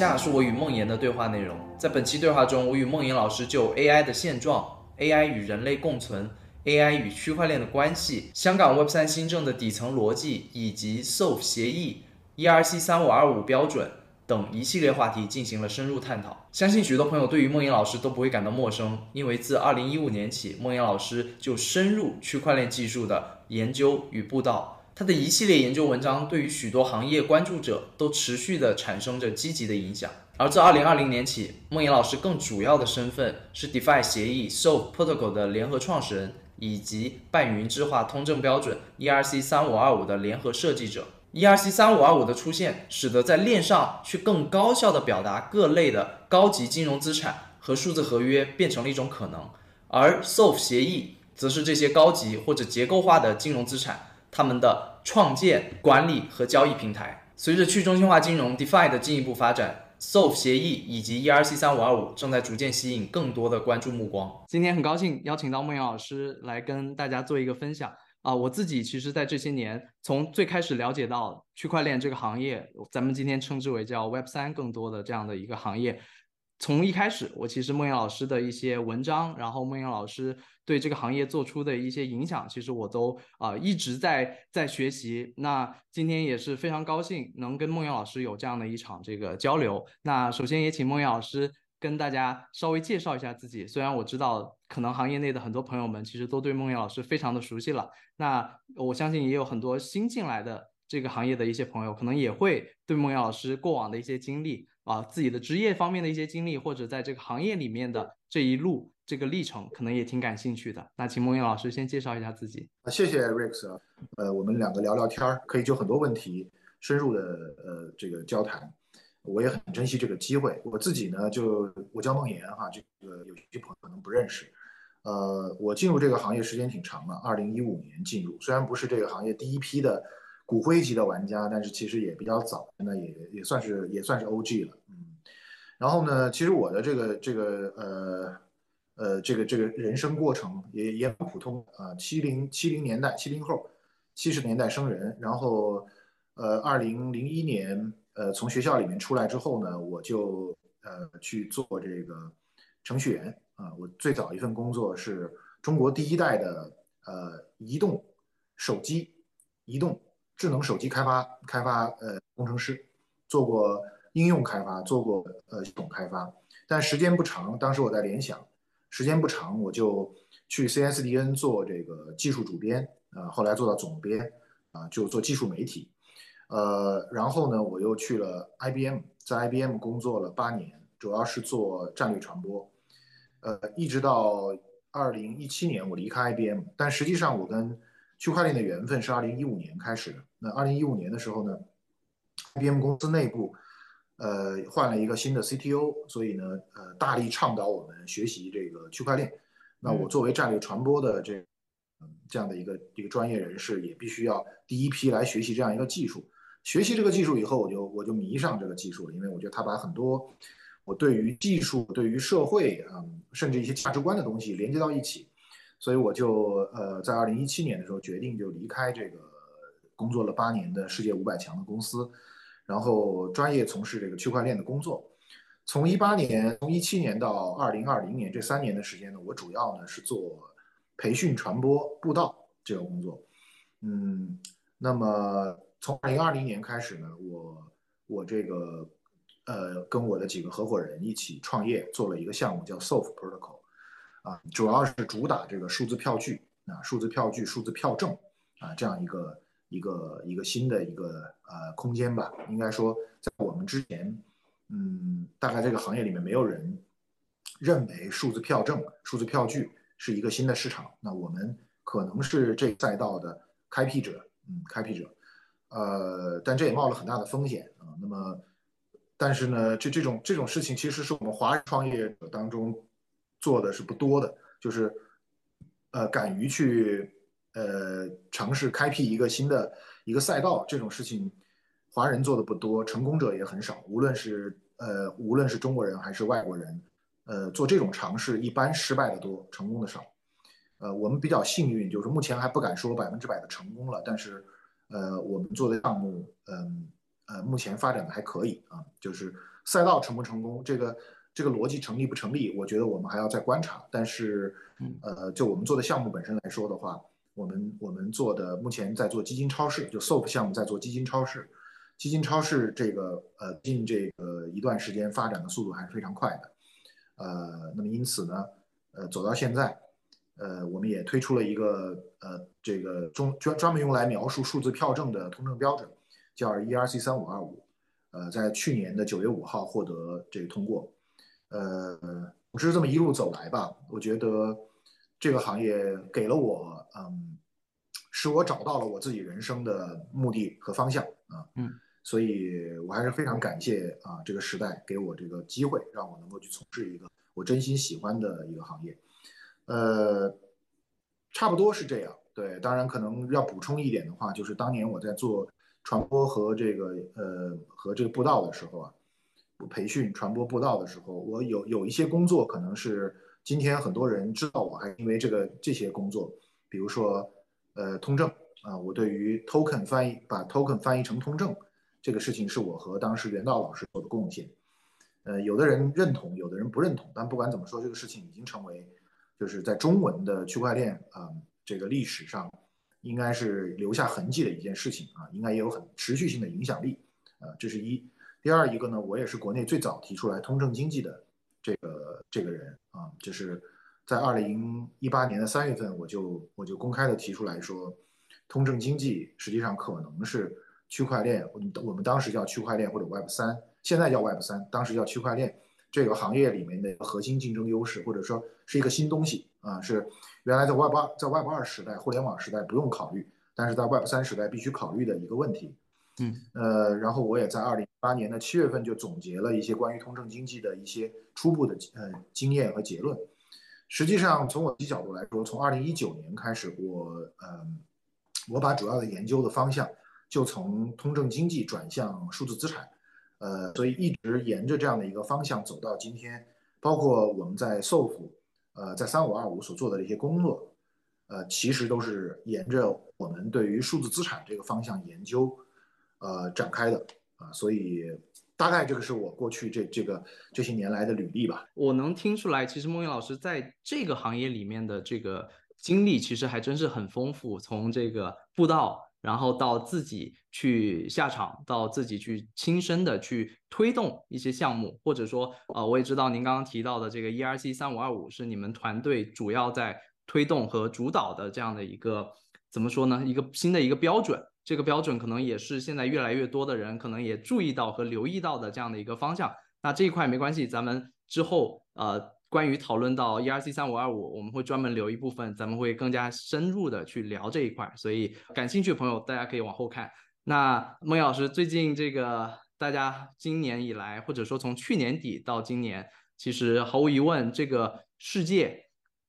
下是我与梦妍的对话内容。在本期对话中，我与梦妍老师就 AI 的现状、AI 与人类共存、AI 与区块链的关系、香港 Web 三新政的底层逻辑，以及 SOF 协议、ERC 三五二五标准等一系列话题进行了深入探讨。相信许多朋友对于梦妍老师都不会感到陌生，因为自二零一五年起，梦妍老师就深入区块链技术的研究与布道。他的一系列研究文章对于许多行业关注者都持续的产生着积极的影响。而自二零二零年起，梦岩老师更主要的身份是 DeFi 协议 SOF Protocol 的联合创始人，以及半云智化通证标准 ERC 三五二五的联合设计者。ERC 三五二五的出现，使得在链上去更高效的表达各类的高级金融资产和数字合约变成了一种可能，而 SOF 协议则是这些高级或者结构化的金融资产。他们的创建、管理和交易平台，随着去中心化金融 DeFi 的进一步发展，SOF 协议以及 ERC 三五二五正在逐渐吸引更多的关注目光。今天很高兴邀请到梦瑶老师来跟大家做一个分享啊！我自己其实，在这些年从最开始了解到区块链这个行业，咱们今天称之为叫 Web 三更多的这样的一个行业。从一开始，我其实梦瑶老师的一些文章，然后梦瑶老师对这个行业做出的一些影响，其实我都啊一直在在学习。那今天也是非常高兴能跟梦瑶老师有这样的一场这个交流。那首先也请梦瑶老师跟大家稍微介绍一下自己。虽然我知道可能行业内的很多朋友们其实都对梦瑶老师非常的熟悉了，那我相信也有很多新进来的这个行业的一些朋友，可能也会对梦瑶老师过往的一些经历。啊，自己的职业方面的一些经历，或者在这个行业里面的这一路这个历程，可能也挺感兴趣的。那请梦岩老师先介绍一下自己。啊谢谢 Rex，呃，我们两个聊聊天儿，可以就很多问题深入的呃这个交谈。我也很珍惜这个机会。我自己呢，就我叫梦岩哈，这个有些朋友可能不认识。呃，我进入这个行业时间挺长了，二零一五年进入，虽然不是这个行业第一批的。骨灰级的玩家，但是其实也比较早，那也也算是也算是 OG 了，嗯。然后呢，其实我的这个这个呃呃这个这个人生过程也也很普通啊，七零七零年代七零后，七十年代生人，然后呃二零零一年呃从学校里面出来之后呢，我就呃去做这个程序员啊，我最早一份工作是中国第一代的呃移动手机移动。智能手机开发开发呃工程师，做过应用开发，做过呃系统开发，但时间不长。当时我在联想，时间不长，我就去 CSDN 做这个技术主编啊，后来做到总编啊，就做技术媒体。呃，然后呢，我又去了 IBM，在 IBM 工作了八年，主要是做战略传播。呃，一直到二零一七年我离开 IBM，但实际上我跟区块链的缘分是二零一五年开始的。那二零一五年的时候呢，IBM 公司内部，呃，换了一个新的 CTO，所以呢，呃，大力倡导我们学习这个区块链。那我作为战略传播的这这样的一个一个专业人士，也必须要第一批来学习这样一个技术。学习这个技术以后，我就我就迷上这个技术了，因为我觉得它把很多我对于技术、对于社会啊，甚至一些价值观的东西连接到一起。所以我就呃在二零一七年的时候决定就离开这个工作了八年的世界五百强的公司，然后专业从事这个区块链的工作。从一八年从一七年到二零二零年这三年的时间呢，我主要呢是做培训、传播、布道这个工作。嗯，那么从二零二零年开始呢，我我这个呃跟我的几个合伙人一起创业，做了一个项目叫 Soft Protocol。啊，主要是主打这个数字票据啊，数字票据、数字票证啊，这样一个一个一个新的一个呃空间吧。应该说，在我们之前，嗯，大概这个行业里面没有人认为数字票证、数字票据是一个新的市场。那我们可能是这赛道的开辟者，嗯，开辟者。呃，但这也冒了很大的风险啊。那么，但是呢，这这种这种事情，其实是我们华人创业者当中。做的是不多的，就是，呃，敢于去，呃，尝试开辟一个新的一个赛道，这种事情，华人做的不多，成功者也很少。无论是呃，无论是中国人还是外国人，呃，做这种尝试一般失败的多，成功的少。呃，我们比较幸运，就是目前还不敢说百分之百的成功了，但是，呃，我们做的项目，嗯，呃，目前发展的还可以啊，就是赛道成不成功，这个这个逻辑成立不成立，我觉得我们还要再观察。但是，呃，就我们做的项目本身来说的话，我们我们做的目前在做基金超市，就 SOP 项目在做基金超市，基金超市这个呃近这个一段时间发展的速度还是非常快的，呃，那么因此呢，呃，走到现在。呃，我们也推出了一个呃，这个中专专门用来描述数字票证的通证标准，叫 ERC 三五二五，呃，在去年的九月五号获得这个通过。呃，是这么一路走来吧，我觉得这个行业给了我，嗯，使我找到了我自己人生的目的和方向啊，嗯，所以我还是非常感谢啊，这个时代给我这个机会，让我能够去从事一个我真心喜欢的一个行业。呃，差不多是这样。对，当然可能要补充一点的话，就是当年我在做传播和这个呃和这个布道的时候啊，培训传播布道的时候，我有有一些工作可能是今天很多人知道我，还因为这个这些工作，比如说呃通证啊，我对于 token 翻译把 token 翻译成通证这个事情，是我和当时袁道老师做的贡献。呃，有的人认同，有的人不认同，但不管怎么说，这个事情已经成为。就是在中文的区块链啊这个历史上，应该是留下痕迹的一件事情啊，应该也有很持续性的影响力啊，这是一。第二一个呢，我也是国内最早提出来通证经济的这个这个人啊，就是在二零一八年的三月份，我就我就公开的提出来说，通证经济实际上可能是区块链，我们我们当时叫区块链或者 Web 三，现在叫 Web 三，当时叫区块链。这个行业里面的核心竞争优势，或者说是一个新东西啊，是原来在 Web 二在 Web 二时代互联网时代不用考虑，但是在 Web 三时代必须考虑的一个问题。嗯，呃，然后我也在二零一八年的七月份就总结了一些关于通证经济的一些初步的呃经验和结论。实际上，从我的角度来说，从二零一九年开始，我呃，我把主要的研究的方向就从通证经济转向数字资产。呃，所以一直沿着这样的一个方向走到今天，包括我们在 SOF，呃，在三五二五所做的这些工作，呃，其实都是沿着我们对于数字资产这个方向研究，呃，展开的啊。所以大概这个是我过去这这个这些年来的履历吧。我能听出来，其实孟云老师在这个行业里面的这个经历，其实还真是很丰富，从这个布道。然后到自己去下场，到自己去亲身的去推动一些项目，或者说，呃，我也知道您刚刚提到的这个 ERC 三五二五是你们团队主要在推动和主导的这样的一个怎么说呢？一个新的一个标准，这个标准可能也是现在越来越多的人可能也注意到和留意到的这样的一个方向。那这一块没关系，咱们之后呃。关于讨论到 ERC 三五二五，我们会专门留一部分，咱们会更加深入的去聊这一块，所以感兴趣的朋友大家可以往后看。那孟老师，最近这个大家今年以来，或者说从去年底到今年，其实毫无疑问，这个世界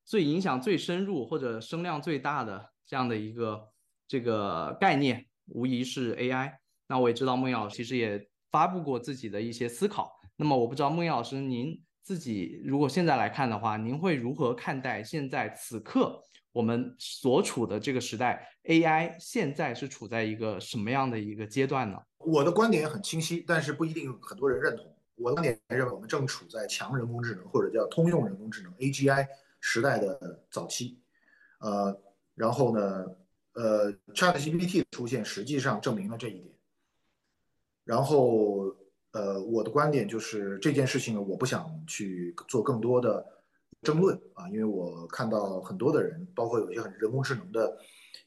最影响最深入或者声量最大的这样的一个这个概念，无疑是 AI。那我也知道孟老师其实也发布过自己的一些思考。那么我不知道孟老师您。自己如果现在来看的话，您会如何看待现在此刻我们所处的这个时代？AI 现在是处在一个什么样的一个阶段呢？我的观点很清晰，但是不一定很多人认同。我的观点认为，我们正处在强人工智能或者叫通用人工智能 AGI 时代的早期。呃，然后呢，呃，ChatGPT 的出现实际上证明了这一点。然后。呃，我的观点就是这件事情呢，我不想去做更多的争论啊，因为我看到很多的人，包括有一些很人工智能的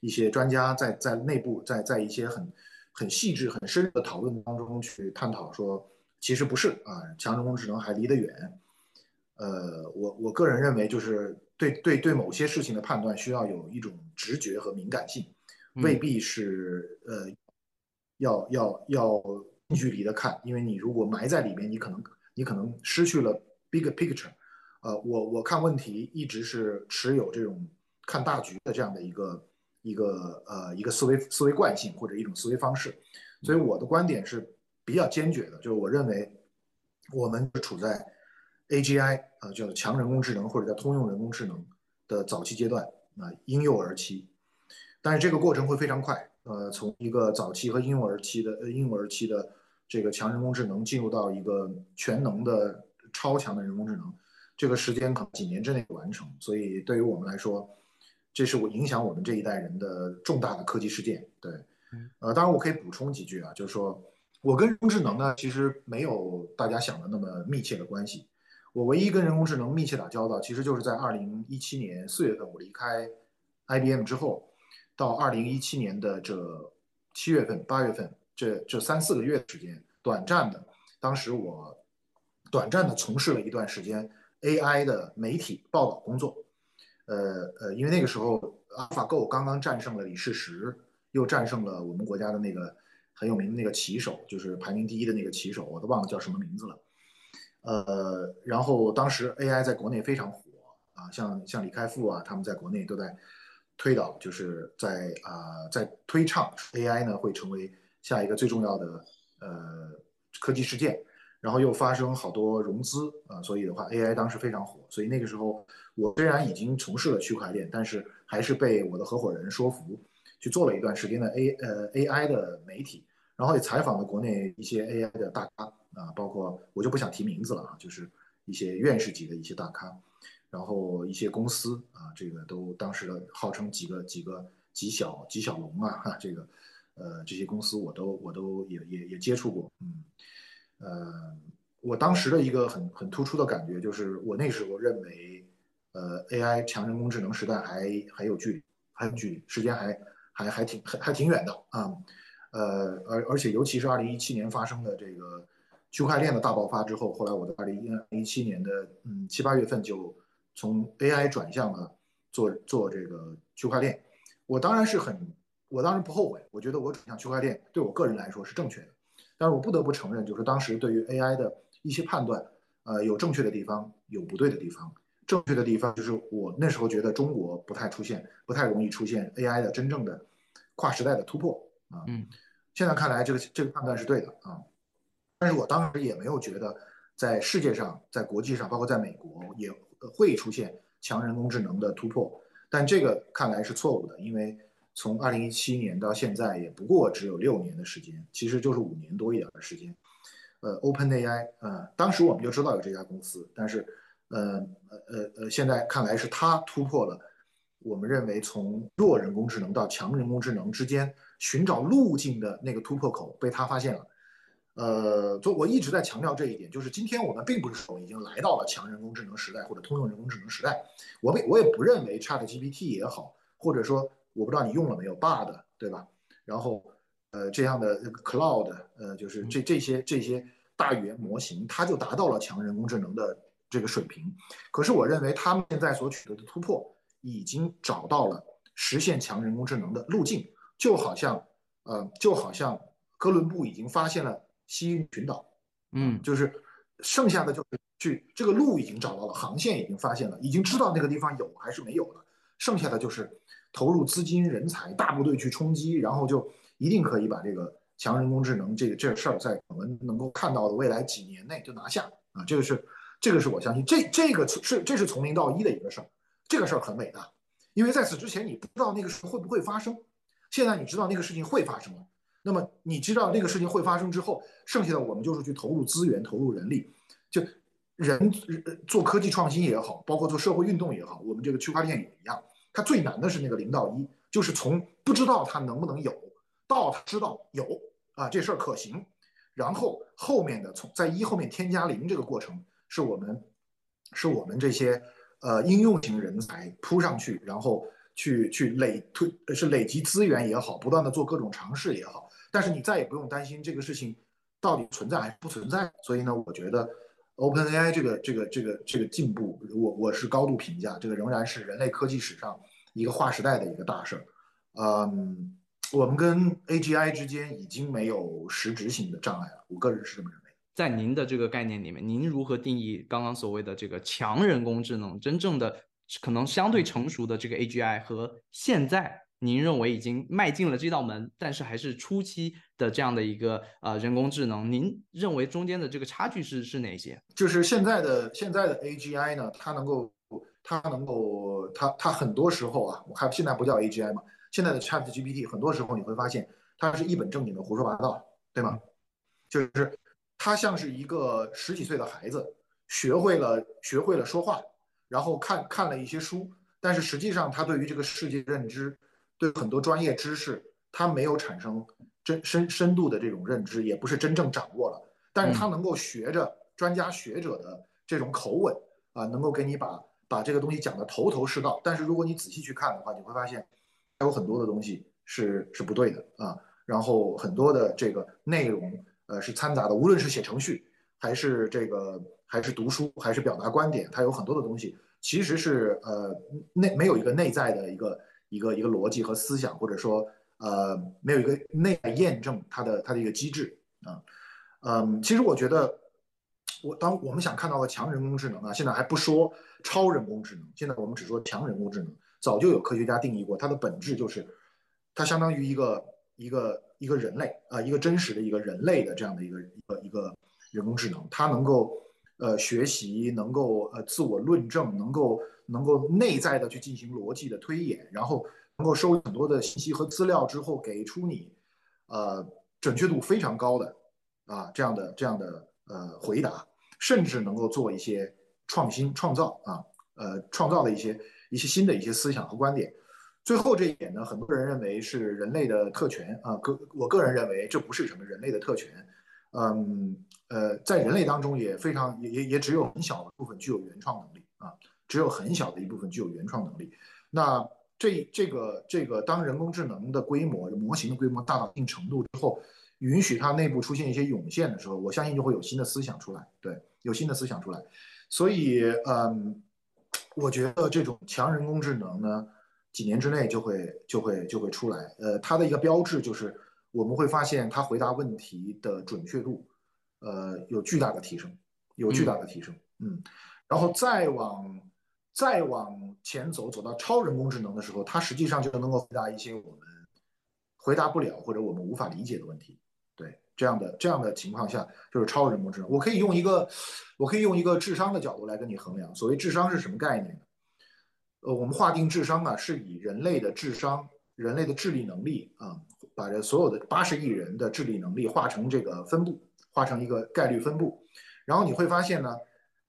一些专家，在在内部在在一些很很细致、很深的讨论当中去探讨说，其实不是啊，强人工智能还离得远。呃，我我个人认为，就是对对对某些事情的判断需要有一种直觉和敏感性，未必是呃要要要。近距离的看，因为你如果埋在里面，你可能你可能失去了 big picture。呃，我我看问题一直是持有这种看大局的这样的一个一个呃一个思维思维惯性或者一种思维方式，所以我的观点是比较坚决的，就是我认为我们处在 AGI 呃叫强人工智能或者叫通用人工智能的早期阶段啊婴幼儿期，但是这个过程会非常快。呃，从一个早期和婴幼儿期的呃婴幼儿期的这个强人工智能进入到一个全能的超强的人工智能，这个时间可能几年之内完成。所以对于我们来说，这是我影响我们这一代人的重大的科技事件。对，呃，当然我可以补充几句啊，就是说我跟人工智能呢，其实没有大家想的那么密切的关系。我唯一跟人工智能密切打交道，其实就是在二零一七年四月份我离开 IBM 之后，到二零一七年的这七月份、八月份这这三四个月的时间，短暂的，当时我短暂的从事了一段时间 AI 的媒体报道工作。呃呃，因为那个时候 AlphaGo 刚刚战胜了李世石，又战胜了我们国家的那个很有名的那个棋手，就是排名第一的那个棋手，我都忘了叫什么名字了。呃，然后当时 AI 在国内非常火啊，像像李开复啊，他们在国内都在推导，就是在啊在推倡 AI 呢会成为下一个最重要的呃科技事件，然后又发生好多融资啊，所以的话 AI 当时非常火，所以那个时候我虽然已经从事了区块链，但是还是被我的合伙人说服去做了一段时间的 A 呃 AI 的媒体，然后也采访了国内一些 AI 的大咖。啊，包括我就不想提名字了啊，就是一些院士级的一些大咖，然后一些公司啊，这个都当时的号称几个几个几小几小龙啊，哈，这个呃这些公司我都我都也也也接触过，嗯，呃，我当时的一个很很突出的感觉就是，我那时候认为，呃，AI 强人工智能时代还还有距离，还有距离，时间还还还挺还还挺远的啊，呃，而而且尤其是二零一七年发生的这个。区块链的大爆发之后，后来我在二零一七年的嗯七八月份就从 AI 转向了做做这个区块链。我当然是很，我当然不后悔。我觉得我转向区块链对我个人来说是正确的。但是我不得不承认，就是当时对于 AI 的一些判断，呃，有正确的地方，有不对的地方。正确的地方就是我那时候觉得中国不太出现，不太容易出现 AI 的真正的跨时代的突破啊。嗯。现在看来，这个这个判断是对的啊。但是我当时也没有觉得，在世界上，在国际上，包括在美国，也会出现强人工智能的突破。但这个看来是错误的，因为从二零一七年到现在，也不过只有六年的时间，其实就是五年多一点的时间。呃，OpenAI，呃，当时我们就知道有这家公司，但是，呃呃呃呃，现在看来是它突破了我们认为从弱人工智能到强人工智能之间寻找路径的那个突破口被他发现了。呃，就我一直在强调这一点，就是今天我们并不是说已经来到了强人工智能时代或者通用人工智能时代。我们我也不认为 ChatGPT 也好，或者说我不知道你用了没有 Bard，对吧？然后呃这样的 Cloud，呃就是这这些这些大语言模型，它就达到了强人工智能的这个水平。可是我认为他们现在所取得的突破，已经找到了实现强人工智能的路径，就好像呃就好像哥伦布已经发现了。西域群岛，嗯，就是剩下的就是去这个路已经找到了，航线已经发现了，已经知道那个地方有还是没有了，剩下的就是投入资金、人才、大部队去冲击，然后就一定可以把这个强人工智能这个这事儿在我们能够看到的未来几年内就拿下啊！这个是这个是我相信这这个是这是从零到一的一个事儿，这个事儿很伟大，因为在此之前你不知道那个事会不会发生，现在你知道那个事情会发生了。那么你知道那个事情会发生之后，剩下的我们就是去投入资源、投入人力，就人做科技创新也好，包括做社会运动也好，我们这个区块链也一样。它最难的是那个零到一，就是从不知道它能不能有，到它知道有啊这事儿可行，然后后面的从在一后面添加零这个过程，是我们是我们这些呃应用型人才扑上去，然后去去累推是累积资源也好，不断的做各种尝试也好。但是你再也不用担心这个事情到底存在还是不存在，所以呢，我觉得 OpenAI 这个这个这个这个进步，我我是高度评价，这个仍然是人类科技史上一个划时代的一个大事儿。嗯，我们跟 AGI 之间已经没有实质性的障碍了，我个人是这么认为。在您的这个概念里面，您如何定义刚刚所谓的这个强人工智能，真正的可能相对成熟的这个 AGI 和现在？您认为已经迈进了这道门，但是还是初期的这样的一个呃人工智能，您认为中间的这个差距是是哪些？就是现在的现在的 AGI 呢，它能够它能够它它很多时候啊，我看现在不叫 AGI 嘛，现在的 ChatGPT 很多时候你会发现它是一本正经的胡说八道，对吗？就是它像是一个十几岁的孩子，学会了学会了说话，然后看看了一些书，但是实际上他对于这个世界认知，对很多专业知识，他没有产生真深深度的这种认知，也不是真正掌握了，但是他能够学着专家学者的这种口吻啊，能够给你把把这个东西讲得头头是道。但是如果你仔细去看的话，你会发现还有很多的东西是是不对的啊。然后很多的这个内容，呃，是掺杂的。无论是写程序，还是这个，还是读书，还是表达观点，它有很多的东西，其实是呃内没有一个内在的一个一个一个逻辑和思想，或者说呃没有一个内在验证它的它的一个机制啊。嗯，其实我觉得，我当我们想看到的强人工智能啊，现在还不说超人工智能，现在我们只说强人工智能。早就有科学家定义过，它的本质就是它相当于一个。一个一个人类啊，一个真实的一个人类的这样的一个一个一个人工智能，它能够呃学习，能够呃自我论证，能够能够内在的去进行逻辑的推演，然后能够收很多的信息和资料之后，给出你呃准确度非常高的啊这样的这样的呃回答，甚至能够做一些创新创造啊呃创造的一些一些新的一些思想和观点。最后这一点呢，很多人认为是人类的特权啊，个我个人认为这不是什么人类的特权，嗯呃，在人类当中也非常也也也只有很小的部分具有原创能力啊，只有很小的一部分具有原创能力。那这这个这个当人工智能的规模模型的规模大到一定程度之后，允许它内部出现一些涌现的时候，我相信就会有新的思想出来，对，有新的思想出来。所以嗯，我觉得这种强人工智能呢。几年之内就会就会就会出来，呃，它的一个标志就是我们会发现它回答问题的准确度，呃，有巨大的提升，有巨大的提升，嗯，然后再往再往前走，走到超人工智能的时候，它实际上就能够回答一些我们回答不了或者我们无法理解的问题，对，这样的这样的情况下就是超人工智能。我可以用一个我可以用一个智商的角度来跟你衡量，所谓智商是什么概念呢？呃，我们划定智商啊，是以人类的智商、人类的智力能力啊，把这所有的八十亿人的智力能力划成这个分布，画成一个概率分布，然后你会发现呢，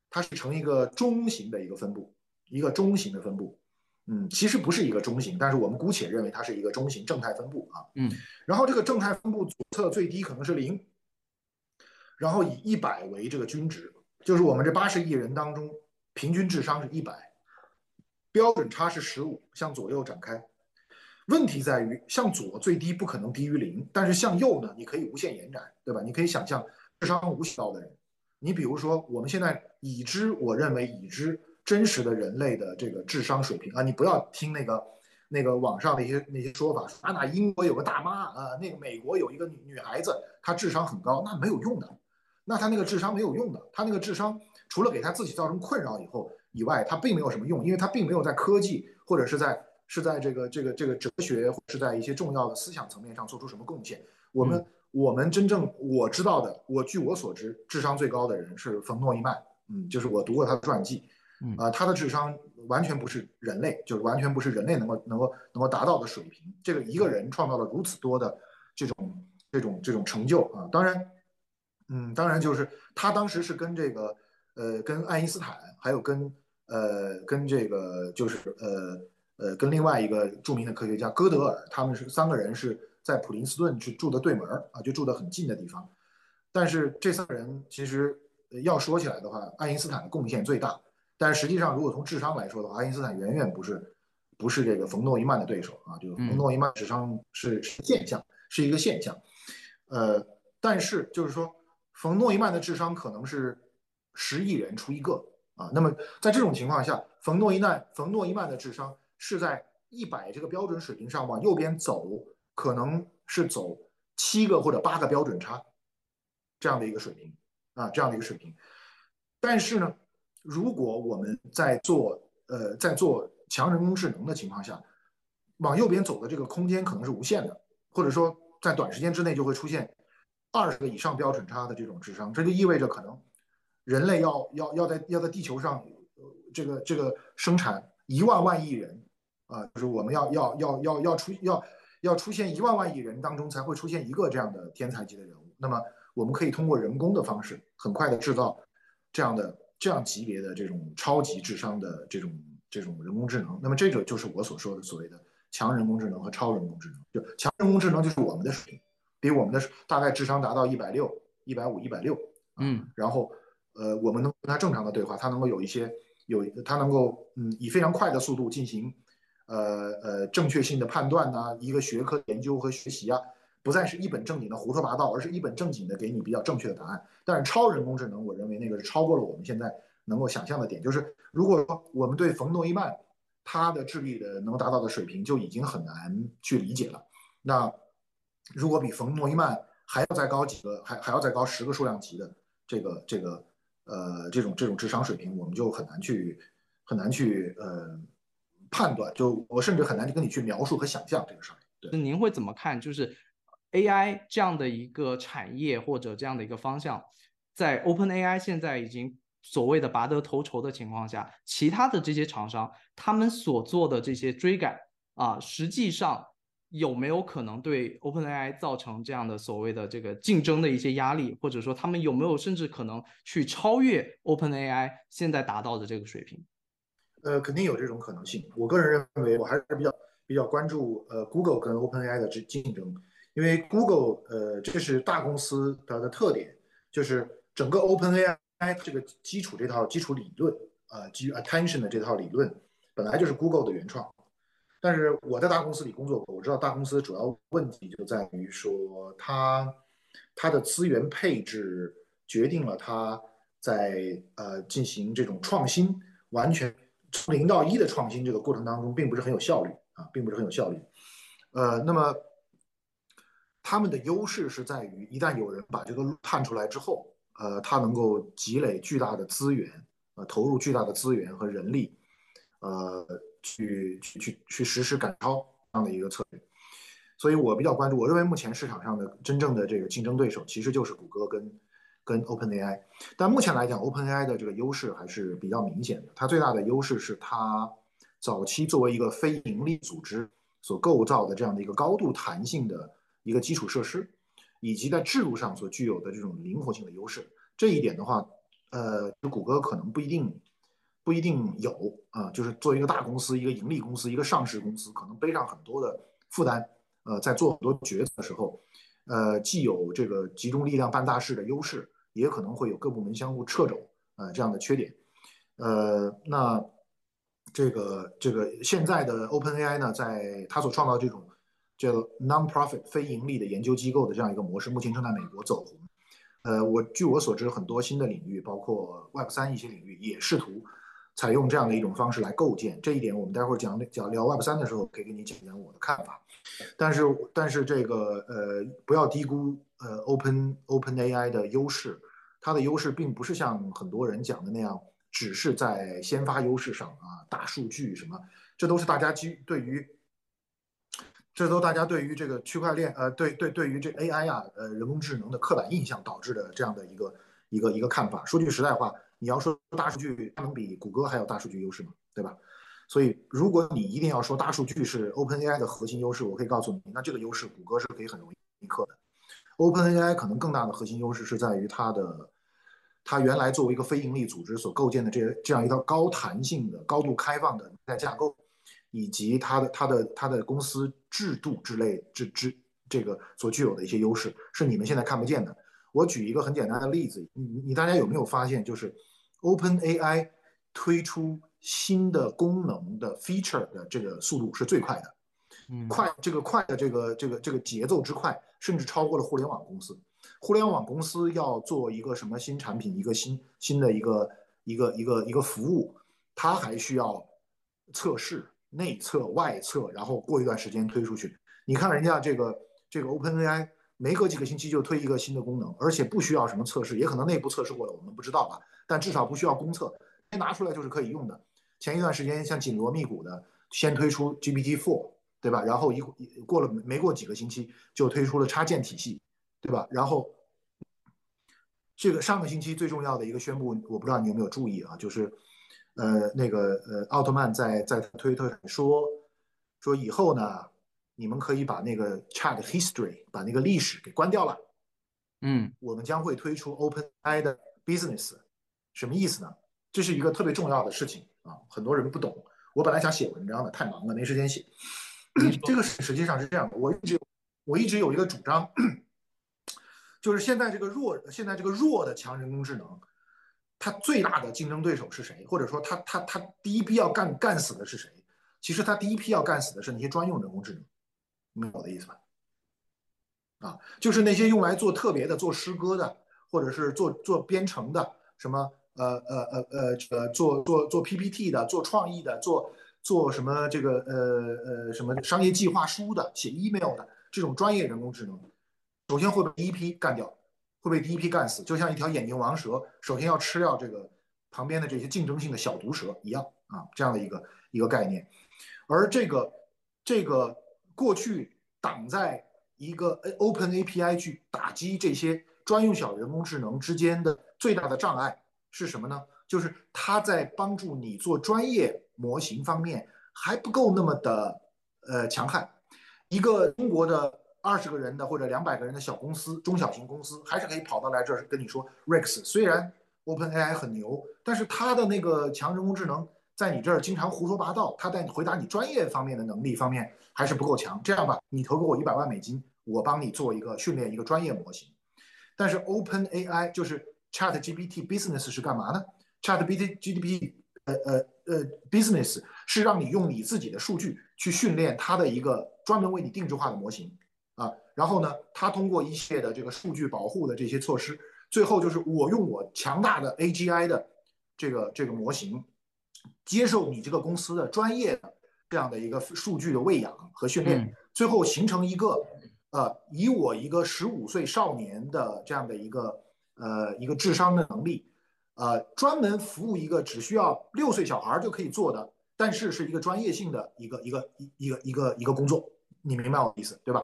它是成一个中型的一个分布，一个中型的分布，嗯，其实不是一个中型，但是我们姑且认为它是一个中型正态分布啊，嗯，然后这个正态分布左侧最低可能是零，然后以一百为这个均值，就是我们这八十亿人当中平均智商是一百。标准差是十五，向左右展开。问题在于，向左最低不可能低于零，但是向右呢，你可以无限延展，对吧？你可以想象智商无限高的人，你比如说我们现在已知，我认为已知真实的人类的这个智商水平啊，你不要听那个那个网上的一些那些说法，说啊，那英国有个大妈啊，那个美国有一个女女孩子，她智商很高，那没有用的，那她那个智商没有用的，她那个智商除了给她自己造成困扰以后。以外，她并没有什么用，因为她并没有在科技或者是在是在这个这个这个哲学，或是在一些重要的思想层面上做出什么贡献。我们我们真正我知道的，我据我所知，智商最高的人是冯诺依曼，嗯，就是我读过他的传记，啊，他的智商完全不是人类，就是完全不是人类能够能够能够达到的水平。这个一个人创造了如此多的这种这种这种成就啊，当然，嗯，当然就是他当时是跟这个呃跟爱因斯坦还有跟呃，跟这个就是呃呃，跟另外一个著名的科学家戈德尔，他们是三个人是在普林斯顿去住的对门啊，就住得很近的地方。但是这三个人其实要说起来的话，爱因斯坦的贡献最大。但是实际上，如果从智商来说的话，爱因斯坦远远不是不是这个冯诺依曼的对手啊。就是冯诺依曼智商是现象，是一个现象。呃，但是就是说，冯诺依曼的智商可能是十亿人出一个。啊，那么在这种情况下，冯诺依曼冯诺依曼的智商是在一百这个标准水平上往右边走，可能是走七个或者八个标准差这样的一个水平啊，这样的一个水平。但是呢，如果我们在做呃在做强人工智能的情况下，往右边走的这个空间可能是无限的，或者说在短时间之内就会出现二十个以上标准差的这种智商，这就意味着可能。人类要要要在要在地球上，这个这个生产一万万亿人，啊，就是我们要要要要要出要要出现一万万亿人当中才会出现一个这样的天才级的人物。那么我们可以通过人工的方式，很快的制造这样的这样级别的这种超级智商的这种这种人工智能。那么这个就是我所说的所谓的强人工智能和超人工智能。就强人工智能就是我们的水平，比我们的大概智商达到一百六、一百五、一百六，嗯，然后呃，我们能跟他正常的对话，他能够有一些有他能够嗯以非常快的速度进行呃呃正确性的判断呐，一个学科研究和学习啊。不再是一本正经的胡说八道，而是一本正经的给你比较正确的答案。但是超人工智能，我认为那个是超过了我们现在能够想象的点。就是如果说我们对冯诺依曼他的智力的能达到的水平就已经很难去理解了，那如果比冯诺依曼还要再高几个，还还要再高十个数量级的这个这个呃这种这种智商水平，我们就很难去很难去呃判断。就我甚至很难去跟你去描述和想象这个事儿。对，您会怎么看？就是。AI 这样的一个产业或者这样的一个方向，在 OpenAI 现在已经所谓的拔得头筹的情况下，其他的这些厂商他们所做的这些追赶啊，实际上有没有可能对 OpenAI 造成这样的所谓的这个竞争的一些压力，或者说他们有没有甚至可能去超越 OpenAI 现在达到的这个水平？呃，肯定有这种可能性。我个人认为，我还是比较比较关注呃 Google 跟 OpenAI 的这竞争。因为 Google，呃，这是大公司它的特点，就是整个 OpenAI 这个基础这套基础理论，啊，基于 Attention 的这套理论，本来就是 Google 的原创。但是我在大公司里工作过，我知道大公司主要问题就在于说，它它的资源配置决定了它在呃进行这种创新，完全从零到一的创新这个过程当中，并不是很有效率啊，并不是很有效率。呃，那么。他们的优势是在于，一旦有人把这个路探出来之后，呃，他能够积累巨大的资源，呃，投入巨大的资源和人力，呃，去去去去实施赶超这样的一个策略。所以我比较关注，我认为目前市场上的真正的这个竞争对手其实就是谷歌跟跟 OpenAI。但目前来讲，OpenAI 的这个优势还是比较明显的。它最大的优势是它早期作为一个非盈利组织所构造的这样的一个高度弹性的。一个基础设施，以及在制度上所具有的这种灵活性的优势，这一点的话，呃，谷歌可能不一定不一定有啊。就是作为一个大公司、一个盈利公司、一个上市公司，可能背上很多的负担，呃，在做很多决策的时候，呃，既有这个集中力量办大事的优势，也可能会有各部门相互掣肘呃这样的缺点。呃，那这个这个现在的 OpenAI 呢，在它所创造这种。叫 non-profit 非盈利的研究机构的这样一个模式，目前正在美国走红。呃，我据我所知，很多新的领域，包括 Web 三一些领域，也试图采用这样的一种方式来构建。这一点，我们待会儿讲讲聊 Web 三的时候，可以给你讲讲我的看法。但是，但是这个呃，不要低估呃 Open Open AI 的优势。它的优势并不是像很多人讲的那样，只是在先发优势上啊，大数据什么，这都是大家基对于。这都大家对于这个区块链，呃，对对，对于这 AI 啊，呃，人工智能的刻板印象导致的这样的一个一个一个看法。说句实在话，你要说大数据，它能比谷歌还有大数据优势吗？对吧？所以，如果你一定要说大数据是 OpenAI 的核心优势，我可以告诉你，那这个优势谷歌是可以很容易攻克的。OpenAI 可能更大的核心优势是在于它的，它原来作为一个非盈利组织所构建的这这样一套高弹性的、高度开放的在架构。以及它的它的它的公司制度之类之之这个所具有的一些优势，是你们现在看不见的。我举一个很简单的例子，你你大家有没有发现，就是 OpenAI 推出新的功能的 feature 的这个速度是最快的，快这个快的这个这个这个节奏之快，甚至超过了互联网公司。互联网公司要做一个什么新产品，一个新新的一个一个一个一个服务，它还需要测试。内测、外测，然后过一段时间推出去。你看人家这个这个 OpenAI，没隔几个星期就推一个新的功能，而且不需要什么测试，也可能内部测试过了，我们不知道吧？但至少不需要公测，拿出来就是可以用的。前一段时间像紧锣密鼓的先推出 GPT-4，对吧？然后一过了没过几个星期就推出了插件体系，对吧？然后这个上个星期最重要的一个宣布，我不知道你有没有注意啊，就是。呃，那个呃，奥特曼在在推特上说说以后呢，你们可以把那个 Chat History 把那个历史给关掉了，嗯，我们将会推出 OpenAI 的 Business，什么意思呢？这是一个特别重要的事情啊，很多人不懂。我本来想写文章的，太忙了，没时间写。这个实际上是这样的，我一直我一直有一个主张，就是现在这个弱，现在这个弱的强人工智能，它最大的竞争对手是谁？或者说，它它它第一批要干干死的是谁？其实它第一批要干死的是那些专用人工智能，明白我的意思吧？啊，就是那些用来做特别的、做诗歌的，或者是做做编程的，什么呃呃呃呃呃做做做 PPT 的、做创意的、做做什么这个呃呃什么商业计划书的、写 email 的这种专业人工智能，首先会被第一批干掉，会被第一批干死，就像一条眼镜王蛇，首先要吃掉这个旁边的这些竞争性的小毒蛇一样啊，这样的一个一个概念。而这个这个过去挡在一个 Open API 去打击这些专用小人工智能之间的最大的障碍是什么呢？就是它在帮助你做专业模型方面还不够那么的呃强悍。一个中国的二十个人的或者两百个人的小公司、中小型公司，还是可以跑到来这儿跟你说，Rex 虽然 Open AI 很牛，但是它的那个强人工智能在你这儿经常胡说八道，它在回答你专业方面的能力方面。还是不够强。这样吧，你投给我一百万美金，我帮你做一个训练一个专业模型。但是 Open AI 就是 Chat GPT Business 是干嘛呢？Chat GPT GPT 呃呃呃 Business 是让你用你自己的数据去训练它的一个专门为你定制化的模型啊。然后呢，它通过一系列的这个数据保护的这些措施，最后就是我用我强大的 AGI 的这个这个模型，接受你这个公司的专业的。这样的一个数据的喂养和训练，最后形成一个，呃，以我一个十五岁少年的这样的一个，呃，一个智商的能力，呃，专门服务一个只需要六岁小孩就可以做的，但是是一个专业性的一个一个一一个一个一个工作，你明白我的意思对吧？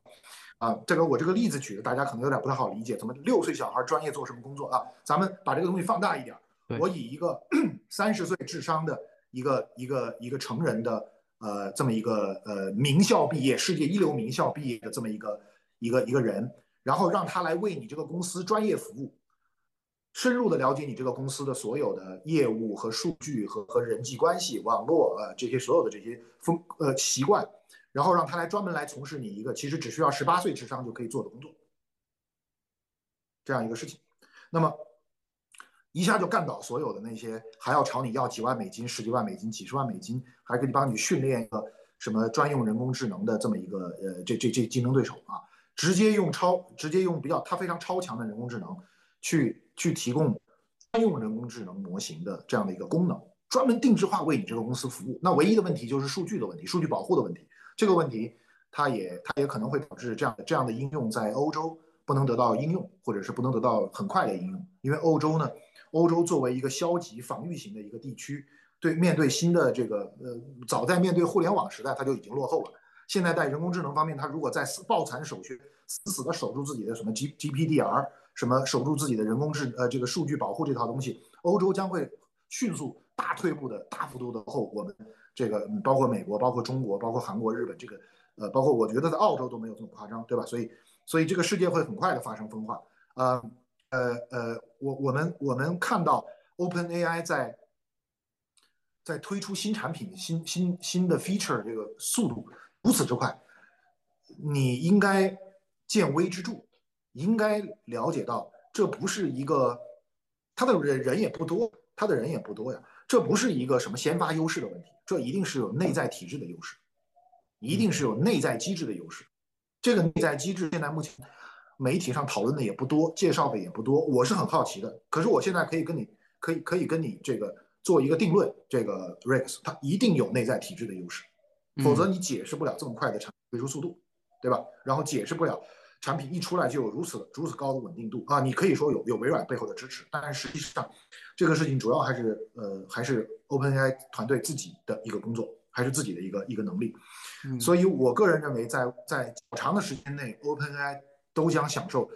啊，这个我这个例子举的大家可能有点不太好理解，怎么六岁小孩专业做什么工作啊？咱们把这个东西放大一点，我以一个 三十岁智商的一个一个一个成人的。呃，这么一个呃名校毕业，世界一流名校毕业的这么一个一个一个人，然后让他来为你这个公司专业服务，深入的了解你这个公司的所有的业务和数据和和人际关系、网络呃这些所有的这些风呃习惯，然后让他来专门来从事你一个其实只需要十八岁智商就可以做的工作，这样一个事情，那么。一下就干倒所有的那些还要朝你要几万美金、十几万美金、几十万美金，还给你帮你训练一个什么专用人工智能的这么一个呃这这这竞争对手啊，直接用超直接用比较他非常超强的人工智能去去提供专用人工智能模型的这样的一个功能，专门定制化为你这个公司服务。那唯一的问题就是数据的问题，数据保护的问题。这个问题它也它也可能会导致这样的这样的应用在欧洲不能得到应用，或者是不能得到很快的应用，因为欧洲呢。欧洲作为一个消极防御型的一个地区，对面对新的这个呃，早在面对互联网时代，它就已经落后了。现在在人工智能方面，它如果在死抱残守缺，死死的守住自己的什么 G G P D R，什么守住自己的人工智呃这个数据保护这套东西，欧洲将会迅速大退步的大幅度的后。我们这个包括美国，包括中国，包括韩国、日本，这个呃，包括我觉得在澳洲都没有这么夸张，对吧？所以，所以这个世界会很快的发生分化呃。呃呃，我我们我们看到 Open AI 在在推出新产品、新新新的 feature 这个速度如此之快，你应该见微知著，应该了解到这不是一个他的人人也不多，他的人也不多呀，这不是一个什么先发优势的问题，这一定是有内在体制的优势，一定是有内在机制的优势，这个内在机制现在目前。媒体上讨论的也不多，介绍的也不多，我是很好奇的。可是我现在可以跟你，可以可以跟你这个做一个定论，这个 Rex 它一定有内在体制的优势，否则你解释不了这么快的产品推出速度，对吧？然后解释不了产品一出来就有如此如此高的稳定度啊！你可以说有有微软背后的支持，但实际上这个事情主要还是呃还是 OpenAI 团队自己的一个工作，还是自己的一个一个能力。所以我个人认为，在在较长的时间内，OpenAI 都将享受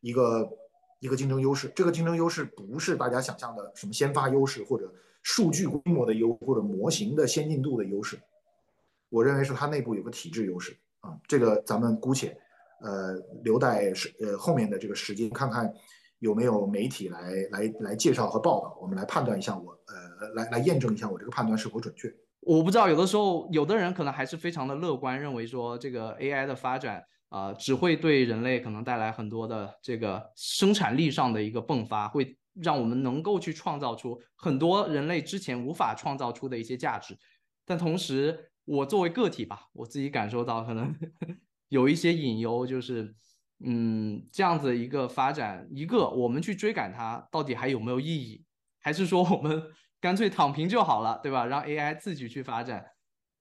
一个一个竞争优势。这个竞争优势不是大家想象的什么先发优势，或者数据规模的优，或者模型的先进度的优势。我认为是它内部有个体制优势啊。这个咱们姑且呃，留待时呃后面的这个时间，看看有没有媒体来来来介绍和报道，我们来判断一下我呃来来验证一下我这个判断是否准确。我不知道，有的时候有的人可能还是非常的乐观，认为说这个 AI 的发展啊，只会对人类可能带来很多的这个生产力上的一个迸发，会让我们能够去创造出很多人类之前无法创造出的一些价值。但同时，我作为个体吧，我自己感受到可能 有一些隐忧，就是嗯，这样子一个发展，一个我们去追赶它，到底还有没有意义？还是说我们？干脆躺平就好了，对吧？让 AI 自己去发展。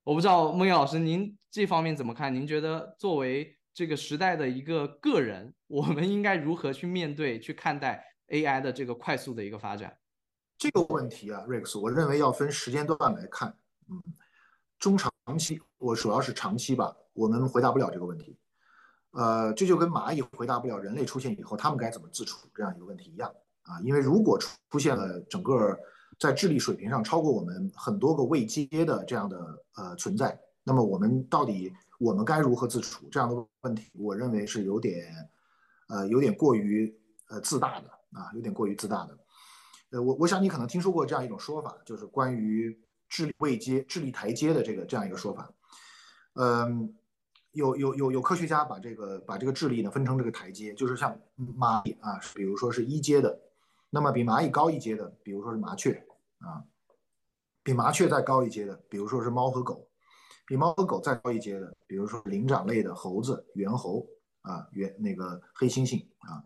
我不知道孟岩老师您这方面怎么看？您觉得作为这个时代的一个个人，我们应该如何去面对、去看待 AI 的这个快速的一个发展？这个问题啊，Rex，我认为要分时间段来看。嗯，中长期，我主要是长期吧，我们回答不了这个问题。呃，这就跟蚂蚁回答不了人类出现以后他们该怎么自处这样一个问题一样啊。因为如果出现了整个在智力水平上超过我们很多个未接的这样的呃存在，那么我们到底我们该如何自处？这样的问题，我认为是有点，呃，有点过于呃自大的啊，有点过于自大的。呃，我我想你可能听说过这样一种说法，就是关于智力未接、智力台阶的这个这样一个说法。嗯，有有有有科学家把这个把这个智力呢分成这个台阶，就是像蚂蚁啊，比如说是一阶的，那么比蚂蚁高一阶的，比如说是麻雀。啊，比麻雀再高一阶的，比如说是猫和狗；比猫和狗再高一阶的，比如说灵长类的猴子、猿猴啊，猿那个黑猩猩啊；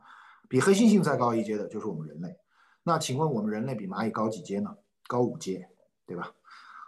比黑猩猩再高一阶的，就是我们人类。那请问我们人类比蚂蚁高几阶呢？高五阶，对吧？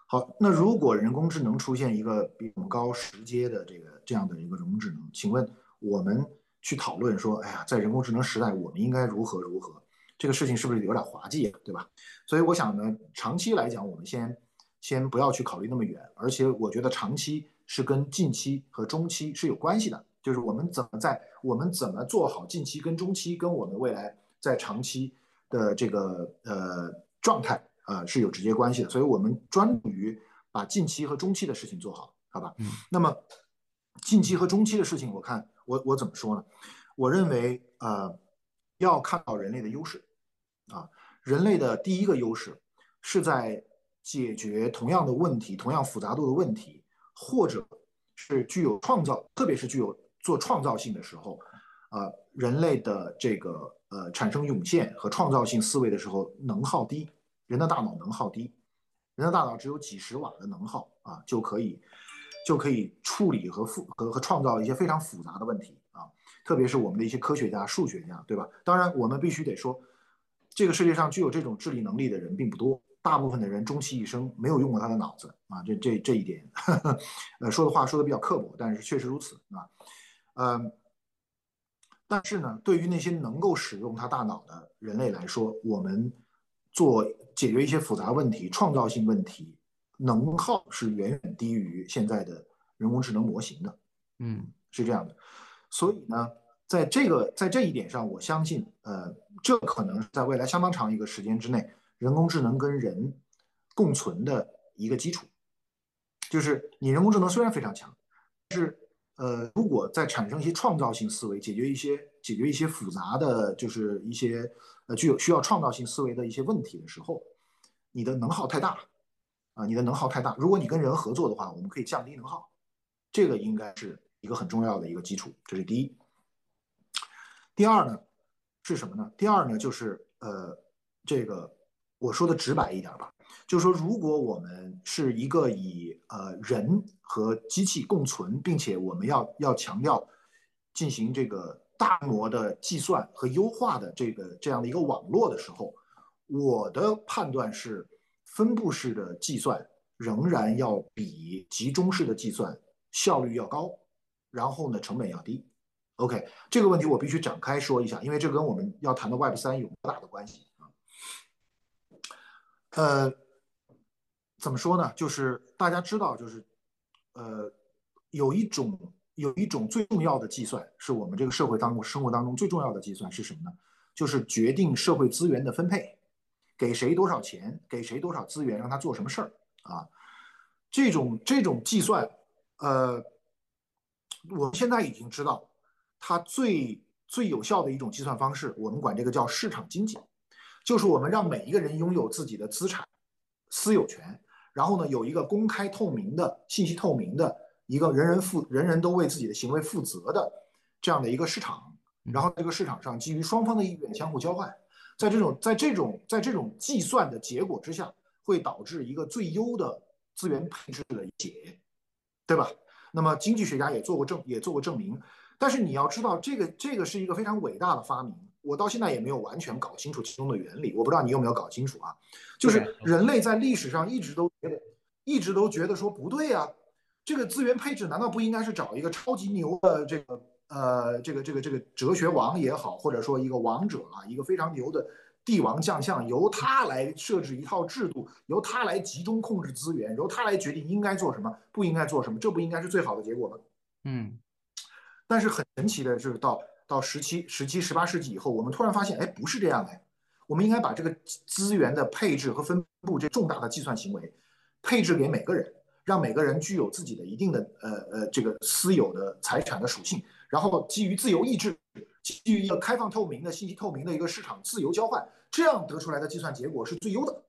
好，那如果人工智能出现一个比我们高十阶的这个这样的一个人工智能，请问我们去讨论说，哎呀，在人工智能时代，我们应该如何如何？这个事情是不是有点滑稽，对吧？所以我想呢，长期来讲，我们先先不要去考虑那么远，而且我觉得长期是跟近期和中期是有关系的，就是我们怎么在我们怎么做好近期跟中期，跟我们未来在长期的这个呃状态啊是有直接关系的。所以我们专注于把近期和中期的事情做好，好吧？嗯。那么近期和中期的事情，我看我我怎么说呢？我认为呃。要看到人类的优势，啊，人类的第一个优势是在解决同样的问题、同样复杂度的问题，或者是具有创造，特别是具有做创造性的时候，啊，人类的这个呃产生涌现和创造性思维的时候能耗低，人的大脑能耗低，人的大脑只有几十瓦的能耗啊，就可以就可以处理和复和和创造一些非常复杂的问题啊。特别是我们的一些科学家、数学家，对吧？当然，我们必须得说，这个世界上具有这种智力能力的人并不多，大部分的人终其一生没有用过他的脑子啊。这、这、这一点，呃，说的话说的比较刻薄，但是确实如此啊。嗯，但是呢，对于那些能够使用他大脑的人类来说，我们做解决一些复杂问题、创造性问题，能耗是远远低于现在的人工智能模型的。嗯，是这样的。所以呢，在这个在这一点上，我相信，呃，这可能是在未来相当长一个时间之内，人工智能跟人共存的一个基础。就是你人工智能虽然非常强，但是，呃，如果在产生一些创造性思维，解决一些解决一些复杂的，就是一些呃具有需要创造性思维的一些问题的时候，你的能耗太大，啊，你的能耗太大。如果你跟人合作的话，我们可以降低能耗，这个应该是。一个很重要的一个基础，这是第一。第二呢，是什么呢？第二呢，就是呃，这个我说的直白一点吧，就是说，如果我们是一个以呃人和机器共存，并且我们要要强调进行这个大模的计算和优化的这个这样的一个网络的时候，我的判断是，分布式的计算仍然要比集中式的计算效率要高。然后呢，成本要低。OK，这个问题我必须展开说一下，因为这跟我们要谈的 Web 三有多大的关系啊？呃，怎么说呢？就是大家知道，就是呃，有一种有一种最重要的计算，是我们这个社会当中生活当中最重要的计算是什么呢？就是决定社会资源的分配，给谁多少钱，给谁多少资源，让他做什么事儿啊？这种这种计算，呃。我现在已经知道，它最最有效的一种计算方式，我们管这个叫市场经济，就是我们让每一个人拥有自己的资产私有权，然后呢有一个公开透明的信息透明的一个人人负人人都为自己的行为负责的这样的一个市场，然后这个市场上基于双方的意愿相互交换，在这种在这种在这种计算的结果之下，会导致一个最优的资源配置的解，对吧？那么经济学家也做过证也做过证明。但是你要知道，这个这个是一个非常伟大的发明，我到现在也没有完全搞清楚其中的原理。我不知道你有没有搞清楚啊？就是人类在历史上一直都觉得，一直都觉得说不对啊，这个资源配置难道不应该是找一个超级牛的这个呃这个这个这个哲学王也好，或者说一个王者啊，一个非常牛的帝王将相，由他来设置一套制度，由他来集中控制资源，由他来决定应该做什么，不应该做什么，这不应该是最好的结果吗？嗯。但是很神奇的是，到到十七、十七、十八世纪以后，我们突然发现，哎，不是这样的。我们应该把这个资源的配置和分布这重大的计算行为，配置给每个人，让每个人具有自己的一定的呃呃这个私有的财产的属性，然后基于自由意志，基于一个开放透明的信息透明的一个市场自由交换，这样得出来的计算结果是最优的。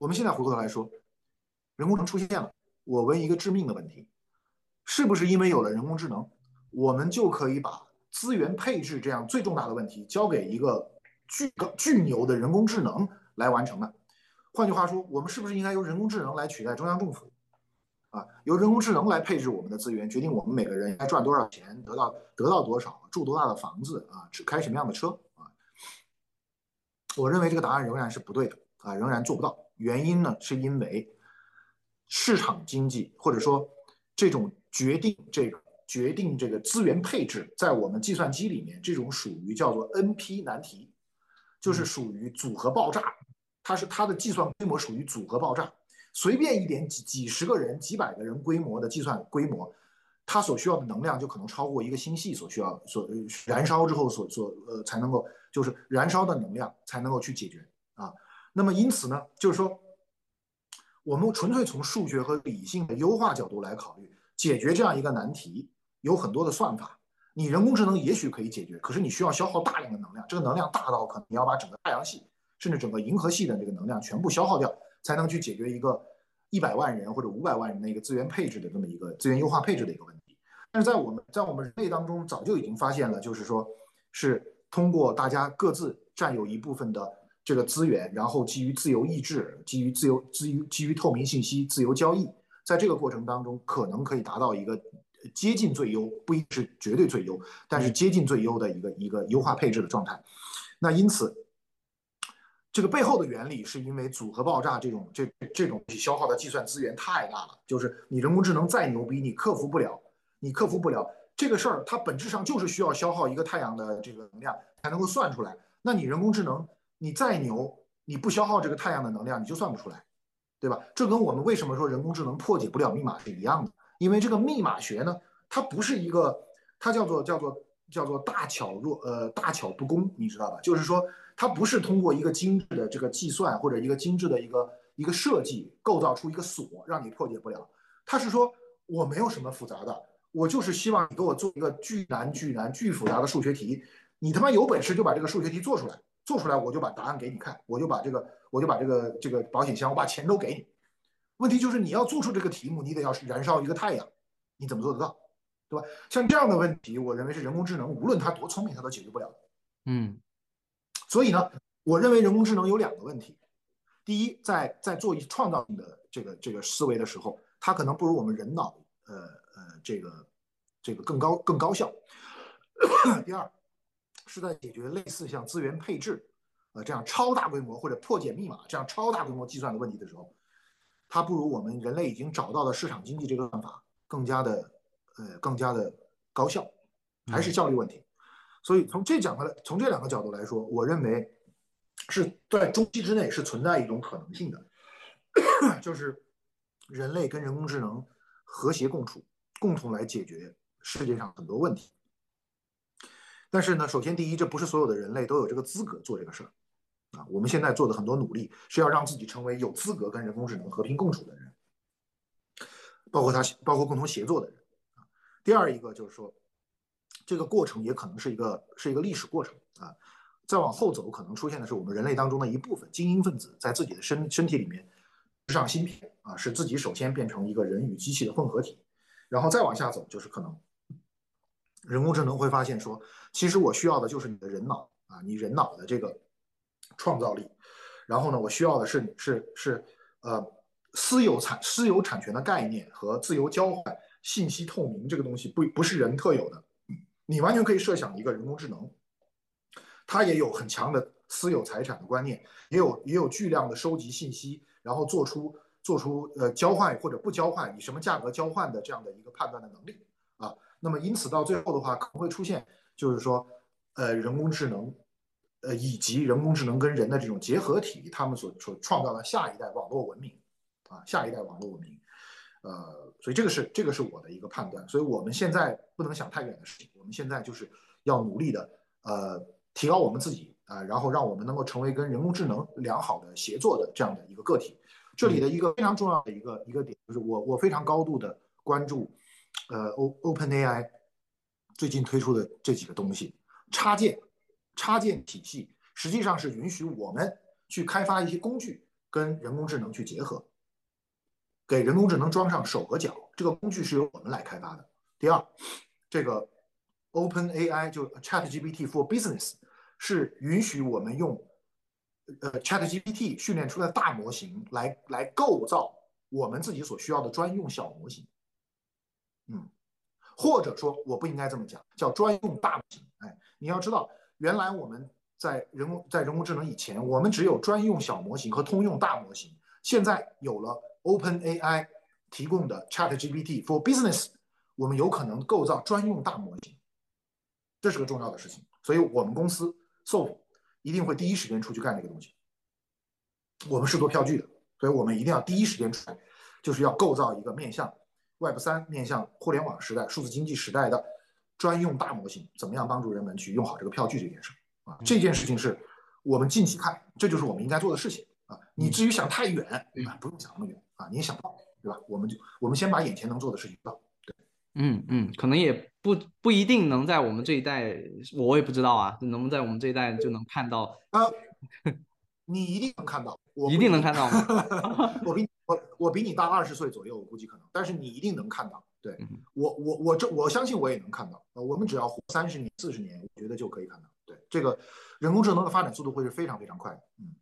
我们现在回过头来说，人工智能出现了，我问一个致命的问题。是不是因为有了人工智能，我们就可以把资源配置这样最重大的问题交给一个巨巨牛的人工智能来完成呢？换句话说，我们是不是应该由人工智能来取代中央政府？啊，由人工智能来配置我们的资源，决定我们每个人应该赚多少钱，得到得到多少，住多大的房子啊，只开什么样的车啊？我认为这个答案仍然是不对的啊，仍然做不到。原因呢，是因为市场经济或者说这种。决定这个决定这个资源配置，在我们计算机里面，这种属于叫做 NP 难题，就是属于组合爆炸。它是它的计算规模属于组合爆炸，随便一点几几十个人、几百个人规模的计算规模，它所需要的能量就可能超过一个星系所需要所燃烧之后所所呃才能够就是燃烧的能量才能够去解决啊。那么因此呢，就是说，我们纯粹从数学和理性的优化角度来考虑。解决这样一个难题有很多的算法，你人工智能也许可以解决，可是你需要消耗大量的能量，这个能量大到可能你要把整个太阳系甚至整个银河系的这个能量全部消耗掉，才能去解决一个一百万人或者五百万人的一个资源配置的这么一个资源优化配置的一个问题。但是在我们在我们人类当中早就已经发现了，就是说是通过大家各自占有一部分的这个资源，然后基于自由意志，基于自由基于基于透明信息自由交易。在这个过程当中，可能可以达到一个接近最优，不一定是绝对最优，但是接近最优的一个一个优化配置的状态。那因此，这个背后的原理是因为组合爆炸这种这这种消耗的计算资源太大了，就是你人工智能再牛逼，你克服不了，你克服不了这个事儿，它本质上就是需要消耗一个太阳的这个能量才能够算出来。那你人工智能你再牛，你不消耗这个太阳的能量，你就算不出来。对吧？这跟我们为什么说人工智能破解不了密码是一样的，因为这个密码学呢，它不是一个，它叫做叫做叫做大巧若呃大巧不工，你知道吧？就是说它不是通过一个精致的这个计算或者一个精致的一个一个设计构造出一个锁让你破解不了，它是说我没有什么复杂的，我就是希望你给我做一个巨难巨难巨复杂的数学题，你他妈有本事就把这个数学题做出来。做出来我就把答案给你看，我就把这个我就把这个这个保险箱，我把钱都给你。问题就是你要做出这个题目，你得要燃烧一个太阳，你怎么做得到，对吧？像这样的问题，我认为是人工智能无论它多聪明，它都解决不了的。嗯，所以呢，我认为人工智能有两个问题：第一，在在做创造性的这个这个思维的时候，它可能不如我们人脑呃呃这个这个更高更高效；第二。是在解决类似像资源配置，呃，这样超大规模或者破解密码这样超大规模计算的问题的时候，它不如我们人类已经找到的市场经济这个办法更加的，呃，更加的高效，还是效率问题。所以从这讲的从这两个角度来说，我认为是在中期之内是存在一种可能性的，就是人类跟人工智能和谐共处，共同来解决世界上很多问题。但是呢，首先第一，这不是所有的人类都有这个资格做这个事儿，啊，我们现在做的很多努力是要让自己成为有资格跟人工智能和平共处的人，包括他，包括共同协作的人，啊。第二一个就是说，这个过程也可能是一个是一个历史过程啊。再往后走，可能出现的是我们人类当中的一部分精英分子在自己的身身体里面上芯片啊，使自己首先变成一个人与机器的混合体。然后再往下走，就是可能人工智能会发现说，其实我需要的就是你的人脑啊，你人脑的这个创造力。然后呢，我需要的是是是呃私有产私有产权的概念和自由交换、信息透明这个东西不不是人特有的。你完全可以设想一个人工智能，它也有很强的私有财产的观念，也有也有巨量的收集信息，然后做出。做出呃交换或者不交换，以什么价格交换的这样的一个判断的能力啊，那么因此到最后的话，可能会出现就是说，呃，人工智能，呃，以及人工智能跟人的这种结合体，他们所所创造的下一代网络文明，啊，下一代网络文明，呃，所以这个是这个是我的一个判断，所以我们现在不能想太远的事情，我们现在就是要努力的呃提高我们自己啊，然后让我们能够成为跟人工智能良好的协作的这样的一个个体。这里的一个非常重要的一个一个点，就是我我非常高度的关注，呃，O Open AI 最近推出的这几个东西，插件插件体系实际上是允许我们去开发一些工具，跟人工智能去结合，给人工智能装上手和脚。这个工具是由我们来开发的。第二，这个 Open AI 就 ChatGPT for Business 是允许我们用。呃，ChatGPT 训练出来的大模型来来构造我们自己所需要的专用小模型，嗯，或者说我不应该这么讲，叫专用大模型。哎，你要知道，原来我们在人工在人工智能以前，我们只有专用小模型和通用大模型。现在有了 OpenAI 提供的 ChatGPT for Business，我们有可能构造专用大模型，这是个重要的事情。所以我们公司 So。一定会第一时间出去干这个东西。我们是做票据的，所以我们一定要第一时间出来，就是要构造一个面向 Web 三、面向互联网时代、数字经济时代的专用大模型，怎么样帮助人们去用好这个票据这件事啊？这件事情是我们近期看，这就是我们应该做的事情啊。你至于想太远啊，不用想那么远啊，你也想不到，对吧？我们就我们先把眼前能做的事情做。嗯嗯，可能也不不一定能在我们这一代，我也不知道啊，能不能在我们这一代就能看到啊？你一定能看到，我一定能看到吗？我比我我比你大二十岁左右，我估计可能，但是你一定能看到。对我我我这我相信我也能看到。呃，我们只要活三十年四十年，我觉得就可以看到。对这个人工智能的发展速度会是非常非常快的。嗯。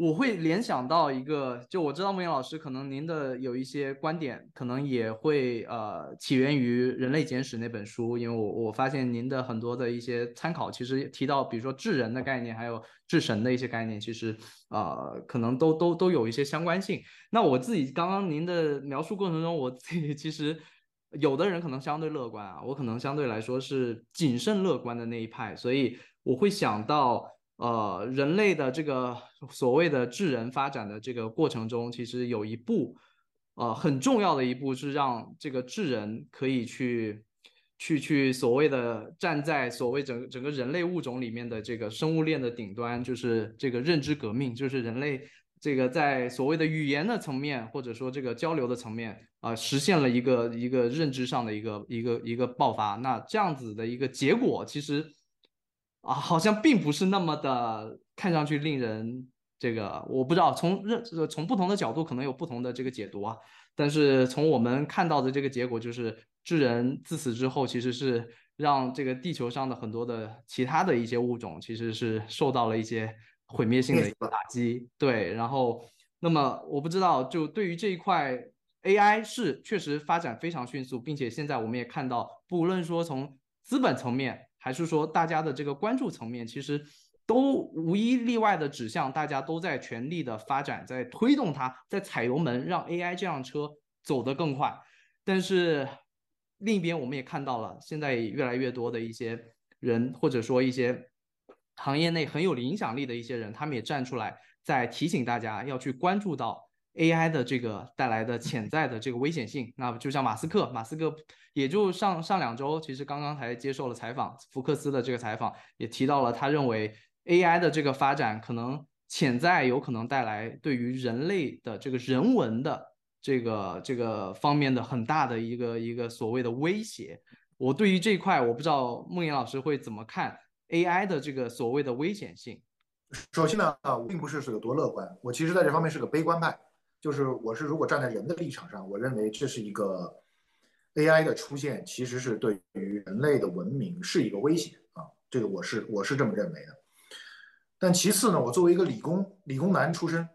我会联想到一个，就我知道孟岩老师可能您的有一些观点，可能也会呃起源于《人类简史》那本书，因为我我发现您的很多的一些参考，其实提到比如说智人的概念，还有智神的一些概念，其实呃可能都都都有一些相关性。那我自己刚刚您的描述过程中，我自己其实有的人可能相对乐观啊，我可能相对来说是谨慎乐观的那一派，所以我会想到。呃，人类的这个所谓的智人发展的这个过程中，其实有一步，呃，很重要的一步是让这个智人可以去，去去所谓的站在所谓整整个人类物种里面的这个生物链的顶端，就是这个认知革命，就是人类这个在所谓的语言的层面，或者说这个交流的层面，啊，实现了一个一个认知上的一个一个一个爆发。那这样子的一个结果，其实。啊，好像并不是那么的看上去令人这个，我不知道从认从不同的角度可能有不同的这个解读啊。但是从我们看到的这个结果，就是智人自此之后其实是让这个地球上的很多的其他的一些物种其实是受到了一些毁灭性的一个打击。对，然后那么我不知道，就对于这一块 AI 是确实发展非常迅速，并且现在我们也看到，不论说从资本层面。还是说，大家的这个关注层面，其实都无一例外的指向，大家都在全力的发展，在推动它，在踩油门，让 AI 这辆车走得更快。但是另一边，我们也看到了，现在越来越多的一些人，或者说一些行业内很有影响力的一些人，他们也站出来，在提醒大家要去关注到。AI 的这个带来的潜在的这个危险性，那就像马斯克，马斯克也就上上两周，其实刚刚才接受了采访，福克斯的这个采访也提到了，他认为 AI 的这个发展可能潜在有可能带来对于人类的这个人文的这个这个方面的很大的一个一个所谓的威胁。我对于这块，我不知道孟岩老师会怎么看 AI 的这个所谓的危险性。首先呢，啊，并不是是有多乐观，我其实在这方面是个悲观派。就是我是如果站在人的立场上，我认为这是一个 AI 的出现，其实是对于人类的文明是一个威胁啊。这个我是我是这么认为的。但其次呢，我作为一个理工理工男出身，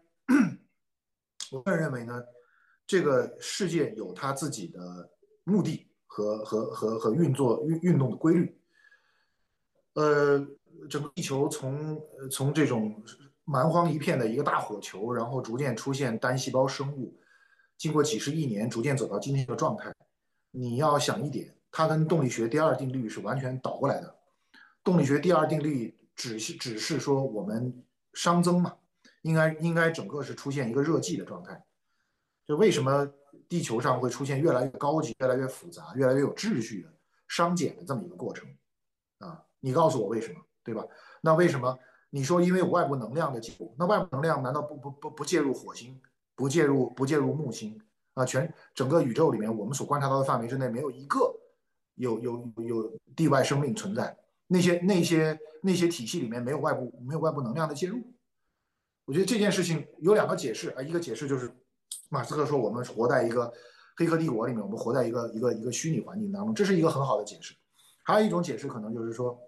我个人认为呢，这个世界有它自己的目的和和和和运作运运动的规律。呃。整个地球从从这种蛮荒一片的一个大火球，然后逐渐出现单细胞生物，经过几十亿年，逐渐走到今天的状态。你要想一点，它跟动力学第二定律是完全倒过来的。动力学第二定律只是只是说我们熵增嘛，应该应该整个是出现一个热寂的状态。就为什么地球上会出现越来越高级、越来越复杂、越来越有秩序的熵减的这么一个过程？啊，你告诉我为什么？对吧？那为什么你说因为有外部能量的介入？那外部能量难道不不不不介入火星，不介入不介入木星啊？全整个宇宙里面，我们所观察到的范围之内，没有一个有有有地外生命存在。那些那些那些体系里面没有外部没有外部能量的介入。我觉得这件事情有两个解释啊，一个解释就是马斯克说我们活在一个黑客帝国里面，我们活在一个一个一个虚拟环境当中，这是一个很好的解释。还有一种解释可能就是说。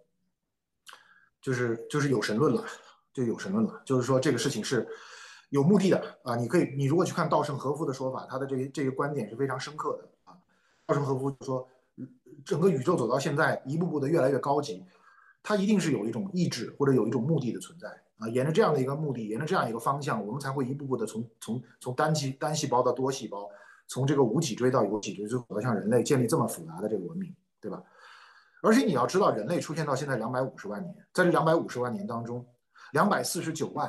就是就是有神论了，就有神论了。就是说这个事情是有目的的啊！你可以，你如果去看稻盛和夫的说法，他的这这个观点是非常深刻的啊。稻盛和夫说，整个宇宙走到现在，一步步的越来越高级，它一定是有一种意志或者有一种目的的存在啊。沿着这样的一个目的，沿着这样一个方向，我们才会一步步的从从从单细单细胞到多细胞，从这个无脊椎到有脊椎，最后像人类建立这么复杂的这个文明，对吧？而且你要知道，人类出现到现在两百五十万年，在这两百五十万年当中，两百四十九万，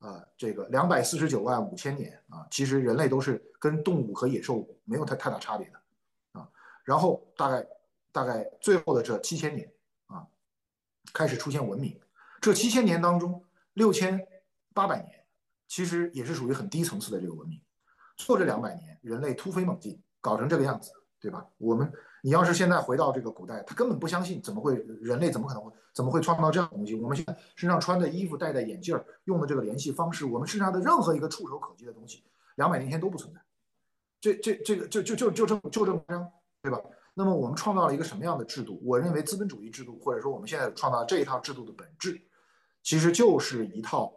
啊，这个两百四十九万五千年啊，其实人类都是跟动物和野兽没有太太大差别的，啊，然后大概大概最后的这七千年啊，开始出现文明，这七千年当中六千八百年，其实也是属于很低层次的这个文明，错这两百年，人类突飞猛进，搞成这个样子，对吧？我们。你要是现在回到这个古代，他根本不相信，怎么会人类怎么可能会怎么会创造这样的东西？我们现在身上穿的衣服、戴的眼镜、用的这个联系方式，我们身上的任何一个触手可及的东西，两百年前都不存在。这这这个就就就就这么就这么张，对吧？那么我们创造了一个什么样的制度？我认为资本主义制度，或者说我们现在创造这一套制度的本质，其实就是一套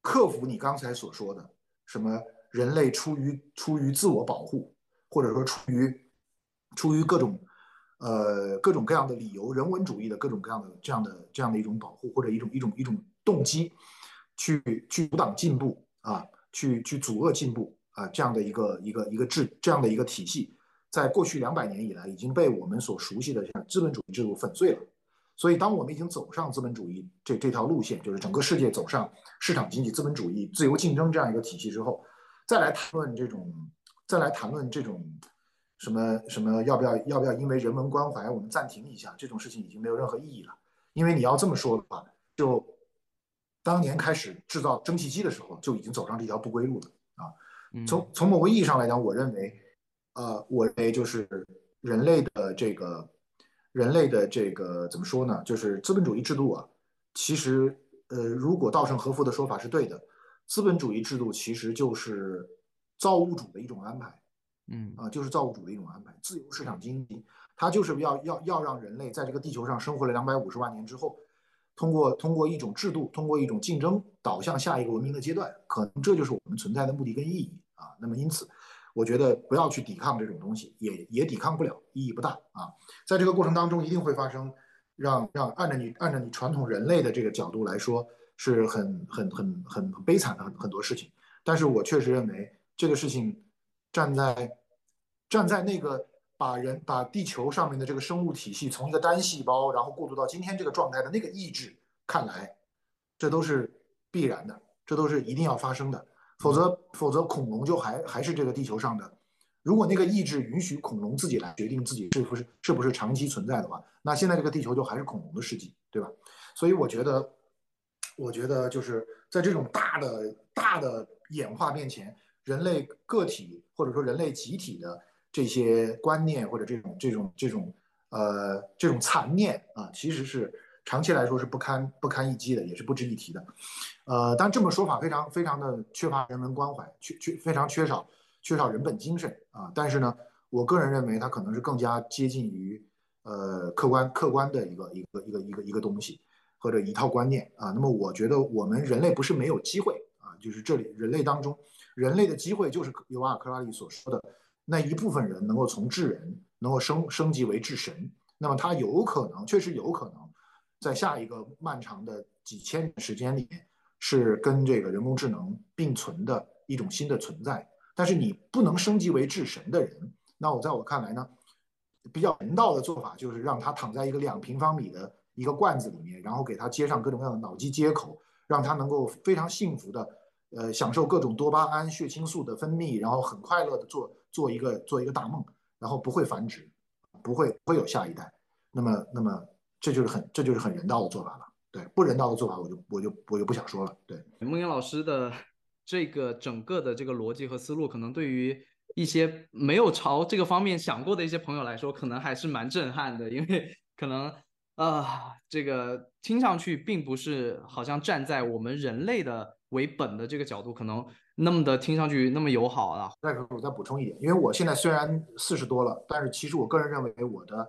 克服你刚才所说的什么人类出于出于自我保护，或者说出于。出于各种，呃，各种各样的理由，人文主义的各种各样的这样的这样的一种保护，或者一种一种一种动机，去去阻挡进步啊，去去阻遏进步啊，这样的一个一个一个制这样的一个体系，在过去两百年以来，已经被我们所熟悉的像资本主义制度粉碎了。所以，当我们已经走上资本主义这这条路线，就是整个世界走上市场经济、资本主义、自由竞争这样一个体系之后，再来谈论这种，再来谈论这种。什么什么要不要要不要因为人文关怀我们暂停一下？这种事情已经没有任何意义了。因为你要这么说的话，就当年开始制造蒸汽机的时候就已经走上这条不归路了啊。从从某个意义上来讲，我认为，呃，我认为就是人类的这个人类的这个怎么说呢？就是资本主义制度啊，其实呃，如果稻盛和夫的说法是对的，资本主义制度其实就是造物主的一种安排。嗯啊，就是造物主的一种安排，自由市场经济，它就是要要要让人类在这个地球上生活了两百五十万年之后，通过通过一种制度，通过一种竞争导向下一个文明的阶段，可能这就是我们存在的目的跟意义啊。那么因此，我觉得不要去抵抗这种东西，也也抵抗不了，意义不大啊。在这个过程当中，一定会发生让让按照你按照你传统人类的这个角度来说，是很很很很很悲惨的很很多事情。但是我确实认为这个事情站在。站在那个把人把地球上面的这个生物体系从一个单细胞，然后过渡到今天这个状态的那个意志，看来，这都是必然的，这都是一定要发生的。否则，否则恐龙就还还是这个地球上的。如果那个意志允许恐龙自己来决定自己是不是是不是长期存在的话，那现在这个地球就还是恐龙的世纪，对吧？所以我觉得，我觉得就是在这种大的大的演化面前，人类个体或者说人类集体的。这些观念或者这种这种这种呃，这种残念啊，其实是长期来说是不堪不堪一击的，也是不值一提的。呃，但这么说法非常非常的缺乏人文关怀，缺缺非常缺少缺少人本精神啊。但是呢，我个人认为它可能是更加接近于呃客观客观的一个一个一个一个一个东西或者一套观念啊。那么我觉得我们人类不是没有机会啊，就是这里人类当中人类的机会就是尤瓦尔克拉利所说的那一部分人能够从智人能够升升级为智神，那么他有可能确实有可能在下一个漫长的几千年时间里面。是跟这个人工智能并存的一种新的存在，但是你不能升级为智神的人，那我在我看来呢，比较人道的做法就是让他躺在一个两平方米的一个罐子里面，然后给他接上各种各样的脑机接口，让他能够非常幸福的，呃，享受各种多巴胺、血清素的分泌，然后很快乐的做做一个做一个大梦，然后不会繁殖，不会不会有下一代，那么那么这就是很这就是很人道的做法了。对不人道的做法，我就我就我就不想说了。对，孟岩老师的 这个整个的这个逻辑和思路，可能对于一些没有朝这个方面想过的一些朋友来说，可能还是蛮震撼的，因为 可能啊，这个听上去并不是好像站在我们人类的为本的这个角度，可能那么的听上去那么友好啊。再我再补充一点，因为我现在虽然四十多了，但是其实我个人认为我的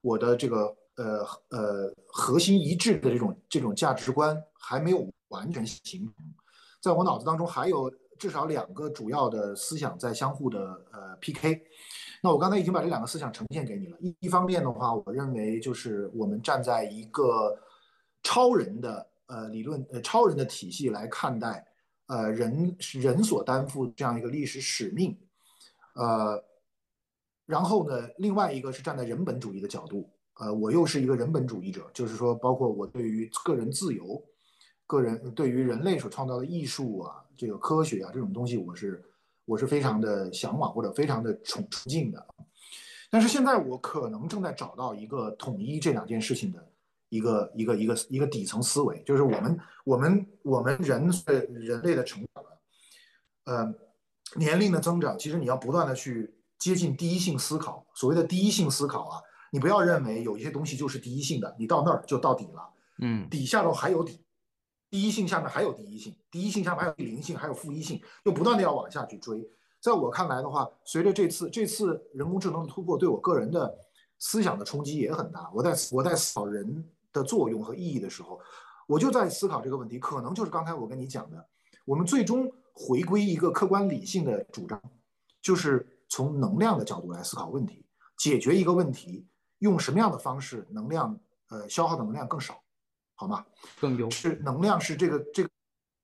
我的这个。呃呃，核心一致的这种这种价值观还没有完全形成，在我脑子当中还有至少两个主要的思想在相互的呃 PK。那我刚才已经把这两个思想呈现给你了。一一方面的话，我认为就是我们站在一个超人的呃理论呃超人的体系来看待呃人人所担负这样一个历史使命，呃，然后呢，另外一个是站在人本主义的角度。呃，我又是一个人本主义者，就是说，包括我对于个人自由、个人对于人类所创造的艺术啊、这个科学啊这种东西，我是我是非常的向往或者非常的崇崇敬的。但是现在我可能正在找到一个统一这两件事情的一个一个一个一个底层思维，就是我们我们我们人的人类的成长，呃，年龄的增长，其实你要不断的去接近第一性思考。所谓的第一性思考啊。你不要认为有一些东西就是第一性的，你到那儿就到底了。嗯，底下头还有底，第一性下面还有第一性，第一性下面还有零性，还有负一性，就不断的要往下去追。在我看来的话，随着这次这次人工智能的突破，对我个人的思想的冲击也很大。我在我在思考人的作用和意义的时候，我就在思考这个问题，可能就是刚才我跟你讲的，我们最终回归一个客观理性的主张，就是从能量的角度来思考问题，解决一个问题。用什么样的方式，能量呃消耗的能量更少，好吗？更优是能量是这个这个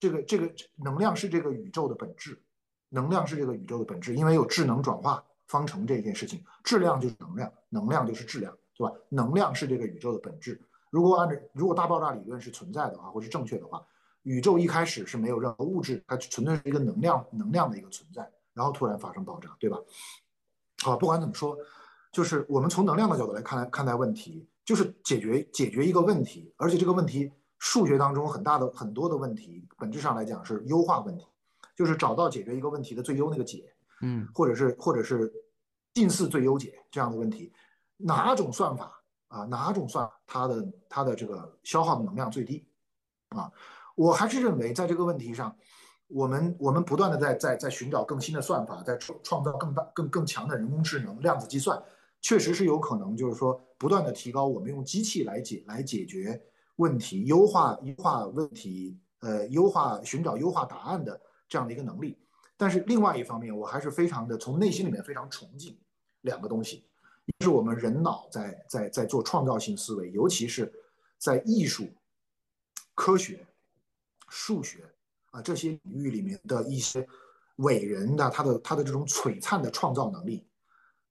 这个这个能量是这个宇宙的本质，能量是这个宇宙的本质，因为有智能转化方程这件事情，质量就是能量，能量就是质量，对吧？能量是这个宇宙的本质。如果按照如果大爆炸理论是存在的话，或是正确的话，宇宙一开始是没有任何物质，它纯粹是一个能量能量的一个存在，然后突然发生爆炸，对吧？好，不管怎么说。就是我们从能量的角度来看来看待问题，就是解决解决一个问题，而且这个问题数学当中很大的很多的问题，本质上来讲是优化问题，就是找到解决一个问题的最优那个解，嗯，或者是或者是近似最优解这样的问题，哪种算法啊，哪种算它的它的这个消耗的能量最低啊？我还是认为在这个问题上，我们我们不断的在在在寻找更新的算法，在创创造更大更更强的人工智能量子计算。确实是有可能，就是说不断的提高我们用机器来解来解决问题、优化优化问题、呃优化寻找优化答案的这样的一个能力。但是另外一方面，我还是非常的从内心里面非常崇敬两个东西，是我们人脑在在在做创造性思维，尤其是在艺术、科学、数学啊这些领域里面的一些伟人的他的他的这种璀璨的创造能力。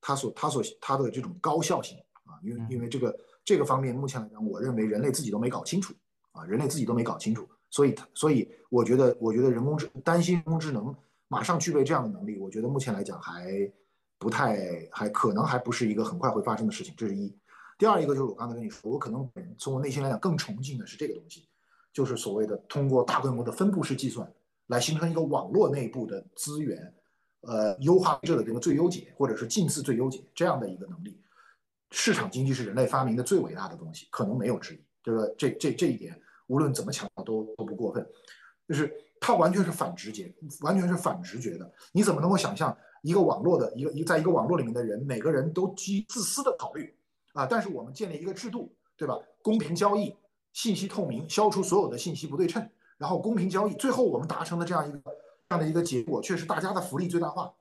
他所他所他的这种高效性啊，因为因为这个这个方面目前来讲，我认为人类自己都没搞清楚啊，人类自己都没搞清楚，所以所以我觉得我觉得人工智担心人工智能马上具备这样的能力，我觉得目前来讲还不太还可能还不是一个很快会发生的事情，这是一。第二一个就是我刚才跟你说，我可能从我内心来讲更崇敬的是这个东西，就是所谓的通过大规模的分布式计算来形成一个网络内部的资源。呃，优化这个这个最优解，或者是近似最优解这样的一个能力，市场经济是人类发明的最伟大的东西，可能没有之一。对吧这这这一点，无论怎么强调都都不过分。就是它完全是反直觉，完全是反直觉的。你怎么能够想象一个网络的一个一在一个网络里面的人，每个人都基于自私的考虑啊？但是我们建立一个制度，对吧？公平交易，信息透明，消除所有的信息不对称，然后公平交易，最后我们达成的这样一个这样的一个结果，却是大家的福利最大化。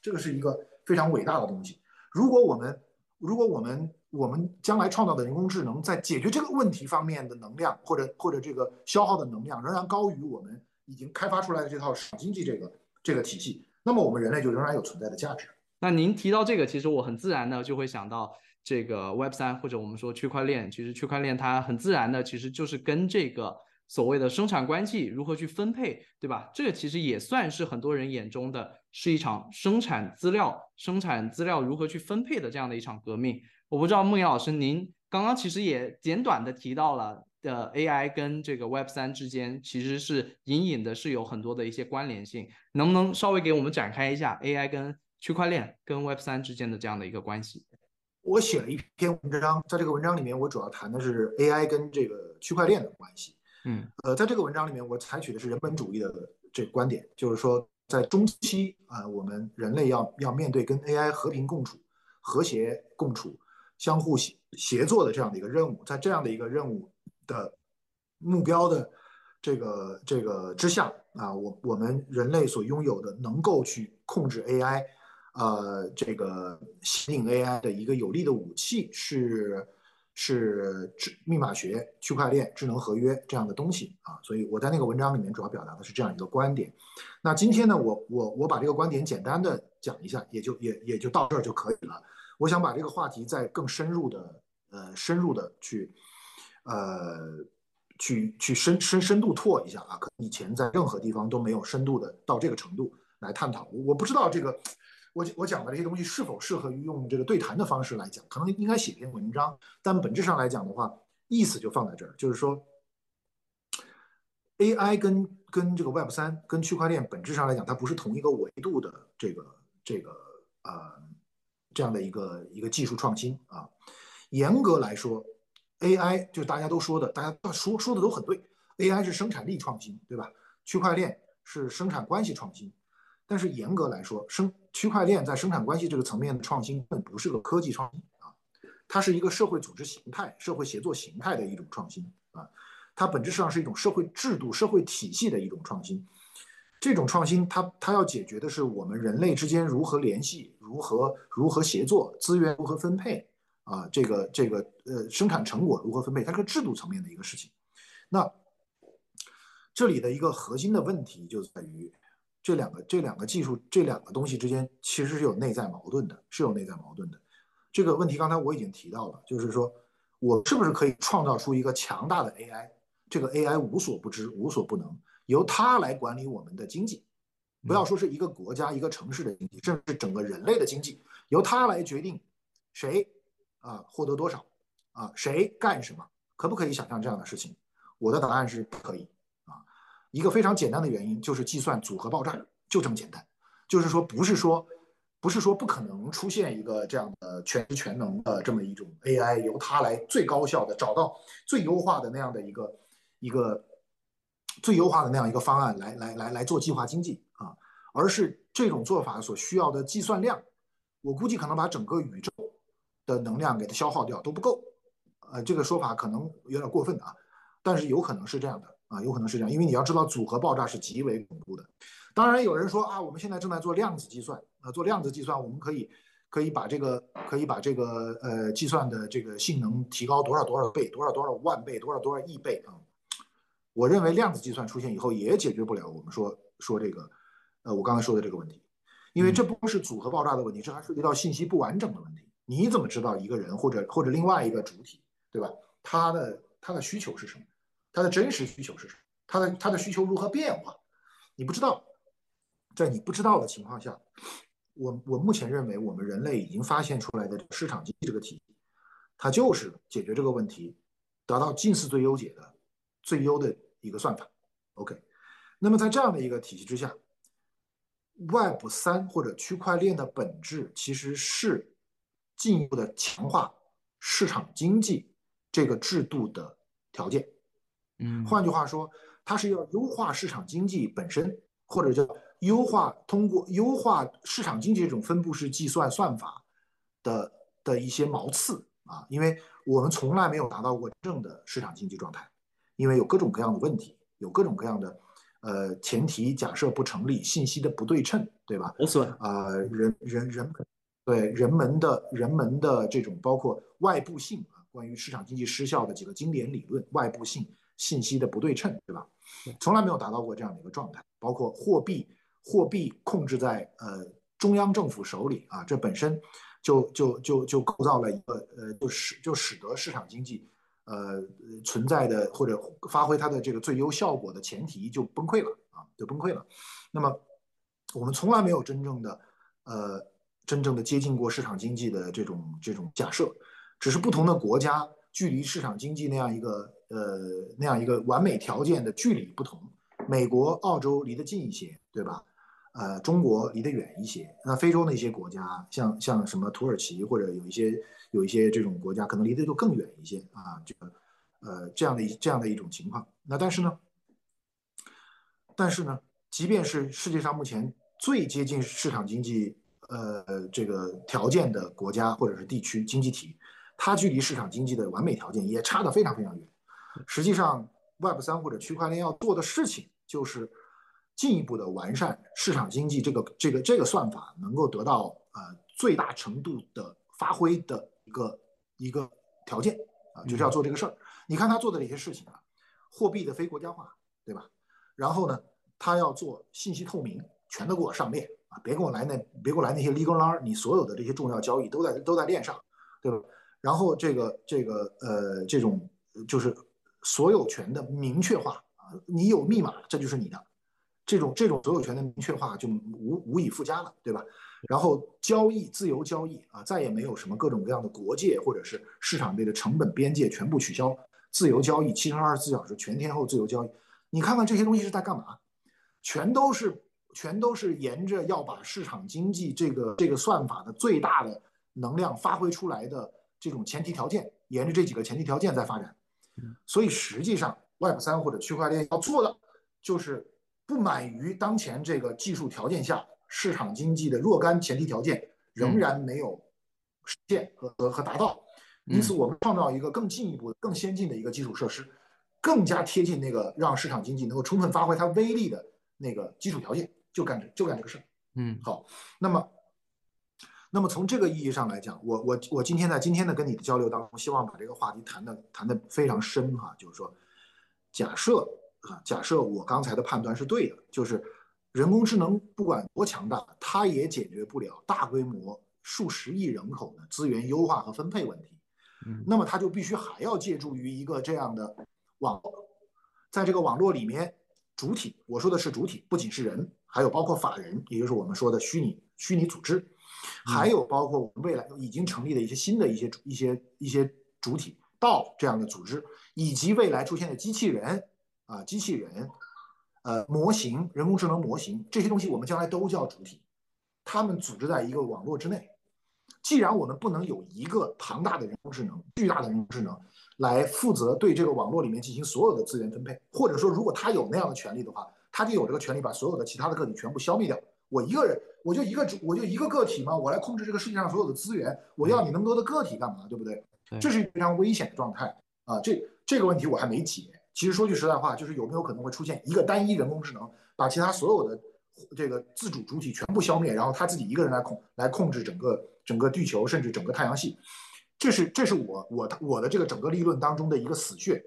这个是一个非常伟大的东西。如果我们如果我们我们将来创造的人工智能在解决这个问题方面的能量，或者或者这个消耗的能量仍然高于我们已经开发出来的这套市场经济这个这个体系，那么我们人类就仍然有存在的价值。那您提到这个，其实我很自然的就会想到这个 Web 三或者我们说区块链。其实区块链它很自然的其实就是跟这个所谓的生产关系如何去分配，对吧？这个其实也算是很多人眼中的是一场生产资料、生产资料如何去分配的这样的一场革命。我不知道孟岩老师，您刚刚其实也简短的提到了的 AI 跟这个 Web 三之间其实是隐隐的是有很多的一些关联性，能不能稍微给我们展开一下 AI 跟区块链跟 Web 三之间的这样的一个关系？我写了一篇文章，在这个文章里面，我主要谈的是 AI 跟这个区块链的关系。嗯，呃，在这个文章里面，我采取的是人本主义的这个观点，就是说在中期啊，我们人类要要面对跟 AI 和平共处、和谐共处。相互协协作的这样的一个任务，在这样的一个任务的目标的这个这个之下啊，我我们人类所拥有的能够去控制 AI，呃，这个吸引 AI 的一个有力的武器是是智密码学、区块链、智能合约这样的东西啊。所以我在那个文章里面主要表达的是这样一个观点。那今天呢，我我我把这个观点简单的讲一下，也就也也就到这儿就可以了。我想把这个话题再更深入的，呃，深入的去，呃，去去深深深度拓一下啊，可能以前在任何地方都没有深度的到这个程度来探讨。我不知道这个，我我讲的这些东西是否适合于用这个对谈的方式来讲，可能应该写篇文章。但本质上来讲的话，意思就放在这儿，就是说，AI 跟跟这个 Web 三跟区块链本质上来讲，它不是同一个维度的这个这个呃。这样的一个一个技术创新啊，严格来说，AI 就大家都说的，大家说说的都很对，AI 是生产力创新，对吧？区块链是生产关系创新，但是严格来说，生区块链在生产关系这个层面的创新，根本不是个科技创新啊，它是一个社会组织形态、社会协作形态的一种创新啊，它本质上是一种社会制度、社会体系的一种创新。这种创新，它它要解决的是我们人类之间如何联系、如何如何协作、资源如何分配啊，这个这个呃生产成果如何分配，它是制度层面的一个事情。那这里的一个核心的问题就在于，这两个这两个技术这两个东西之间其实是有内在矛盾的，是有内在矛盾的。这个问题刚才我已经提到了，就是说我是不是可以创造出一个强大的 AI？这个 AI 无所不知、无所不能。由它来管理我们的经济，不要说是一个国家、一个城市的经济，甚至整个人类的经济，由它来决定谁啊获得多少啊，谁干什么，可不可以想象这样的事情？我的答案是不可以啊。一个非常简单的原因就是计算组合爆炸，就这么简单。就是说，不是说，不是说不可能出现一个这样的全知全能的这么一种 AI，由它来最高效的找到最优化的那样的一个一个。最优化的那样一个方案来来来来做计划经济啊，而是这种做法所需要的计算量，我估计可能把整个宇宙的能量给它消耗掉都不够，呃，这个说法可能有点过分啊，但是有可能是这样的啊，有可能是这样，因为你要知道组合爆炸是极为恐怖的。当然有人说啊，我们现在正在做量子计算啊，做量子计算我们可以可以把这个可以把这个呃计算的这个性能提高多少多少倍，多少多少万倍，多少多少亿倍啊。我认为量子计算出现以后也解决不了我们说说这个，呃，我刚才说的这个问题，因为这不是组合爆炸的问题，这还涉及到信息不完整的问题。你怎么知道一个人或者或者另外一个主体，对吧？他的他的需求是什么？他的真实需求是什么？他的他的需求如何变化？你不知道，在你不知道的情况下，我我目前认为我们人类已经发现出来的市场经济这个体系，它就是解决这个问题，得到近似最优解的最优的。一个算法，OK，那么在这样的一个体系之下，Web 三或者区块链的本质其实是进一步的强化市场经济这个制度的条件。嗯，换句话说，它是要优化市场经济本身，或者叫优化通过优化市场经济这种分布式计算算法的的一些毛刺啊，因为我们从来没有达到过真正的市场经济状态，因为有各种各样的问题，有各种各样的呃前提假设不成立，信息的不对称，对吧？没错啊，人人人们对人们的人们的这种包括外部性啊，关于市场经济失效的几个经典理论，外部性。信息的不对称，对吧？从来没有达到过这样的一个状态。包括货币，货币控制在呃中央政府手里啊，这本身就就就就构造了一个呃，就使就使得市场经济呃存在的或者发挥它的这个最优效果的前提就崩溃了啊，就崩溃了。那么我们从来没有真正的呃真正的接近过市场经济的这种这种假设，只是不同的国家距离市场经济那样一个。呃，那样一个完美条件的距离不同，美国、澳洲离得近一些，对吧？呃，中国离得远一些。那非洲那些国家，像像什么土耳其或者有一些有一些这种国家，可能离得就更远一些啊。这个呃，这样的一这样的一种情况。那但是呢，但是呢，即便是世界上目前最接近市场经济呃这个条件的国家或者是地区经济体，它距离市场经济的完美条件也差得非常非常远。实际上，Web 三或者区块链要做的事情，就是进一步的完善市场经济这个这个这个算法，能够得到呃最大程度的发挥的一个一个条件啊，就是要做这个事儿。你看他做的这些事情啊，货币的非国家化，对吧？然后呢，他要做信息透明，全都给我上链别给我来那别给我来那些 legal line，你所有的这些重要交易都在都在链上，对吧？然后这个这个呃这种就是。所有权的明确化啊，你有密码，这就是你的，这种这种所有权的明确化就无无以复加了，对吧？然后交易自由交易啊，再也没有什么各种各样的国界或者是市场内的成本边界全部取消，自由交易，七乘二十四小时全天候自由交易。你看看这些东西是在干嘛？全都是全都是沿着要把市场经济这个这个算法的最大的能量发挥出来的这种前提条件，沿着这几个前提条件在发展。所以实际上，Web 三或者区块链要做的，就是不满于当前这个技术条件下市场经济的若干前提条件仍然没有实现和和和达到，因此我们创造一个更进一步、更先进的一个基础设施，更加贴近那个让市场经济能够充分发挥它威力的那个基础条件，就干这就干这个事儿。嗯，好，那么。那么从这个意义上来讲，我我我今天在今天的跟你的交流当中，希望把这个话题谈的谈的非常深哈，就是说，假设啊，假设我刚才的判断是对的，就是人工智能不管多强大，它也解决不了大规模数十亿人口的资源优化和分配问题。嗯，那么它就必须还要借助于一个这样的网络，在这个网络里面，主体我说的是主体，不仅是人，还有包括法人，也就是我们说的虚拟虚拟组织。还有包括我们未来已经成立的一些新的一些一些一些主体道这样的组织，以及未来出现的机器人啊，机器人，呃，模型、人工智能模型这些东西，我们将来都叫主体，他们组织在一个网络之内。既然我们不能有一个庞大的人工智能、巨大的人工智能来负责对这个网络里面进行所有的资源分配，或者说，如果他有那样的权利的话，他就有这个权利把所有的其他的个体全部消灭掉。我一个人，我就一个主，我就一个个体嘛，我来控制这个世界上所有的资源。我要你那么多的个体干嘛？对不对？这是非常危险的状态啊！这这个问题我还没解。其实说句实在话，就是有没有可能会出现一个单一人工智能，把其他所有的这个自主主体全部消灭，然后他自己一个人来控来控制整个整个地球，甚至整个太阳系？这是这是我我我的这个整个立论当中的一个死穴。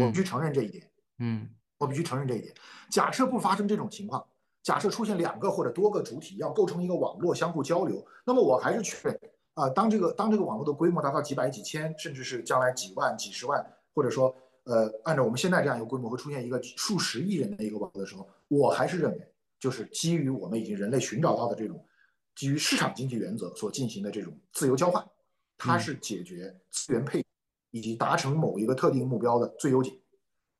我必须承认这一点。嗯，我必须承认这一点。假设不发生这种情况。假设出现两个或者多个主体要构成一个网络相互交流，那么我还是确认啊，当这个当这个网络的规模达到几百几千，甚至是将来几万几十万，或者说呃按照我们现在这样一个规模会出现一个数十亿人的一个网络的时候，我还是认为就是基于我们已经人类寻找到的这种基于市场经济原则所进行的这种自由交换，它是解决资源配以及达成某一个特定目标的最优解，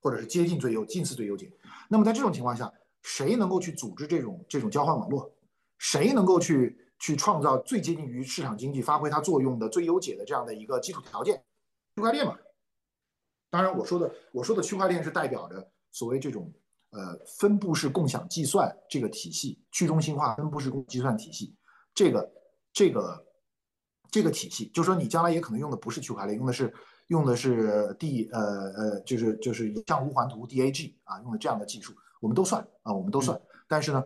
或者是接近最优近似最优解。那么在这种情况下。谁能够去组织这种这种交换网络？谁能够去去创造最接近于市场经济发挥它作用的最优解的这样的一个基础条件，区块链嘛。当然，我说的我说的区块链是代表着所谓这种呃分布式共享计算这个体系，去中心化分布式共计算体系，这个这个这个体系，就是说你将来也可能用的不是区块链，用的是用的是 D 呃呃就是就是像无环图 DAG 啊，用的这样的技术，我们都算啊，我们都算。但是呢，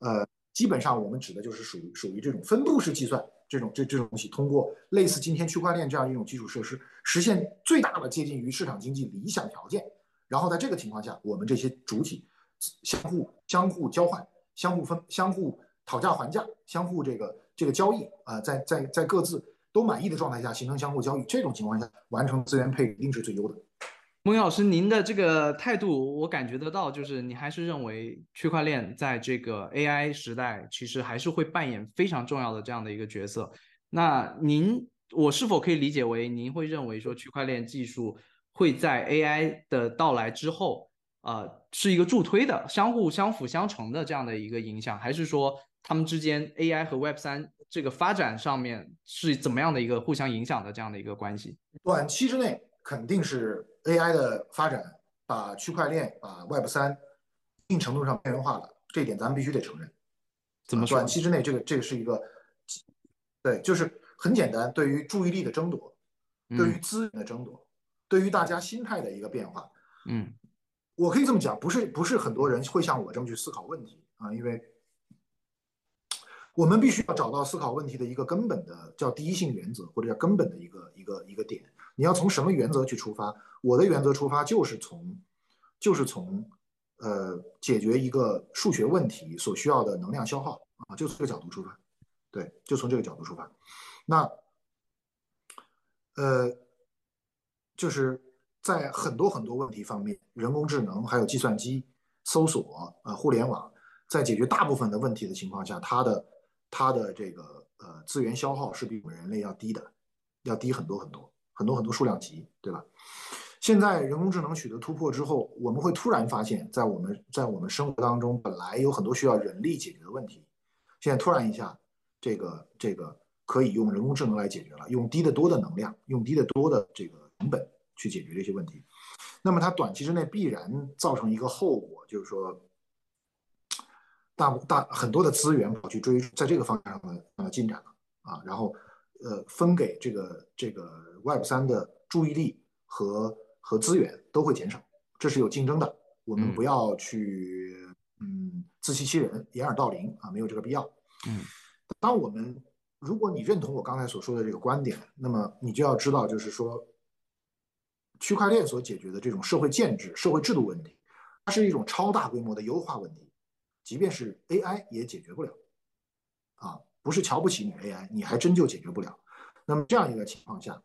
呃，基本上我们指的就是属于属于这种分布式计算。这种这这种东西，通过类似今天区块链这样一种基础设施，实现最大的接近于市场经济理想条件。然后在这个情况下，我们这些主体相互相互交换、相互分、相互讨价还价、相互这个这个交易啊，在在在各自都满意的状态下形成相互交易。这种情况下完成资源配一定是最优的。孟岩老师，您的这个态度我感觉得到，就是你还是认为区块链在这个 AI 时代，其实还是会扮演非常重要的这样的一个角色。那您，我是否可以理解为您会认为说区块链技术会在 AI 的到来之后，呃，是一个助推的、相互相辅相成的这样的一个影响，还是说他们之间 AI 和 Web 三这个发展上面是怎么样的一个互相影响的这样的一个关系？短期之内肯定是。AI 的发展把区块链、把 Web 三一定程度上边缘化了，这一点咱们必须得承认。怎么说？短期之内，这个这个是一个，对，就是很简单，对于注意力的争夺，对于资源的争夺，对于大家心态的一个变化。嗯，我可以这么讲，不是不是很多人会像我这么去思考问题啊，因为我们必须要找到思考问题的一个根本的叫第一性原则，或者叫根本的一个一个一个点。你要从什么原则去出发？我的原则出发就是从，就是从，呃，解决一个数学问题所需要的能量消耗啊，就从这个角度出发，对，就从这个角度出发。那，呃，就是在很多很多问题方面，人工智能还有计算机、搜索啊、互联网，在解决大部分的问题的情况下，它的它的这个呃资源消耗是比我们人类要低的，要低很多很多。很多很多数量级，对吧？现在人工智能取得突破之后，我们会突然发现，在我们在我们生活当中，本来有很多需要人力解决的问题，现在突然一下，这个这个可以用人工智能来解决了，用低得多的能量，用低得多的这个成本去解决这些问题。那么它短期之内必然造成一个后果，就是说，大大很多的资源跑去追在这个方向上的呃进展了啊，然后呃分给这个这个。Web 三的注意力和和资源都会减少，这是有竞争的。我们不要去嗯自欺欺人、掩耳盗铃啊，没有这个必要。嗯，当我们如果你认同我刚才所说的这个观点，那么你就要知道，就是说，区块链所解决的这种社会建制、社会制度问题，它是一种超大规模的优化问题，即便是 AI 也解决不了。啊，不是瞧不起你 AI，你还真就解决不了。那么这样一个情况下。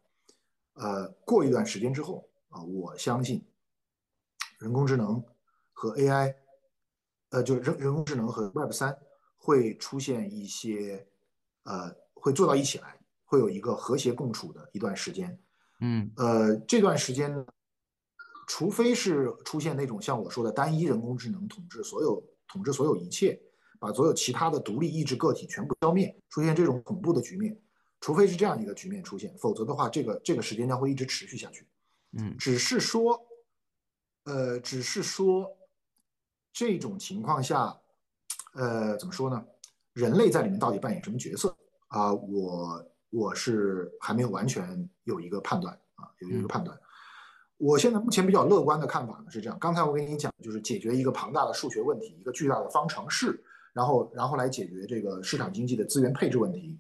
呃，过一段时间之后啊，我相信人工智能和 AI，呃，就人人工智能和 Web 三会出现一些呃，会做到一起来，会有一个和谐共处的一段时间。嗯，呃，这段时间，除非是出现那种像我说的单一人工智能统治所有、统治所有一切，把所有其他的独立意志个体全部消灭，出现这种恐怖的局面。除非是这样一个局面出现，否则的话，这个这个时间将会一直持续下去。嗯，只是说，呃，只是说，这种情况下，呃，怎么说呢？人类在里面到底扮演什么角色啊？我我是还没有完全有一个判断啊，有一个判断。我现在目前比较乐观的看法呢是这样：刚才我跟你讲，就是解决一个庞大的数学问题，一个巨大的方程式，然后然后来解决这个市场经济的资源配置问题。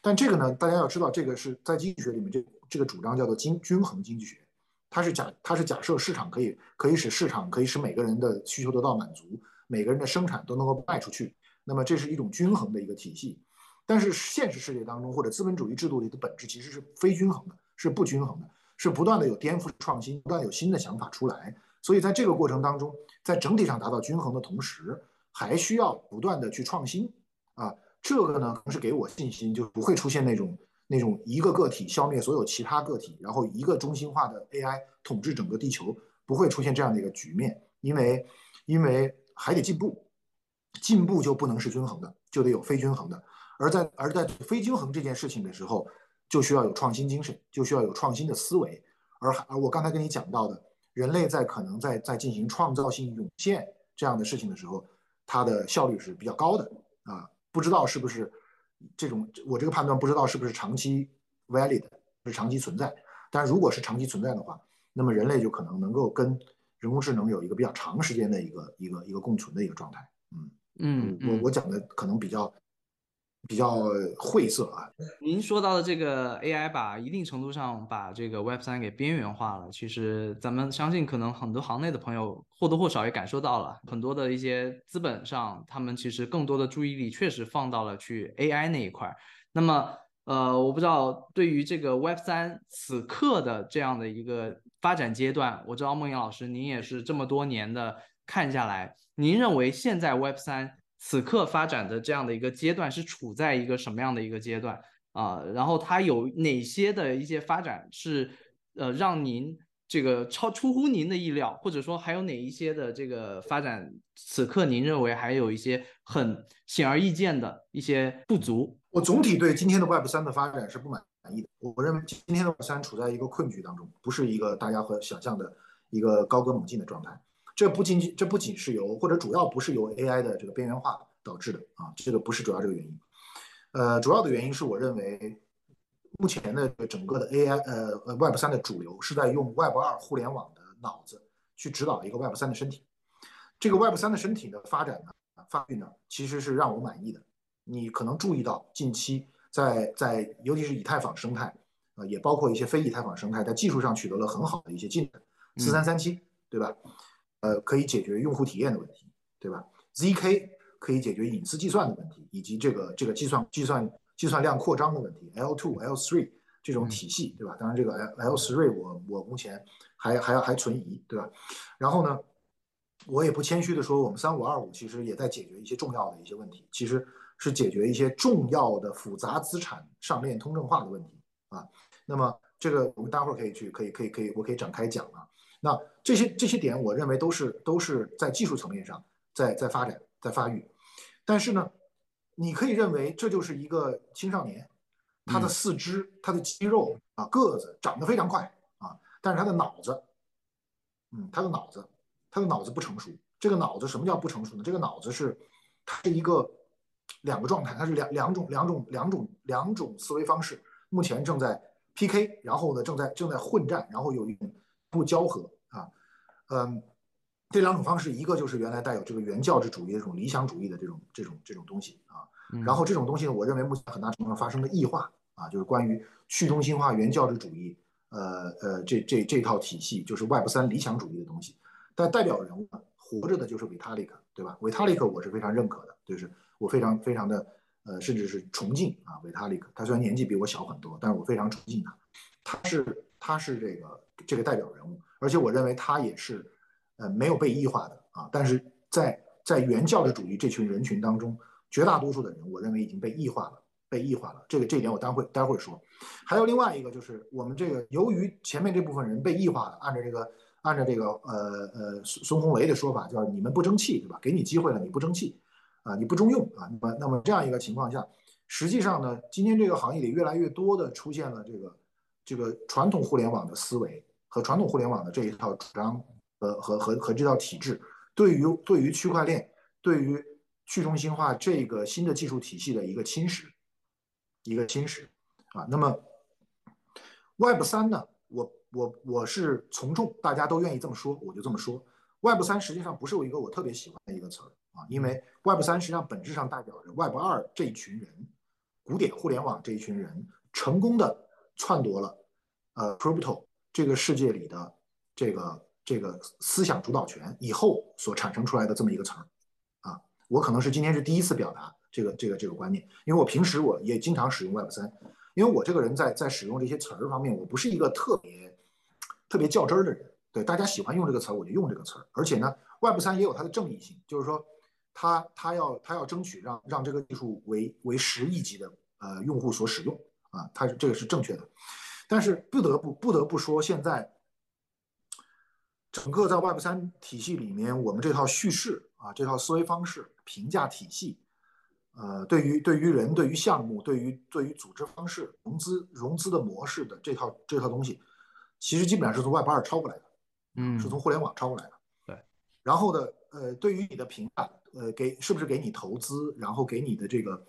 但这个呢，大家要知道，这个是在经济学里面，这这个主张叫做均均衡经济学，它是假它是假设市场可以可以使市场可以使每个人的需求得到满足，每个人的生产都能够卖出去，那么这是一种均衡的一个体系。但是现实世界当中或者资本主义制度里的本质其实是非均衡的，是不均衡的，是不断的有颠覆创新，不断有新的想法出来。所以在这个过程当中，在整体上达到均衡的同时，还需要不断的去创新啊。这个呢，可能是给我信心，就不会出现那种那种一个个体消灭所有其他个体，然后一个中心化的 AI 统治整个地球，不会出现这样的一个局面，因为因为还得进步，进步就不能是均衡的，就得有非均衡的，而在而在非均衡这件事情的时候，就需要有创新精神，就需要有创新的思维。而而我刚才跟你讲到的，人类在可能在在进行创造性涌现这样的事情的时候，它的效率是比较高的啊。不知道是不是这种我这个判断不知道是不是长期 valid 是长期存在。但如果是长期存在的话，那么人类就可能能够跟人工智能有一个比较长时间的一个一个一个共存的一个状态。嗯嗯，我我讲的可能比较。比较晦涩啊！您说到的这个 AI 吧，一定程度上把这个 Web 三给边缘化了。其实咱们相信，可能很多行内的朋友或多或少也感受到了，很多的一些资本上，他们其实更多的注意力确实放到了去 AI 那一块。那么，呃，我不知道对于这个 Web 三此刻的这样的一个发展阶段，我知道孟岩老师您也是这么多年的看下来，您认为现在 Web 三？此刻发展的这样的一个阶段是处在一个什么样的一个阶段啊？然后它有哪些的一些发展是呃让您这个超出乎您的意料，或者说还有哪一些的这个发展，此刻您认为还有一些很显而易见的一些不足？我总体对今天的 Web 三的发展是不满意的。我认为今天的 Web 三处在一个困局当中，不是一个大家和想象的一个高歌猛进的状态。这不仅仅这不仅是由或者主要不是由 AI 的这个边缘化导致的啊，这个不是主要这个原因。呃，主要的原因是我认为目前的整个的 AI 呃呃 Web 三的主流是在用 Web 二互联网的脑子去指导一个 Web 三的身体。这个 Web 三的身体的发展呢，发育呢，其实是让我满意的。你可能注意到近期在在尤其是以太坊生态啊，也包括一些非以太坊生态，在技术上取得了很好的一些进展。四三三七，对吧？呃，可以解决用户体验的问题，对吧？zk 可以解决隐私计算的问题，以及这个这个计算计算计算量扩张的问题。L2、L3 这种体系，对吧？当然，这个 L L3 我我目前还还要还存疑，对吧？然后呢，我也不谦虚的说，我们三五二五其实也在解决一些重要的一些问题，其实是解决一些重要的复杂资产上链通证化的问题啊。那么这个我们待会儿可以去可以可以可以，我可以展开讲啊。那这些这些点，我认为都是都是在技术层面上在在发展在发育，但是呢，你可以认为这就是一个青少年，他的四肢、他的肌肉啊、个子长得非常快啊，但是他的脑子，嗯，他的脑子，他的脑子不成熟。这个脑子什么叫不成熟呢？这个脑子是它是一个两个状态，它是两两种两种两种两种思维方式，目前正在 PK，然后呢正在正在混战，然后有一种不交合。啊，嗯，这两种方式，一个就是原来带有这个原教旨主义的这种理想主义的这种这种这种东西啊，然后这种东西呢，我认为目前很大程度上发生了异化啊，就是关于去中心化原教旨主义，呃呃，这这这套体系就是 Web 三理想主义的东西，但代表人物呢，活着的就是维塔利克，对吧？维塔利克我是非常认可的，就是我非常非常的呃，甚至是崇敬啊，维塔利克，他虽然年纪比我小很多，但是我非常崇敬他，他是他是这个这个代表人物。而且我认为他也是，呃，没有被异化的啊。但是在在原教旨主义这群人群当中，绝大多数的人，我认为已经被异化了，被异化了。这个这一点我待会待会说。还有另外一个就是，我们这个由于前面这部分人被异化了，按照这个按照这个呃呃孙孙红雷的说法，叫你们不争气，对吧？给你机会了，你不争气，啊，你不中用啊。那么那么这样一个情况下，实际上呢，今天这个行业里越来越多的出现了这个这个传统互联网的思维。和传统互联网的这一套主张，和和和和这套体制，对于对于区块链，对于去中心化这个新的技术体系的一个侵蚀，一个侵蚀啊。那么，Web 三呢？我我我是从众，大家都愿意这么说，我就这么说。Web 三实际上不是我一个我特别喜欢的一个词儿啊，因为 Web 三实际上本质上代表着 Web 二这一群人，古典互联网这一群人成功的篡夺了呃 Crypto。这个世界里的这个这个思想主导权以后所产生出来的这么一个词儿，啊，我可能是今天是第一次表达这个这个这个观念，因为我平时我也经常使用 Web 三，因为我这个人在在使用这些词儿方面，我不是一个特别特别较真儿的人，对大家喜欢用这个词儿，我就用这个词儿，而且呢，Web 三也有它的正义性，就是说，它它要它要争取让让这个技术为为十亿级的呃用户所使用啊，它是这个是正确的。但是不得不不得不说，现在整个在 Web 三体系里面，我们这套叙事啊，这套思维方式、评价体系，呃，对于对于人、对于项目、对于对于组织方式、融资融资的模式的这套这套东西，其实基本上是从 Web 二抄过来的，嗯，是从互联网抄过来的。对。然后呢，呃，对于你的评价，呃，给是不是给你投资，然后给你的这个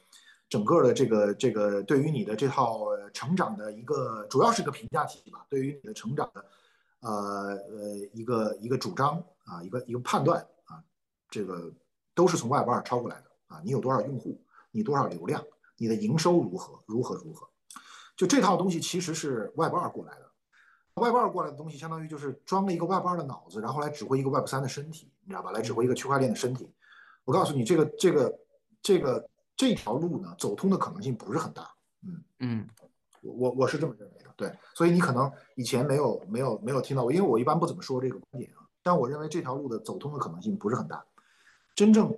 整个的这个这个，对于你的这套成长的一个，主要是个评价体系吧。对于你的成长的，呃呃，一个一个主张啊，一个一个判断啊，这个都是从 Web 二抄过来的。啊，你有多少用户？你多少流量？你的营收如何？如何如何？就这套东西其实是 Web 二过来的。Web 二过来的东西，相当于就是装了一个 Web 二的脑子，然后来指挥一个 Web 三的身体，你知道吧？来指挥一个区块链的身体。我告诉你，这个这个这个这条路呢，走通的可能性不是很大。嗯嗯，我我我是这么认为的。对，所以你可能以前没有没有没有听到过，因为我一般不怎么说这个观点啊。但我认为这条路的走通的可能性不是很大。真正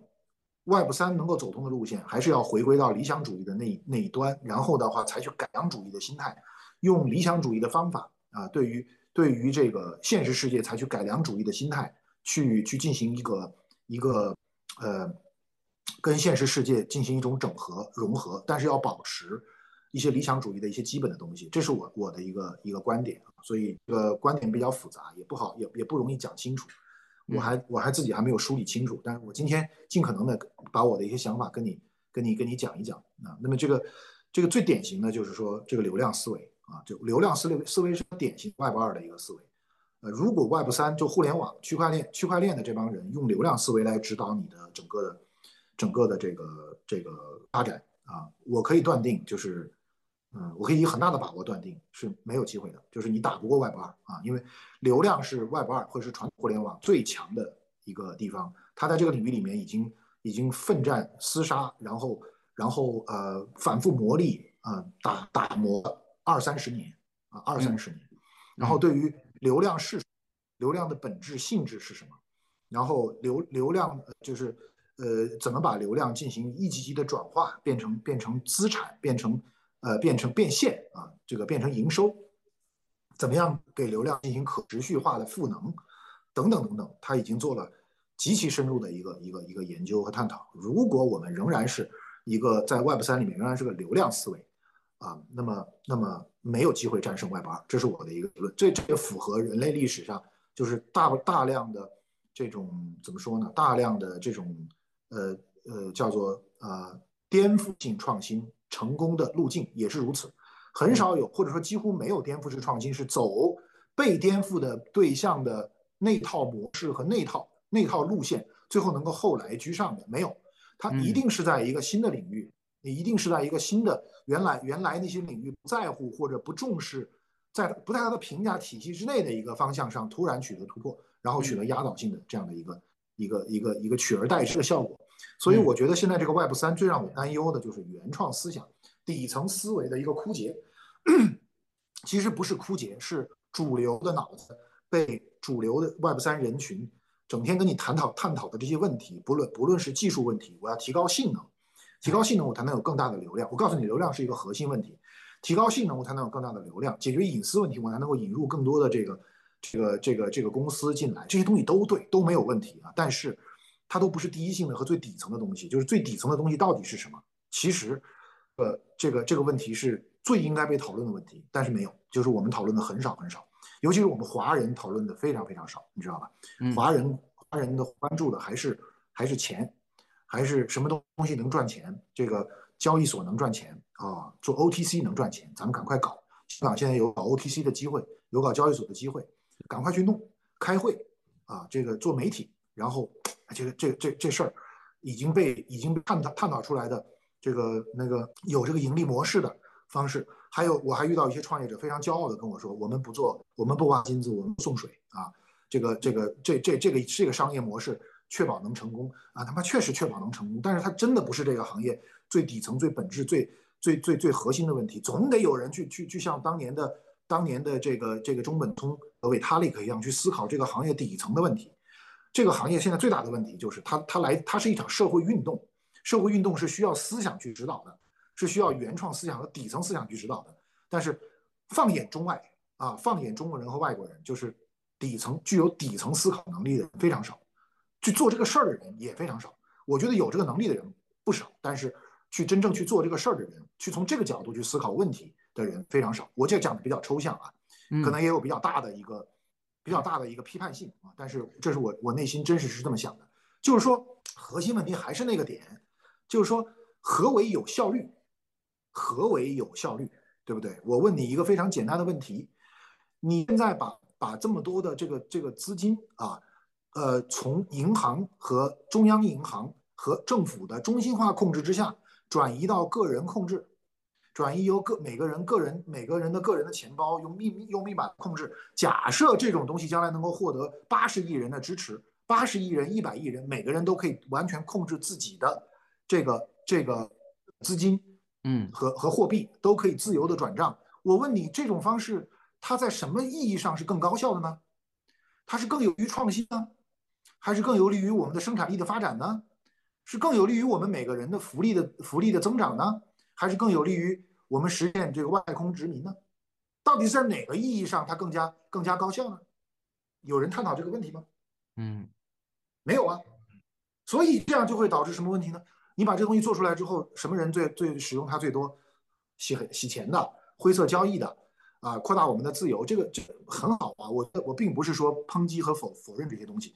Web 三能够走通的路线，还是要回归到理想主义的那那一端，然后的话采取改良主义的心态，用理想主义的方法啊，对于对于这个现实世界采取改良主义的心态，去去进行一个一个呃，跟现实世界进行一种整合融合，但是要保持一些理想主义的一些基本的东西，这是我我的一个一个观点，所以这个观点比较复杂，也不好也也不容易讲清楚。我还我还自己还没有梳理清楚，但是我今天尽可能的把我的一些想法跟你跟你跟你讲一讲啊。那么这个这个最典型的就是说这个流量思维啊，就流量思维思维是典型 Web 二的一个思维。呃，如果 Web 三就互联网区块链区块链的这帮人用流量思维来指导你的整个的整个的这个这个发展啊，我可以断定就是。嗯，我可以以很大的把握断定是没有机会的，就是你打不过 Web 二啊，因为流量是 Web 二或者是传统互联网最强的一个地方，它在这个领域里面已经已经奋战厮杀，然后然后呃反复磨砺啊打打磨二三十年啊二三十年，然后对于流量是流量的本质性质是什么，然后流流量就是呃怎么把流量进行一级级的转化，变成变成资产，变成。呃，变成变现啊，这个变成营收，怎么样给流量进行可持续化的赋能，等等等等，他已经做了极其深入的一个一个一个研究和探讨。如果我们仍然是一个在 Web 三里面仍然是个流量思维啊，那么那么没有机会战胜 Web 二，这是我的一个结论。这这也符合人类历史上就是大大量的这种怎么说呢？大量的这种呃呃叫做呃颠覆性创新。成功的路径也是如此，很少有或者说几乎没有颠覆式创新是走被颠覆的对象的那套模式和那套那套路线，最后能够后来居上的没有，它一定是在一个新的领域，你一定是在一个新的原来原来那些领域不在乎或者不重视，在不在他的评价体系之内的一个方向上突然取得突破，然后取得压倒性的这样的一个一个一个一个取而代之的效果。所以我觉得现在这个 Web 三最让我担忧的就是原创思想、底层思维的一个枯竭。其实不是枯竭，是主流的脑子被主流的 Web 三人群整天跟你探讨探讨的这些问题，不论不论是技术问题，我要提高性能，提高性能我才能有更大的流量。我告诉你，流量是一个核心问题，提高性能我才能有更大的流量，解决隐私问题我才能够引入更多的这个这个这个这个公司进来，这些东西都对，都没有问题啊。但是。它都不是第一性的和最底层的东西，就是最底层的东西到底是什么？其实，呃，这个这个问题是最应该被讨论的问题，但是没有，就是我们讨论的很少很少，尤其是我们华人讨论的非常非常少，你知道吧？华人华人的关注的还是还是钱，还是什么东东西能赚钱？这个交易所能赚钱啊，做 OTC 能赚钱，咱们赶快搞。香港现在有搞 OTC 的机会，有搞交易所的机会，赶快去弄，开会啊，这个做媒体，然后。这个这这这事儿已经被已经被探讨探讨出来的这个那个有这个盈利模式的方式，还有我还遇到一些创业者非常骄傲的跟我说，我们不做，我们不挖金子，我们送水啊，这个这个这这这个这个商业模式确保能成功啊，他妈确实确保能成功，但是它真的不是这个行业最底层、最本质、最最最最核心的问题，总得有人去去去像当年的当年的这个这个中本聪和维塔利克一样去思考这个行业底层的问题。这个行业现在最大的问题就是，它它来它是一场社会运动，社会运动是需要思想去指导的，是需要原创思想和底层思想去指导的。但是，放眼中外啊，放眼中国人和外国人，就是底层具有底层思考能力的人非常少，去做这个事儿的人也非常少。我觉得有这个能力的人不少，但是去真正去做这个事儿的人，去从这个角度去思考问题的人非常少。我这讲的比较抽象啊，可能也有比较大的一个比较大的一个批判性啊，但是这是我我内心真实是这么想的，就是说核心问题还是那个点，就是说何为有效率？何为有效率？对不对？我问你一个非常简单的问题，你现在把把这么多的这个这个资金啊，呃，从银行和中央银行和政府的中心化控制之下，转移到个人控制，转移由个每个人个人每个人的个人的钱包用密用密码控制。假设这种东西将来能够获得八十亿人的支持，八十亿人、一百亿人，每个人都可以完全控制自己的这个这个资金。嗯，和和货币都可以自由的转账。我问你，这种方式它在什么意义上是更高效的呢？它是更有利于创新呢，还是更有利于我们的生产力的发展呢？是更有利于我们每个人的福利的福利的增长呢，还是更有利于我们实现这个外空殖民呢？到底在哪个意义上它更加更加高效呢？有人探讨这个问题吗？嗯，没有啊。所以这样就会导致什么问题呢？你把这东西做出来之后，什么人最最使用它最多？洗洗钱的、灰色交易的，啊，扩大我们的自由，这个这很好啊。我我并不是说抨击和否否认这些东西，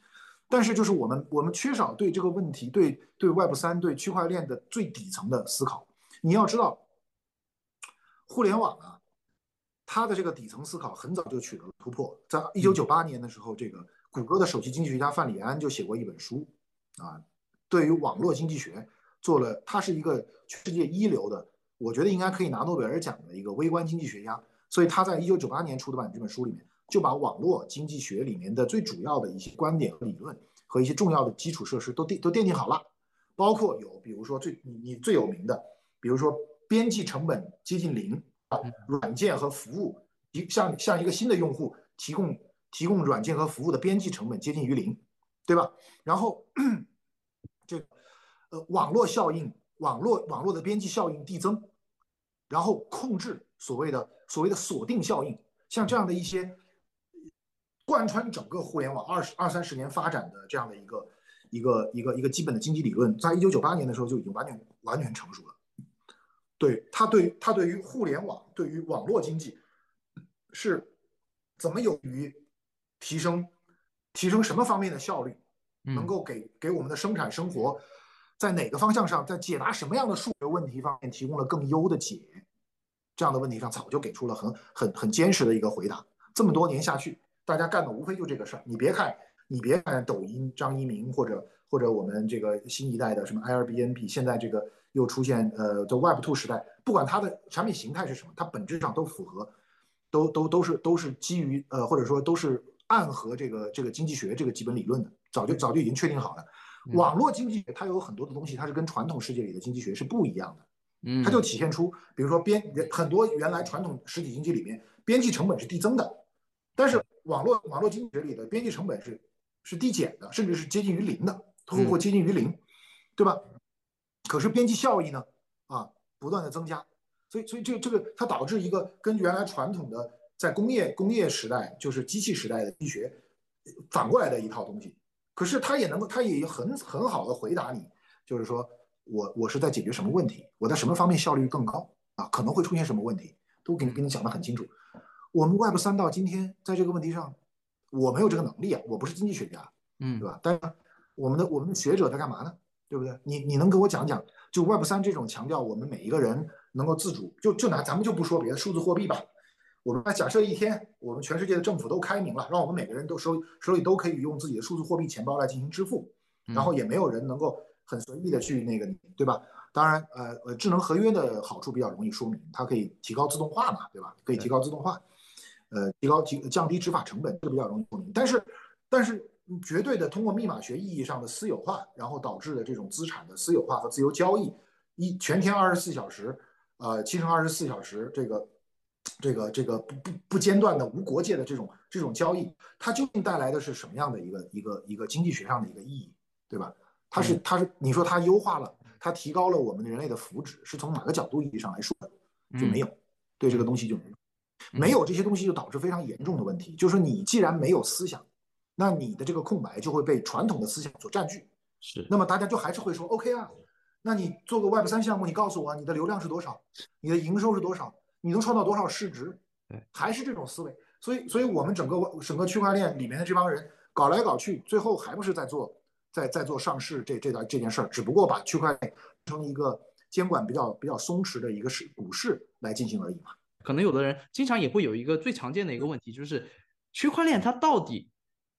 但是就是我们我们缺少对这个问题、对对 Web 三、对区块链的最底层的思考。你要知道，互联网啊，它的这个底层思考很早就取得了突破。在一九九八年的时候，这个谷歌的首席经济学家范里安就写过一本书，啊，对于网络经济学。做了，他是一个全世界一流的，我觉得应该可以拿诺贝尔奖的一个微观经济学家。所以他在一九九八年出的版这本书里面，就把网络经济学里面的最主要的一些观点和理论和一些重要的基础设施都奠都奠定好了，包括有比如说最你你最有名的，比如说边际成本接近零啊，软件和服务一向向一个新的用户提供提供软件和服务的边际成本接近于零，对吧？然后就。呃，网络效应，网络网络的边际效应递增，然后控制所谓的所谓的锁定效应，像这样的一些贯穿整个互联网二十二三十年发展的这样的一个一个一个一个基本的经济理论，在一九九八年的时候就已经完全完全成熟了。对他对他对于互联网对于网络经济是怎么有于提升提升什么方面的效率，能够给给我们的生产生活。在哪个方向上，在解答什么样的数学问题方面提供了更优的解，这样的问题上早就给出了很很很坚实的一个回答。这么多年下去，大家干的无非就这个事儿。你别看，你别看抖音张一鸣或者或者我们这个新一代的什么 Airbnb，现在这个又出现呃，在 Web Two 时代，不管它的产品形态是什么，它本质上都符合，都都都是都是基于呃或者说都是暗合这个这个经济学这个基本理论的，早就早就已经确定好了。网络经济学它有很多的东西，它是跟传统世界里的经济学是不一样的。嗯，它就体现出，比如说边很多原来传统实体经济里面边际成本是递增的，但是网络网络经济学里的边际成本是是递减的，甚至是接近于零的，或或接近于零，对吧？可是边际效益呢，啊，不断的增加，所以所以这这个它导致一个跟原来传统的在工业工业时代就是机器时代的医学反过来的一套东西。可是它也能够，它也很很好的回答你，就是说我我是在解决什么问题，我在什么方面效率更高啊？可能会出现什么问题，都给你给你讲得很清楚。我们 Web 三到今天在这个问题上，我没有这个能力啊，我不是经济学家，嗯，对吧？但是我们的我们的学者在干嘛呢？对不对？你你能给我讲讲，就 Web 三这种强调我们每一个人能够自主，就就拿咱们就不说别的，数字货币吧。我们假设一天，我们全世界的政府都开明了，让我们每个人都手手里都可以用自己的数字货币钱包来进行支付，然后也没有人能够很随意的去那个，对吧？当然，呃呃，智能合约的好处比较容易说明，它可以提高自动化嘛，对吧？可以提高自动化，呃，提高提降低执法成本，这个比较容易说明。但是，但是绝对的通过密码学意义上的私有化，然后导致的这种资产的私有化和自由交易，一全天二十四小时，呃，七乘二十四小时这个。这个这个不不不间断的无国界的这种这种交易，它究竟带来的是什么样的一个一个一个经济学上的一个意义，对吧？它是它是你说它优化了，它提高了我们人类的福祉，是从哪个角度意义上来说的？就没有，对这个东西就没有，没有这些东西就导致非常严重的问题，就是说你既然没有思想，那你的这个空白就会被传统的思想所占据。是，那么大家就还是会说 OK 啊，那你做个 Web 三项目，你告诉我你的流量是多少，你的营收是多少，你能创造多少市值？对，还是这种思维。所以，所以我们整个整个区块链里面的这帮人搞来搞去，最后还不是在做在在做上市这这段这件事儿，只不过把区块链成一个监管比较比较松弛的一个市股市来进行而已嘛。可能有的人经常也会有一个最常见的一个问题，就是区块链它到底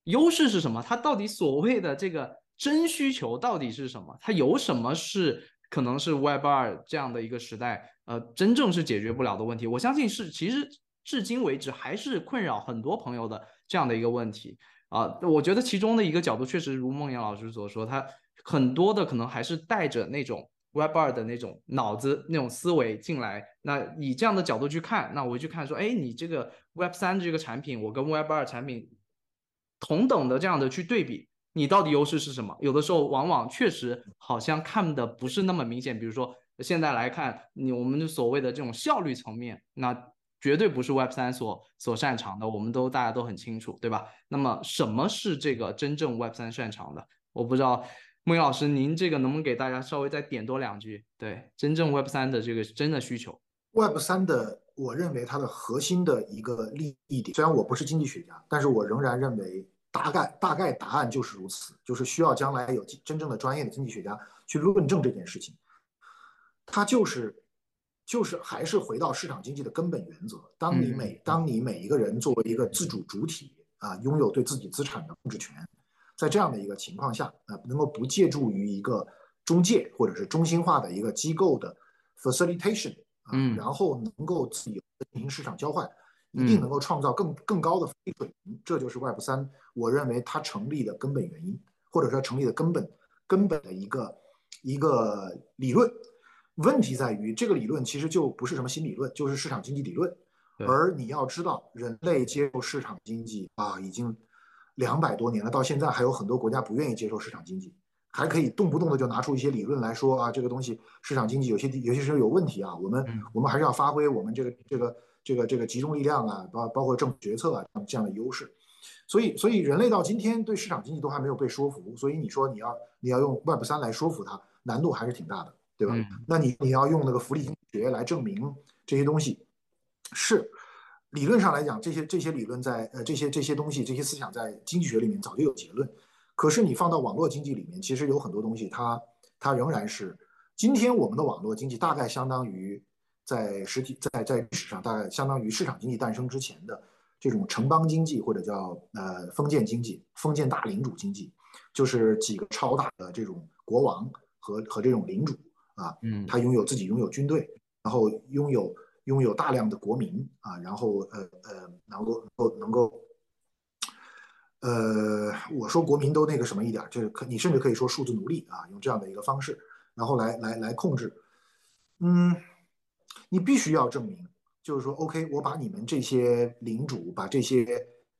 优势是什么？它到底所谓的这个真需求到底是什么？它有什么是可能是 Web 二这样的一个时代呃真正是解决不了的问题？我相信是其实至今为止还是困扰很多朋友的这样的一个问题啊。我觉得其中的一个角度确实如梦岩老师所说，他很多的可能还是带着那种。Web 二的那种脑子、那种思维进来，那以这样的角度去看，那我去看说，哎，你这个 Web 三这个产品，我跟 Web 二产品同等的这样的去对比，你到底优势是什么？有的时候往往确实好像看的不是那么明显。比如说现在来看，你我们所谓的这种效率层面，那绝对不是 Web 三所所擅长的，我们都大家都很清楚，对吧？那么什么是这个真正 Web 三擅长的？我不知道。孟老师，您这个能不能给大家稍微再点多两句？对，真正 Web 三的这个真的需求，Web 三的，我认为它的核心的一个利益点，虽然我不是经济学家，但是我仍然认为大概大概答案就是如此，就是需要将来有真正的专业的经济学家去论证这件事情。它就是就是还是回到市场经济的根本原则，当你每当你每一个人作为一个自主主体啊，拥有对自己资产的控制权。在这样的一个情况下，啊，能够不借助于一个中介或者是中心化的一个机构的 facilitation 啊，然后能够自由进行市场交换，一定能够创造更更高的水平。这就是 Web 三，我认为它成立的根本原因，或者说成立的根本根本的一个一个理论。问题在于，这个理论其实就不是什么新理论，就是市场经济理论。而你要知道，人类接受市场经济啊，已经。两百多年了，到现在还有很多国家不愿意接受市场经济，还可以动不动的就拿出一些理论来说啊，这个东西市场经济有些有些时候有问题啊，我们我们还是要发挥我们这个这个这个这个集中力量啊，包包括政府决策啊这样的优势，所以所以人类到今天对市场经济都还没有被说服，所以你说你要你要用 Web 三来说服它，难度还是挺大的，对吧？那你你要用那个福利经济学来证明这些东西是。理论上来讲，这些这些理论在呃这些这些东西这些思想在经济学里面早就有结论，可是你放到网络经济里面，其实有很多东西它它仍然是今天我们的网络经济大概相当于在实体在在历史上大概相当于市场经济诞生之前的这种城邦经济或者叫呃封建经济封建大领主经济，就是几个超大的这种国王和和这种领主啊，嗯，他拥有自己拥有军队，然后拥有。拥有大量的国民啊，然后呃呃，能够能够能够，呃，我说国民都那个什么一点，就是可你甚至可以说数字奴隶啊，用这样的一个方式，然后来来来控制。嗯，你必须要证明，就是说，OK，我把你们这些领主，把这些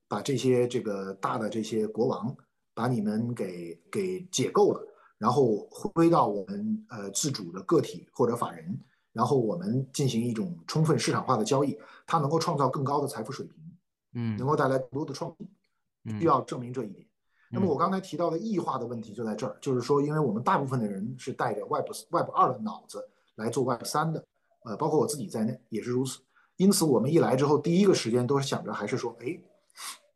把这些这个大的这些国王，把你们给给解构了，然后回归到我们呃自主的个体或者法人。然后我们进行一种充分市场化的交易，它能够创造更高的财富水平，嗯，能够带来更多的创新，需要证明这一点。那么我刚才提到的异化的问题就在这儿，就是说，因为我们大部分的人是带着 Web Web 二的脑子来做 Web 三的，呃，包括我自己在内也是如此。因此，我们一来之后，第一个时间都是想着还是说，哎，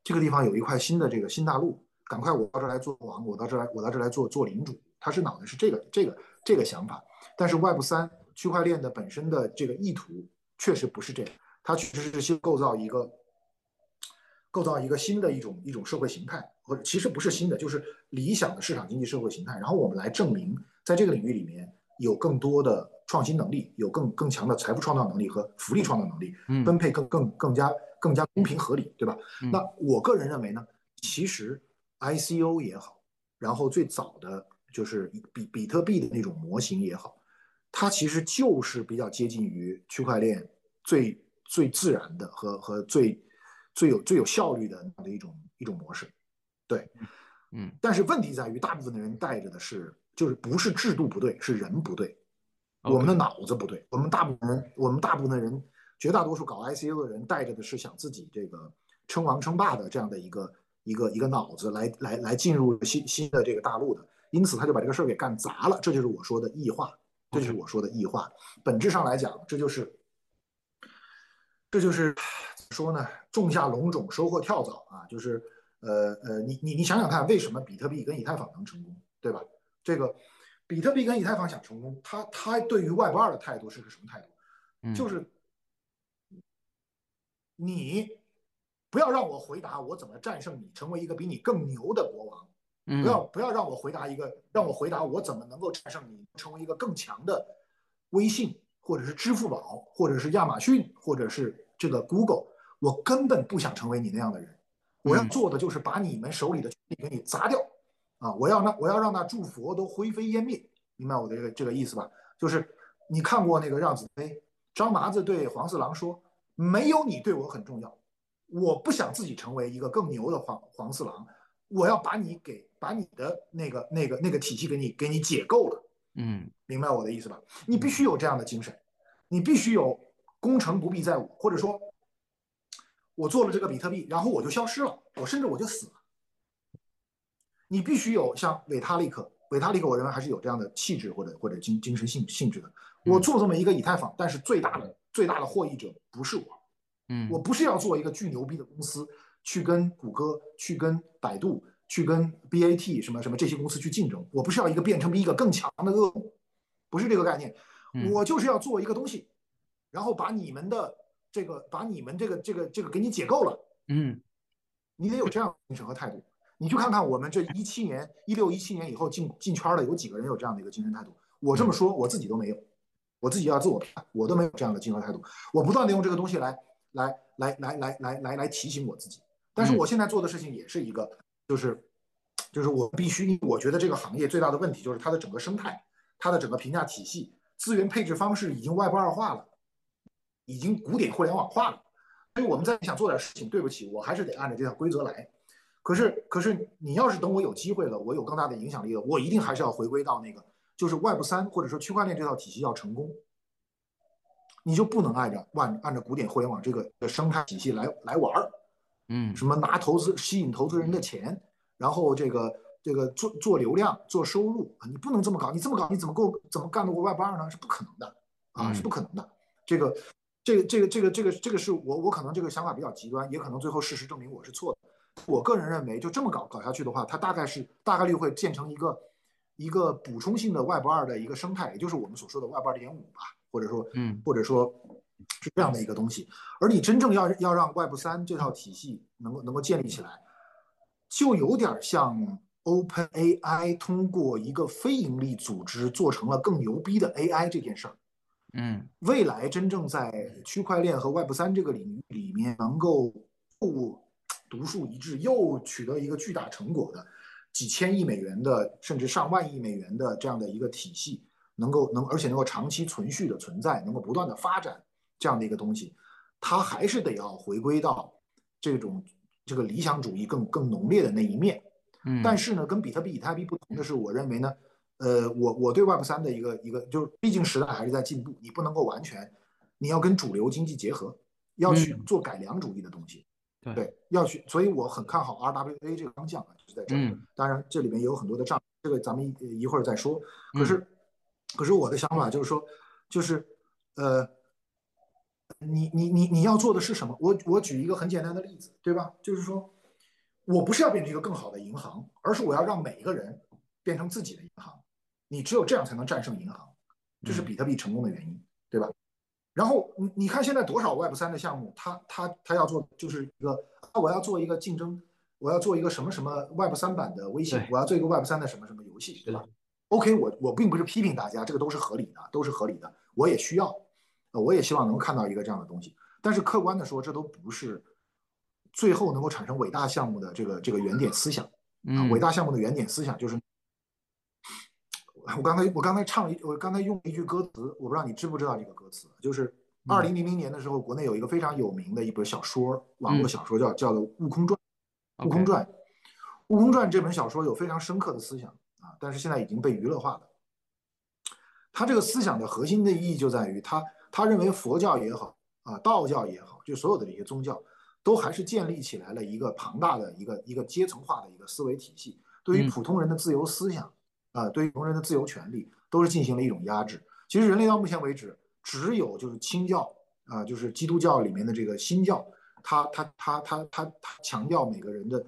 这个地方有一块新的这个新大陆，赶快我到这来做王，我到这来，我到这来做做领主。他是脑袋是这个这个这个想法，但是 Web 三。区块链的本身的这个意图确实不是这样，它确实是新构造一个构造一个新的一种一种社会形态，或者其实不是新的，就是理想的市场经济社会形态。然后我们来证明，在这个领域里面有更多的创新能力，有更更强的财富创造能力和福利创造能力，分配更更更加更加公平合理，对吧？那我个人认为呢，其实 ICO 也好，然后最早的就是比比特币的那种模型也好。它其实就是比较接近于区块链最最自然的和和最最有最有效率的那样的一种一种模式，对，嗯，但是问题在于，大部分的人带着的是就是不是制度不对，是人不对，我们的脑子不对，我们大部分人，我们大部分人，绝大多数搞 ICU 的人带着的是想自己这个称王称霸的这样的一个一个一个脑子来来来进入新新的这个大陆的，因此他就把这个事儿给干砸了。这就是我说的异化，这就是我说的异化。本质上来讲，这就是这就是怎么说呢？种下龙种，收获跳蚤啊！就是呃呃，你你你想想看，为什么比特币跟以太坊能成功，对吧？这个比特币跟以太坊想成功，他他对于外部二的态度是个什么态度？就是你不要让我回答我怎么战胜你，成为一个比你更牛的国王。不要不要让我回答一个，让我回答我怎么能够战胜你，成为一个更强的微信，或者是支付宝，或者是亚马逊，或者是这个 Google。我根本不想成为你那样的人。我要做的就是把你们手里的权利给你砸掉。啊，我要让我要让那祝佛都灰飞烟灭。明白我的这个这个意思吧？就是你看过那个《让子飞》。张麻子对黄四郎说：“没有你对我很重要，我不想自己成为一个更牛的黄黄四郎，我要把你给把你的那个那个那个体系给你给你解构了。”嗯，明白我的意思吧？你必须有这样的精神，你必须有功成不必在我，或者说，我做了这个比特币，然后我就消失了，我甚至我就死了。你必须有像维塔利克，维塔利克，我认为还是有这样的气质或者或者精精神性性质的。我做这么一个以太坊，但是最大的最大的获益者不是我，嗯，我不是要做一个巨牛逼的公司，去跟谷歌、去跟百度、去跟 BAT 什么什么这些公司去竞争，我不是要一个变成比一个更强的恶魔，不是这个概念，我就是要做一个东西，然后把你们的这个把你们这个这个这个给你解构了，嗯，你得有这样精神和态度，你去看看我们这一七年一六一七年以后进进圈的有几个人有这样的一个精神态度，我这么说我自己都没有。我自己要自我看，我都没有这样的精神态度。我不断的用这个东西来来来来来来来来提醒我自己。但是我现在做的事情也是一个，就是就是我必须，我觉得这个行业最大的问题就是它的整个生态，它的整个评价体系、资源配置方式已经外部二化了，已经古典互联网化了。所以我们在想做点事情，对不起，我还是得按照这条规则来。可是可是你要是等我有机会了，我有更大的影响力了，我一定还是要回归到那个。就是 Web 三或者说区块链这套体系要成功，你就不能按照按按照古典互联网这个的生态体系来来玩儿，嗯，什么拿投资吸引投资人的钱，然后这个这个做做流量做收入啊，你不能这么搞，你这么搞你怎么够怎么干得过 Web 二呢？是不可能的啊，是不可能的。这个这个这个这个这个这个是我我可能这个想法比较极端，也可能最后事实证明我是错的。我个人认为，就这么搞搞下去的话，它大概是大概率会建成一个。一个补充性的 Web 二的一个生态，也就是我们所说的 Web 二点五吧，或者说，嗯，或者说是这样的一个东西。而你真正要要让 Web 三这套体系能够能够建立起来，就有点像 Open AI 通过一个非盈利组织做成了更牛逼的 AI 这件事儿。嗯，未来真正在区块链和 Web 三这个领域里面能够又独树一帜，又取得一个巨大成果的。几千亿美元的，甚至上万亿美元的这样的一个体系，能够能而且能够长期存续的存在，能够不断的发展这样的一个东西，它还是得要回归到这种这个理想主义更更浓烈的那一面。嗯，但是呢，跟比特币、以太币不同的是，我认为呢，呃，我我对 Web 三的一个一个就是，毕竟时代还是在进步，你不能够完全，你要跟主流经济结合，要去做改良主义的东西。对，要去，所以我很看好 RWA 这个方向啊，就是在这儿。当然，这里面也有很多的账，这个咱们一一会儿再说。可是，可是我的想法就是说，就是呃，你你你你要做的是什么？我我举一个很简单的例子，对吧？就是说，我不是要变成一个更好的银行，而是我要让每一个人变成自己的银行。你只有这样才能战胜银行，这是比特币成功的原因，对吧？然后你你看现在多少 Web 三的项目，他他他要做就是一个啊，我要做一个竞争，我要做一个什么什么 Web 三版的微信，我要做一个 Web 三的什么什么游戏，对吧？OK，我我并不是批评大家，这个都是合理的，都是合理的，我也需要，我也希望能够看到一个这样的东西。但是客观的说，这都不是最后能够产生伟大项目的这个这个原点思想。啊，伟大项目的原点思想就是，我刚才我刚才唱一，我刚才用一句歌词，我不知道你知不知道这个歌词，就是二零零零年的时候，国内有一个非常有名的一本小说，网络小说叫叫做《悟空传》。悟空传，悟空传这本小说有非常深刻的思想啊，但是现在已经被娱乐化了。他这个思想的核心的意义就在于，他他认为佛教也好啊，道教也好，就所有的这些宗教，都还是建立起来了一个庞大的一个一个阶层化的一个思维体系，对于普通人的自由思想。啊，对穷人的自由权利都是进行了一种压制。其实人类到目前为止，只有就是清教啊，就是基督教里面的这个新教，他他他他他他强调每个人的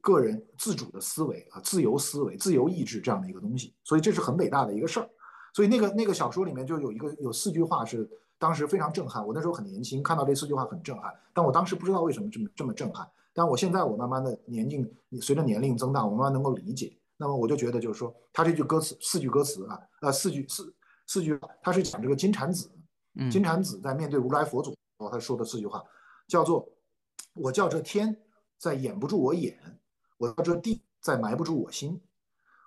个人自主的思维啊，自由思维、自由意志这样的一个东西，所以这是很伟大的一个事儿。所以那个那个小说里面就有一个有四句话是当时非常震撼，我那时候很年轻，看到这四句话很震撼，但我当时不知道为什么这么这么震撼。但我现在我慢慢的年龄随着年龄增大，我慢慢能够理解。那么我就觉得就是说，他这句歌词四句歌词啊，呃四句四四句，他是讲这个金蝉子，金蝉子在面对如来佛祖，他说的四句话，叫做我叫这天在掩不住我眼，我叫这地在埋不住我心，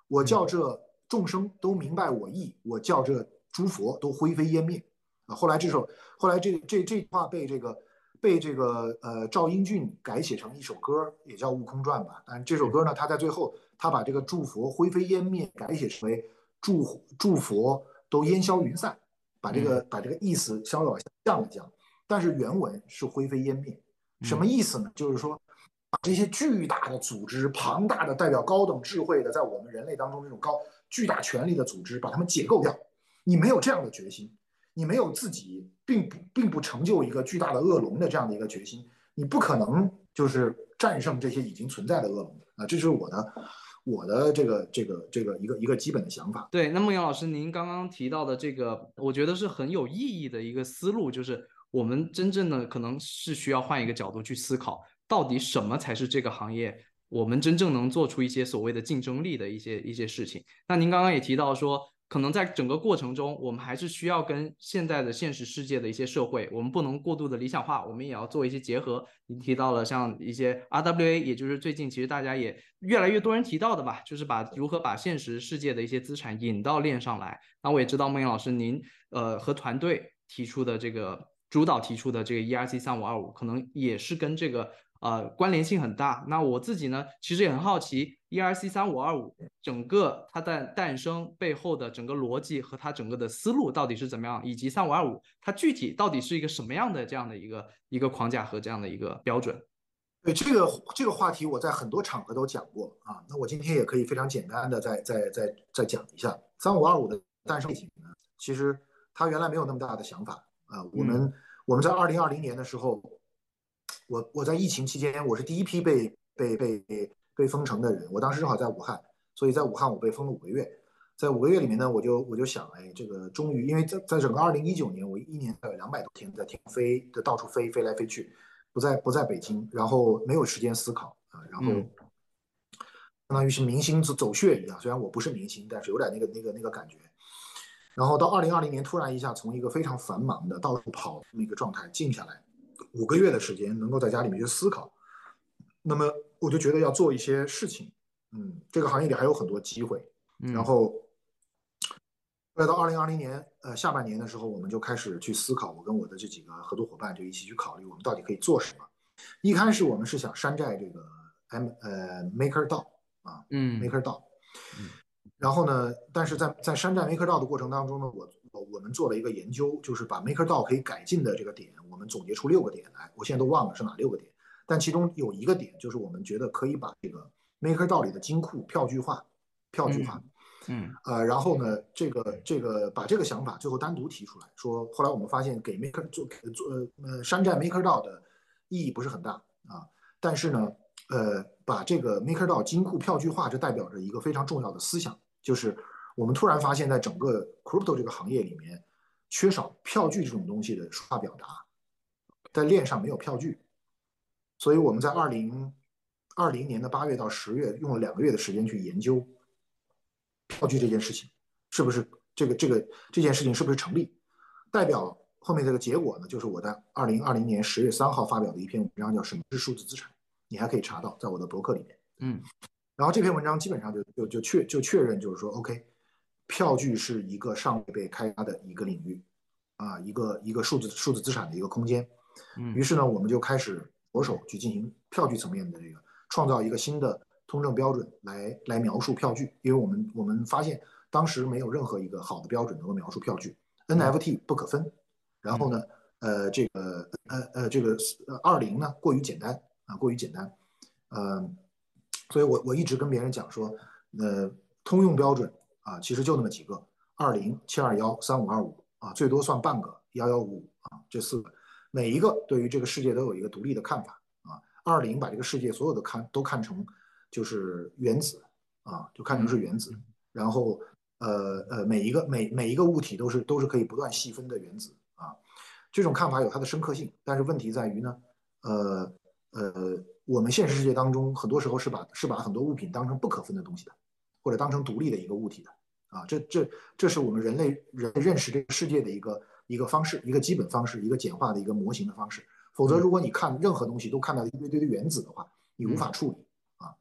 我叫这众生都明白我意，我叫这诸佛都灰飞烟灭啊。后来这首后来这这这句话被这个。被这个呃赵英俊改写成一首歌，也叫《悟空传》吧。但这首歌呢，他在最后他把这个祝佛灰飞烟灭改写成为祝祝佛都烟消云散，把这个把这个意思稍微往下降了降。但是原文是灰飞烟灭，什么意思呢？就是说把这些巨大的组织、庞大的代表高等智慧的，在我们人类当中这种高巨大权力的组织，把它们解构掉。你没有这样的决心。你没有自己并不并不成就一个巨大的恶龙的这样的一个决心，你不可能就是战胜这些已经存在的恶龙啊！这是我的我的这个这个这个一个一个基本的想法。对，那孟阳老师，您刚刚提到的这个，我觉得是很有意义的一个思路，就是我们真正的可能是需要换一个角度去思考，到底什么才是这个行业我们真正能做出一些所谓的竞争力的一些一些事情。那您刚刚也提到说。可能在整个过程中，我们还是需要跟现在的现实世界的一些社会，我们不能过度的理想化，我们也要做一些结合。您提到了像一些 RWA，也就是最近其实大家也越来越多人提到的吧，就是把如何把现实世界的一些资产引到链上来。那我也知道孟岩老师您呃和团队提出的这个主导提出的这个 ERC 三五二五，可能也是跟这个。呃，关联性很大。那我自己呢，其实也很好奇，ERC 三五二五整个它的诞生背后的整个逻辑和它整个的思路到底是怎么样，以及三五二五它具体到底是一个什么样的这样的一个一个框架和这样的一个标准。对这个这个话题，我在很多场合都讲过啊。那我今天也可以非常简单的再再再再讲一下三五二五的诞生背景呢。其实它原来没有那么大的想法啊。我们我们在二零二零年的时候。我我在疫情期间，我是第一批被被被被封城的人。我当时正好在武汉，所以在武汉我被封了五个月。在五个月里面呢，我就我就想，哎，这个终于，因为在在整个二零一九年，我一年有两百多天在天飞的到处飞飞来飞去，不在不在北京，然后没有时间思考啊，然后相当于是明星走走穴一样。虽然我不是明星，但是有点那个那个那个感觉。然后到二零二零年，突然一下从一个非常繁忙的到处跑那个状态静下来。五个月的时间能够在家里面去思考，那么我就觉得要做一些事情，嗯，这个行业里还有很多机会。然后，来到二零二零年呃下半年的时候，我们就开始去思考，我跟我的这几个合作伙伴就一起去考虑我们到底可以做什么。一开始我们是想山寨这个 M 呃 MakerDAO 啊，嗯，MakerDAO，然后呢，但是在在山寨 MakerDAO 的过程当中呢，我。我们做了一个研究，就是把 MakerDAO 可以改进的这个点，我们总结出六个点来。我现在都忘了是哪六个点，但其中有一个点，就是我们觉得可以把这个 MakerDAO 里的金库票据化，票据化。嗯。呃，然后呢，这个这个把这个想法最后单独提出来说，后来我们发现给 Maker 做做呃山寨 MakerDAO 的意义不是很大啊。但是呢，呃，把这个 MakerDAO 金库票据化，这代表着一个非常重要的思想，就是。我们突然发现，在整个 crypto 这个行业里面，缺少票据这种东西的说话表达，在链上没有票据，所以我们在二零二零年的八月到十月，用了两个月的时间去研究票据这件事情，是不是这个这个这件事情是不是成立？代表后面这个结果呢，就是我在二零二零年十月三号发表的一篇文章，叫《什么是数字资产》，你还可以查到在我的博客里面。嗯，然后这篇文章基本上就就就确就确认，就是说 OK。票据是一个尚未被开发的一个领域，啊，一个一个数字数字资产的一个空间。于是呢，我们就开始着手去进行票据层面的这个创造一个新的通证标准来来描述票据，因为我们我们发现当时没有任何一个好的标准能够描述票据，NFT 不可分，然后呢，呃，这个呃呃这个呃二零呢过于简单啊，过于简单，呃，所以我我一直跟别人讲说，呃，通用标准。啊，其实就那么几个：二零、七二幺、三五二五啊，最多算半个幺幺五五啊，这四个，每一个对于这个世界都有一个独立的看法啊。二零把这个世界所有的看都看成就是原子啊，就看成是原子，然后呃呃，每一个每每一个物体都是都是可以不断细分的原子啊。这种看法有它的深刻性，但是问题在于呢，呃呃，我们现实世界当中很多时候是把是把很多物品当成不可分的东西的，或者当成独立的一个物体的啊，这这这是我们人类人认识这个世界的一个一个方式，一个基本方式，一个简化的一个模型的方式。否则，如果你看任何东西都看到一堆堆的原子的话，你无法处理啊。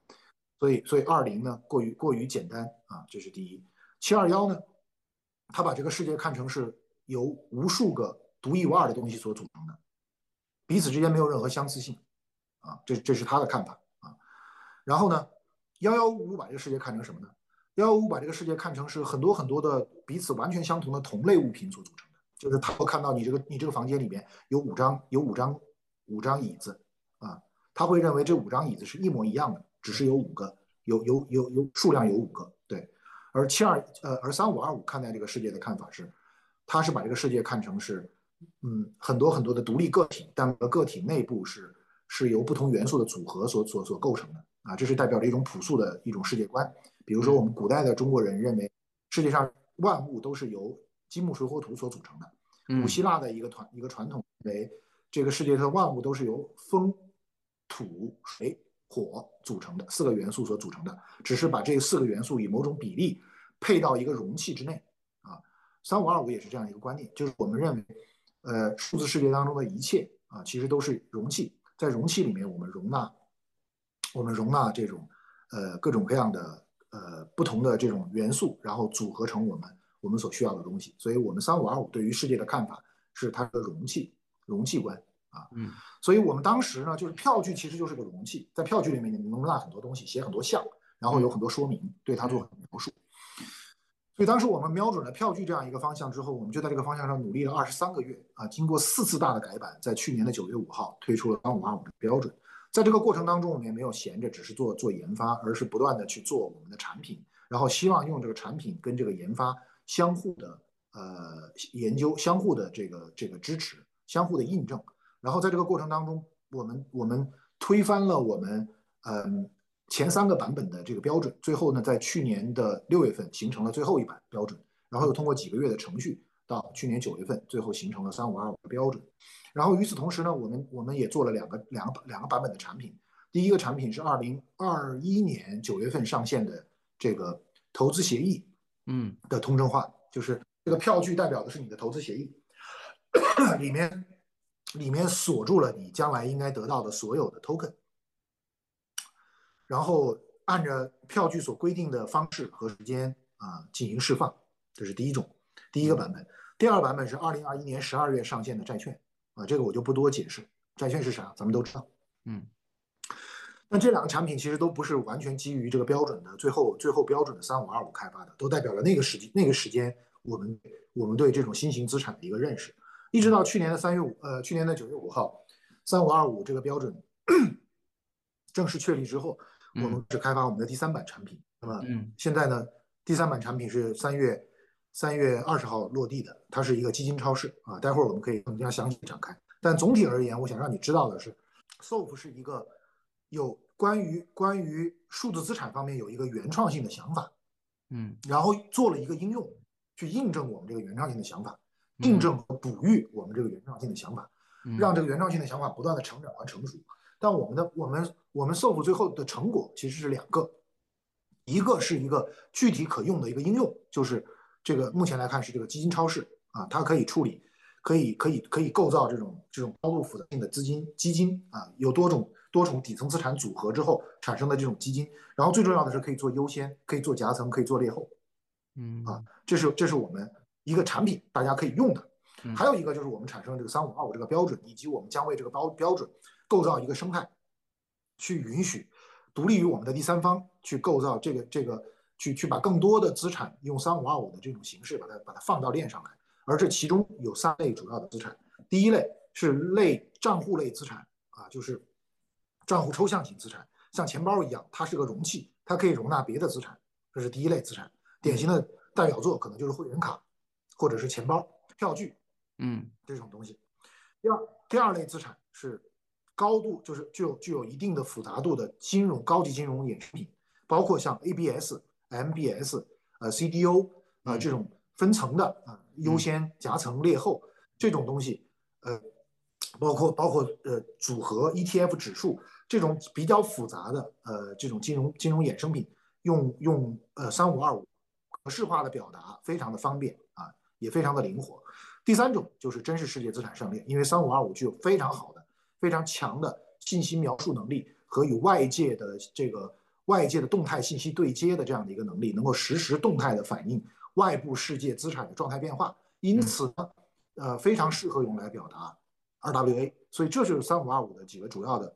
所以，所以二零呢过于过于简单啊，这是第一。七二幺呢，他把这个世界看成是由无数个。独一无二的东西所组成的，彼此之间没有任何相似性，啊，这这是他的看法啊。然后呢，幺幺五五把这个世界看成什么呢？幺幺五把这个世界看成是很多很多的彼此完全相同的同类物品所组成的。就是他会看到你这个你这个房间里面有五张有五张五张椅子啊，他会认为这五张椅子是一模一样的，只是有五个有有有有数量有五个对。而七二呃而三五二五看待这个世界的看法是，他是把这个世界看成是。嗯，很多很多的独立个体，但个体内部是是由不同元素的组合所所所构成的啊，这是代表着一种朴素的一种世界观。比如说，我们古代的中国人认为世界上万物都是由金木水火土所组成的。古希腊的一个传一个传统认为这个世界上万物都是由风、土、水、火组成的四个元素所组成的，只是把这四个元素以某种比例配到一个容器之内啊。三五二五也是这样一个观念，就是我们认为。呃，数字世界当中的一切啊，其实都是容器，在容器里面，我们容纳，我们容纳这种呃各种各样的呃不同的这种元素，然后组合成我们我们所需要的东西。所以，我们三五二五对于世界的看法是它的容器容器观啊。嗯。所以我们当时呢，就是票据其实就是个容器，在票据里面你能容纳很多东西，写很多项，然后有很多说明，对它做描述。所以当时我们瞄准了票据这样一个方向之后，我们就在这个方向上努力了二十三个月啊，经过四次大的改版，在去年的九月五号推出了三五二五的标准。在这个过程当中，我们也没有闲着，只是做做研发，而是不断的去做我们的产品，然后希望用这个产品跟这个研发相互的呃研究，相互的这个这个支持，相互的印证。然后在这个过程当中，我们我们推翻了我们嗯。前三个版本的这个标准，最后呢，在去年的六月份形成了最后一版标准，然后又通过几个月的程序，到去年九月份，最后形成了三五二五的标准。然后与此同时呢，我们我们也做了两个两个两个版本的产品。第一个产品是二零二一年九月份上线的这个投资协议，嗯，的通证化，就是这个票据代表的是你的投资协议，里面里面锁住了你将来应该得到的所有的 token。然后按照票据所规定的方式和时间啊进行释放，这是第一种，第一个版本。第二版本是二零二一年十二月上线的债券啊，这个我就不多解释。债券是啥，咱们都知道。嗯。那这两个产品其实都不是完全基于这个标准的，最后最后标准的三五二五开发的，都代表了那个时间那个时间我们我们对这种新型资产的一个认识。一直到去年的三月五呃去年的九月五号，三五二五这个标准正式确立之后。我们只开发我们的第三版产品，那么现在呢，第三版产品是三月三月二十号落地的，它是一个基金超市啊，待会儿我们可以更加详细展开。但总体而言，我想让你知道的是，Sof 是一个有关于关于数字资产方面有一个原创性的想法，嗯，然后做了一个应用，去印证我们这个原创性的想法，印证和哺育我们这个原创性的想法，让这个原创性的想法不断的成长和成熟。但我们的我们我们 SOF 最后的成果其实是两个，一个是一个具体可用的一个应用，就是这个目前来看是这个基金超市啊，它可以处理，可以可以可以构造这种这种高度复杂性的资金基金啊，有多种多重底层资产组合之后产生的这种基金，然后最重要的是可以做优先，可以做夹层，可以做劣后，嗯啊，这是这是我们一个产品，大家可以用的。还有一个就是我们产生这个三五二五这个标准，以及我们将为这个标标准。构造一个生态，去允许独立于我们的第三方去构造这个这个，去去把更多的资产用三五二五的这种形式把它把它放到链上来。而这其中有三类主要的资产，第一类是类账户类资产啊，就是账户抽象型资产，像钱包一样，它是个容器，它可以容纳别的资产，这是第一类资产。典型的代表作可能就是会员卡，或者是钱包、票据，嗯，这种东西。第二，第二类资产是高度就是具有具有一定的复杂度的金融高级金融衍生品，包括像 ABS、MBS、呃 CDO 啊这种分层的啊优先夹层劣后这种东西，呃，包括包括呃组合 ETF 指数这种比较复杂的呃这种金融金融衍生品，用用呃三五二五可视化的表达非常的方便啊，也非常的灵活。第三种就是真实世界资产上链，因为三五二五具有非常好的、非常强的信息描述能力和与外界的这个外界的动态信息对接的这样的一个能力，能够实时动态的反映外部世界资产的状态变化，因此呢，呃，非常适合用来表达 RWA。所以这就是三五二五的几个主要的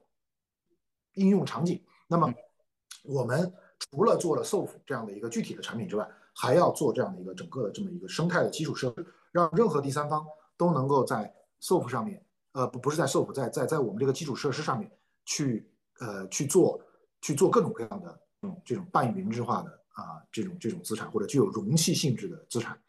应用场景。那么我们除了做了 SOF 这样的一个具体的产品之外，还要做这样的一个整个的这么一个生态的基础设施。让任何第三方都能够在 SOF 上面，呃，不不是在 SOF，在在在我们这个基础设施上面去，呃，去做去做各种各样的这种这种半云质化的啊这种这种资产或者具有容器性质的资产，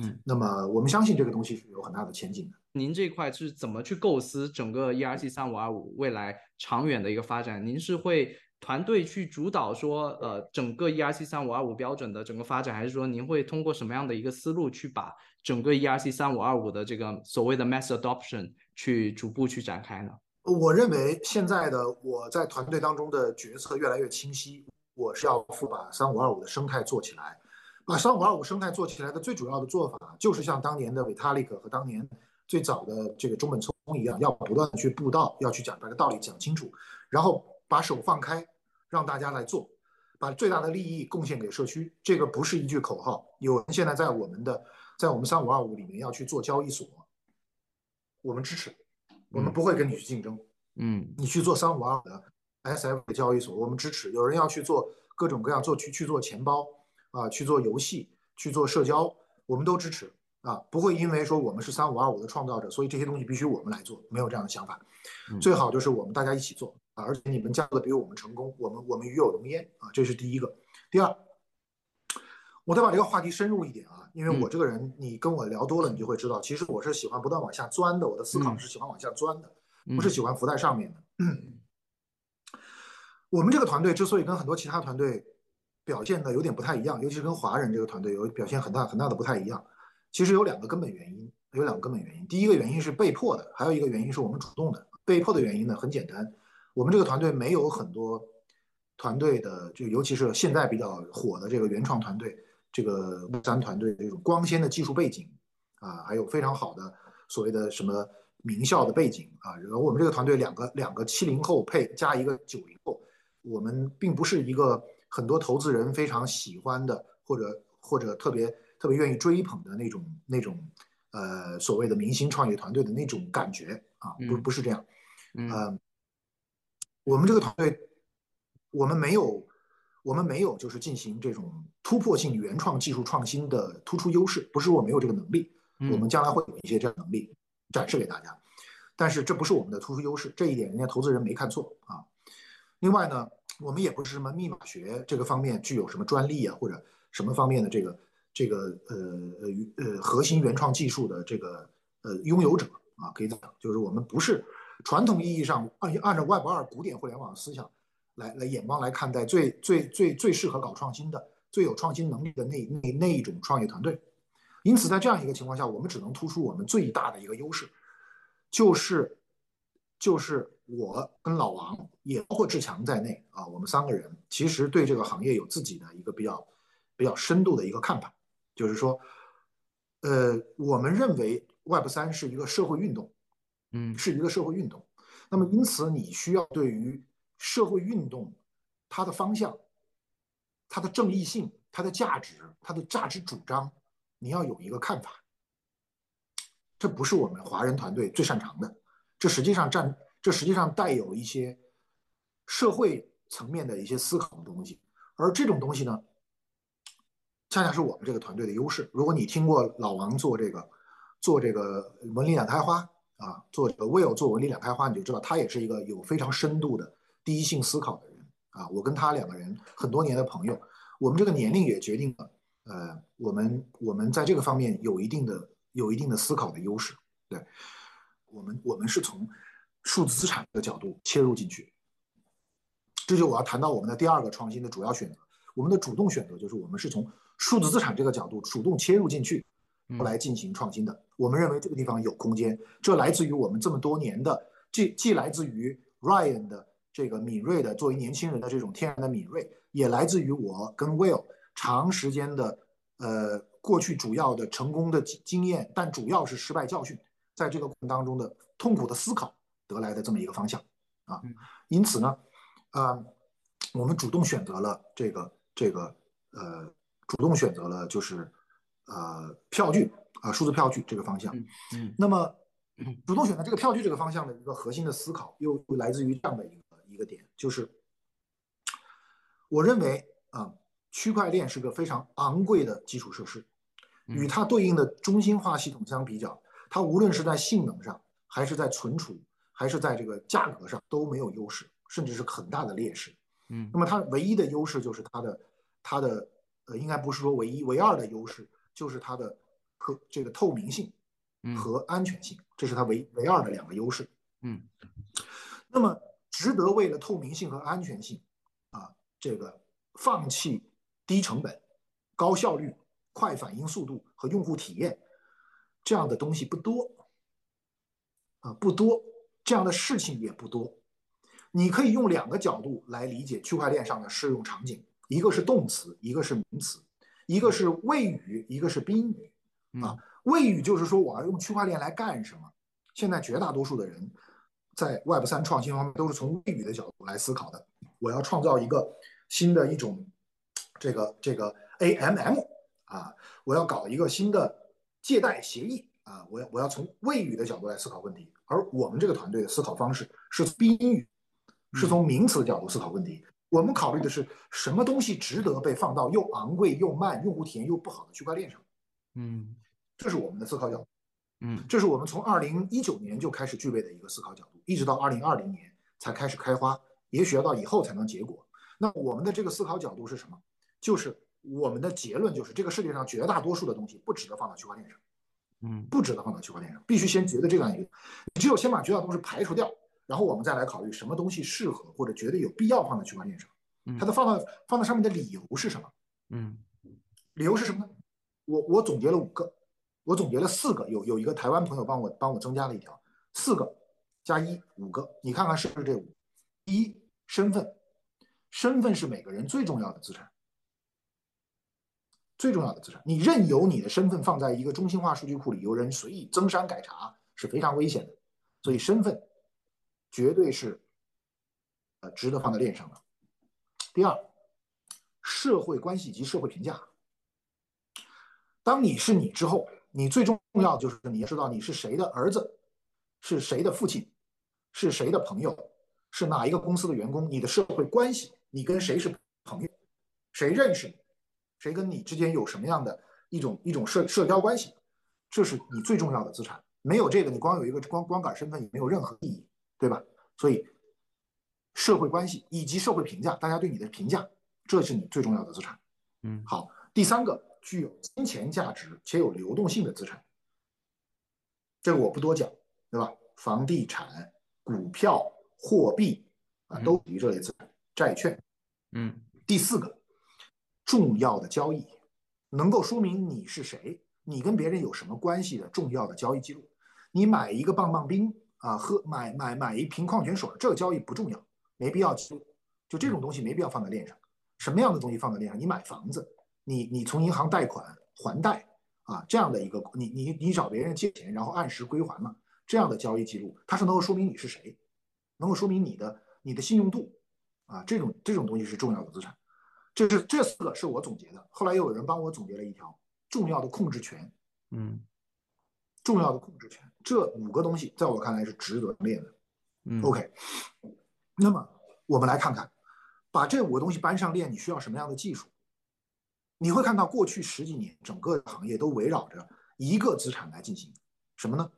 嗯，那么我们相信这个东西是有很大的前景的。您这块是怎么去构思整个 ERC 三五二五未来长远的一个发展？您是会？团队去主导说，呃，整个 ERC 三五二五标准的整个发展，还是说您会通过什么样的一个思路去把整个 ERC 三五二五的这个所谓的 mass adoption 去逐步去展开呢？我认为现在的我在团队当中的决策越来越清晰，我是要负把三五二五的生态做起来，把三五二五生态做起来的最主要的做法，就是像当年的 Vitalik 和当年最早的这个中本聪一样，要不断的去布道，要去讲把这道理讲清楚，然后。把手放开，让大家来做，把最大的利益贡献给社区。这个不是一句口号。有人现在在我们的，在我们三五二五里面要去做交易所，我们支持，我们不会跟你去竞争。嗯，你去做三五二五的 SF 的交易所，我们支持。有人要去做各种各样做去去做钱包啊，去做游戏，去做社交，我们都支持啊，不会因为说我们是三五二五的创造者，所以这些东西必须我们来做，没有这样的想法。最好就是我们大家一起做啊。而且你们加的比我们成功，我们我们与有荣焉啊，这是第一个。第二，我再把这个话题深入一点啊，因为我这个人，你跟我聊多了，你就会知道，其实我是喜欢不断往下钻的，我的思考是喜欢往下钻的，不是喜欢浮在上面的。我们这个团队之所以跟很多其他团队表现的有点不太一样，尤其是跟华人这个团队有表现很大很大的不太一样，其实有两个根本原因，有两个根本原因。第一个原因是被迫的，还有一个原因是我们主动的。被迫的原因呢，很简单。我们这个团队没有很多团队的，就尤其是现在比较火的这个原创团队，这个木三团队这种光鲜的技术背景啊，还有非常好的所谓的什么名校的背景啊。然后我们这个团队两个两个七零后配加一个九零后，我们并不是一个很多投资人非常喜欢的，或者或者特别特别愿意追捧的那种那种呃所谓的明星创业团队的那种感觉啊，不不是这样，嗯。我们这个团队，我们没有，我们没有就是进行这种突破性原创技术创新的突出优势，不是我没有这个能力，我们将来会有一些这样能力展示给大家，但是这不是我们的突出优势，这一点人家投资人没看错啊。另外呢，我们也不是什么密码学这个方面具有什么专利啊，或者什么方面的这个这个呃呃呃核心原创技术的这个呃拥有者啊，可以讲，就是我们不是。传统意义上，按按照 Web 二古典互联网思想来来眼光来看待，最最最最适合搞创新的、最有创新能力的那那那一种创业团队。因此，在这样一个情况下，我们只能突出我们最大的一个优势，就是就是我跟老王，也包括志强在内啊，我们三个人其实对这个行业有自己的一个比较比较深度的一个看法，就是说，呃，我们认为 Web 三是一个社会运动。嗯，是一个社会运动，那么因此你需要对于社会运动它的方向、它的正义性、它的价值、它的价值主张，你要有一个看法。这不是我们华人团队最擅长的，这实际上占，这实际上带有一些社会层面的一些思考的东西，而这种东西呢，恰恰是我们这个团队的优势。如果你听过老王做这个，做这个文理两开花。啊，做这个 Will 做文理两开花，你就知道他也是一个有非常深度的第一性思考的人啊。我跟他两个人很多年的朋友，我们这个年龄也决定了，呃，我们我们在这个方面有一定的有一定的思考的优势。对，我们我们是从数字资产的角度切入进去，这就我要谈到我们的第二个创新的主要选择。我们的主动选择就是我们是从数字资产这个角度主动切入进去，来进行创新的。我们认为这个地方有空间，这来自于我们这么多年的，既既来自于 Ryan 的这个敏锐的作为年轻人的这种天然的敏锐，也来自于我跟 Will。长时间的，呃，过去主要的成功的经验，但主要是失败教训，在这个过程当中的痛苦的思考得来的这么一个方向啊。因此呢，啊，我们主动选择了这个这个呃，主动选择了就是呃票据啊，数字票据这个方向。嗯。那么，主动选择这个票据这个方向的一个核心的思考，又来自于这样的一个一个点，就是我认为啊。区块链是个非常昂贵的基础设施，与它对应的中心化系统相比较，它无论是在性能上，还是在存储，还是在这个价格上都没有优势，甚至是很大的劣势。嗯，那么它唯一的优势就是它的它的呃，应该不是说唯一唯二的优势，就是它的可这个透明性和安全性，这是它唯唯二的两个优势。嗯，那么值得为了透明性和安全性啊，这个放弃。低成本、高效率、快反应速度和用户体验，这样的东西不多啊，不多，这样的事情也不多。你可以用两个角度来理解区块链上的适用场景：一个是动词，一个是名词；一个是谓语，一个是宾语。啊，谓语就是说我要用区块链来干什么？现在绝大多数的人在 Web 三创新方面都是从谓语的角度来思考的。我要创造一个新的一种。这个这个 AMM 啊，我要搞一个新的借贷协议啊，我要我要从谓语的角度来思考问题，而我们这个团队的思考方式是宾语，是从名词的角度思考问题。我们考虑的是什么东西值得被放到又昂贵又慢、用户体验又不好的区块链上？嗯，这是我们的思考角度。嗯，这是我们从二零一九年就开始具备的一个思考角度，一直到二零二零年才开始开花，也许要到以后才能结果。那我们的这个思考角度是什么？就是我们的结论就是，这个世界上绝大多数的东西不值得放到区块链上，嗯，不值得放到区块链上，必须先觉得这样一个，只有先把绝大多数排除掉，然后我们再来考虑什么东西适合或者觉得有必要放在区块链上。它的放到放到上面的理由是什么？嗯，理由是什么呢？我我总结了五个，我总结了四个，有有一个台湾朋友帮我帮我增加了一条，四个加一五个，你看看是不是这五？一身份，身份是每个人最重要的资产。最重要的资产，你任由你的身份放在一个中心化数据库里，有人随意增删改查是非常危险的。所以身份绝对是呃值得放在链上的。第二，社会关系及社会评价。当你是你之后，你最重要的就是你要知道你是谁的儿子，是谁的父亲，是谁的朋友，是哪一个公司的员工，你的社会关系，你跟谁是朋友，谁认识你。谁跟你之间有什么样的一种一种社社交关系，这是你最重要的资产。没有这个，你光有一个光光杆身份也没有任何意义，对吧？所以，社会关系以及社会评价，大家对你的评价，这是你最重要的资产。嗯，好，第三个具有金钱价值且有流动性的资产，这个我不多讲，对吧？房地产、股票、货币啊，都属于这类资产，债券。嗯，第四个。重要的交易，能够说明你是谁，你跟别人有什么关系的重要的交易记录。你买一个棒棒冰啊，喝买买买一瓶矿泉水，这个交易不重要，没必要记录。就这种东西没必要放在链上。什么样的东西放在链上？你买房子，你你从银行贷款还贷啊，这样的一个你你你找别人借钱，然后按时归还嘛，这样的交易记录，它是能够说明你是谁，能够说明你的你的信用度啊，这种这种东西是重要的资产。这是这四个是我总结的，后来又有人帮我总结了一条重要的控制权，嗯，重要的控制权，这五个东西在我看来是值得练的。嗯，OK，那么我们来看看，把这五个东西搬上链，你需要什么样的技术？你会看到过去十几年整个行业都围绕着一个资产来进行什么呢？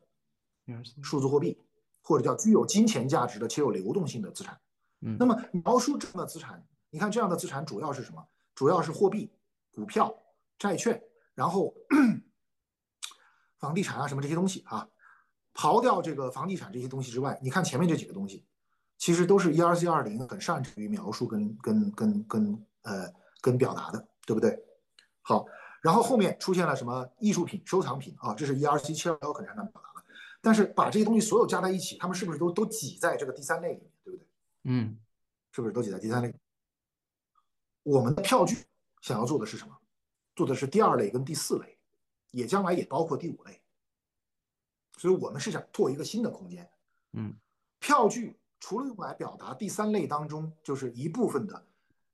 数字货币，或者叫具有金钱价值的且有流动性的资产。嗯，那么描述这样的资产。你看这样的资产主要是什么？主要是货币、股票、债券，然后 房地产啊什么这些东西啊，刨掉这个房地产这些东西之外，你看前面这几个东西，其实都是 ERC 二零很擅长于描述跟跟跟跟呃跟表达的，对不对？好，然后后面出现了什么艺术品、收藏品啊，这是 ERC 七二幺很擅长表达的。但是把这些东西所有加在一起，他们是不是都都挤在这个第三类里面，对不对？嗯，是不是都挤在第三类？我们的票据想要做的是什么？做的是第二类跟第四类，也将来也包括第五类。所以我们是想拓一个新的空间。嗯，票据除了用来表达第三类当中就是一部分的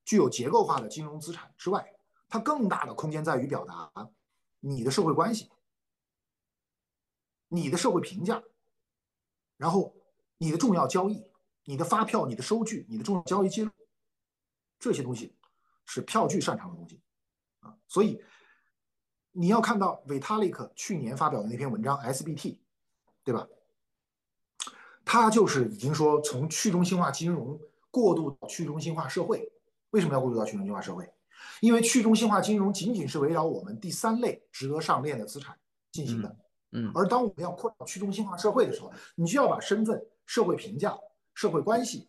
具有结构化的金融资产之外，它更大的空间在于表达你的社会关系、你的社会评价，然后你的重要交易、你的发票、你的收据、你的重要交易记录，这些东西。是票据擅长的东西，啊，所以你要看到 Vitalik 去年发表的那篇文章 SBT，对吧？他就是已经说从去中心化金融过渡到去中心化社会。为什么要过渡到去中心化社会？因为去中心化金融仅仅是围绕我们第三类值得上链的资产进行的，嗯，而当我们要扩展去中心化社会的时候，你就要把身份、社会评价、社会关系、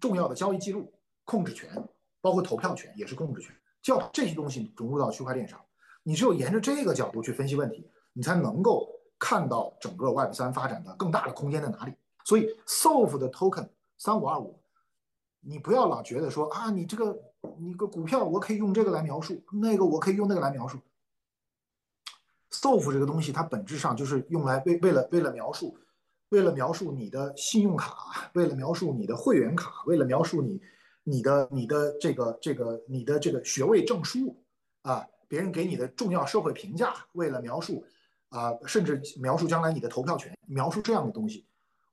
重要的交易记录、控制权。包括投票权也是控制权，就要把这些东西融入到区块链上。你只有沿着这个角度去分析问题，你才能够看到整个 Web 三发展的更大的空间在哪里。所以 SOF 的 Token 三五二五，你不要老觉得说啊，你这个你个股票我可以用这个来描述，那个我可以用那个来描述。SOF 这个东西它本质上就是用来为为了为了描述，为了描述你的信用卡，为了描述你的会员卡，为了描述你。你的你的这个这个你的这个学位证书啊，别人给你的重要社会评价，为了描述啊，甚至描述将来你的投票权，描述这样的东西，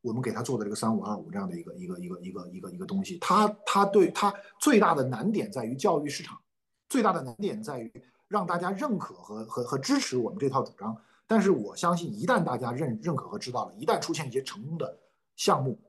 我们给他做的这个三五二五这样的一个一个一个一个一个一个东西，它它对它最大的难点在于教育市场，最大的难点在于让大家认可和和和支持我们这套主张。但是我相信，一旦大家认认可和知道了，一旦出现一些成功的项目。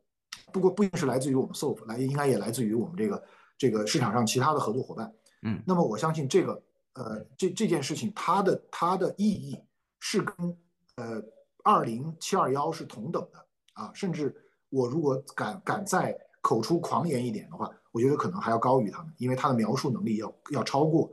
不过不一定是来自于我们 SOF，来应该也来自于我们这个这个市场上其他的合作伙伴。嗯，那么我相信这个呃这这件事情它的它的意义是跟呃二零七二幺是同等的啊，甚至我如果敢敢再口出狂言一点的话，我觉得可能还要高于他们，因为他的描述能力要要超过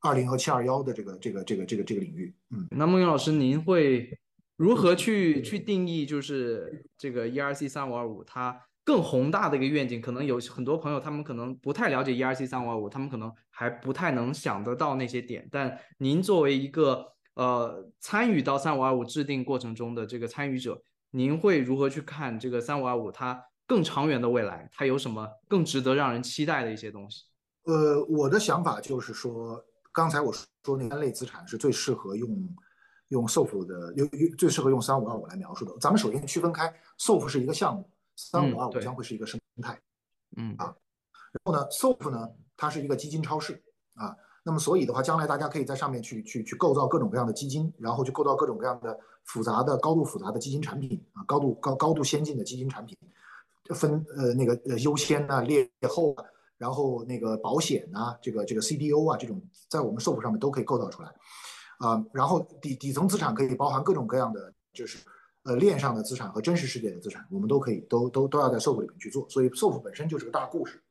二零和七二幺的这个这个这个这个这个领域。嗯，那孟云老师您会？如何去去定义就是这个 ERC 三五二五它更宏大的一个愿景？可能有很多朋友他们可能不太了解 ERC 三五二五，他们可能还不太能想得到那些点。但您作为一个呃参与到三五二五制定过程中的这个参与者，您会如何去看这个三五二五它更长远的未来？它有什么更值得让人期待的一些东西？呃，我的想法就是说，刚才我说那三类资产是最适合用。用 SOF 的用用最适合用三五二五来描述的。咱们首先区分开，SOF 是一个项目，三五二五将会是一个生态。嗯啊，然后呢，SOF 呢，它是一个基金超市啊。那么所以的话，将来大家可以在上面去去去构造各种各样的基金，然后去构造各种各样的复杂的、高度复杂的基金产品啊，高度高高度先进的基金产品，分呃那个呃优先啊、劣后啊，然后那个保险啊，这个这个 CDO 啊这种，在我们 SOF 上面都可以构造出来。啊，然后底底层资产可以包含各种各样的，就是呃链上的资产和真实世界的资产，我们都可以都都都要在 SOF 里面去做，所以 SOF 本身就是个大故事。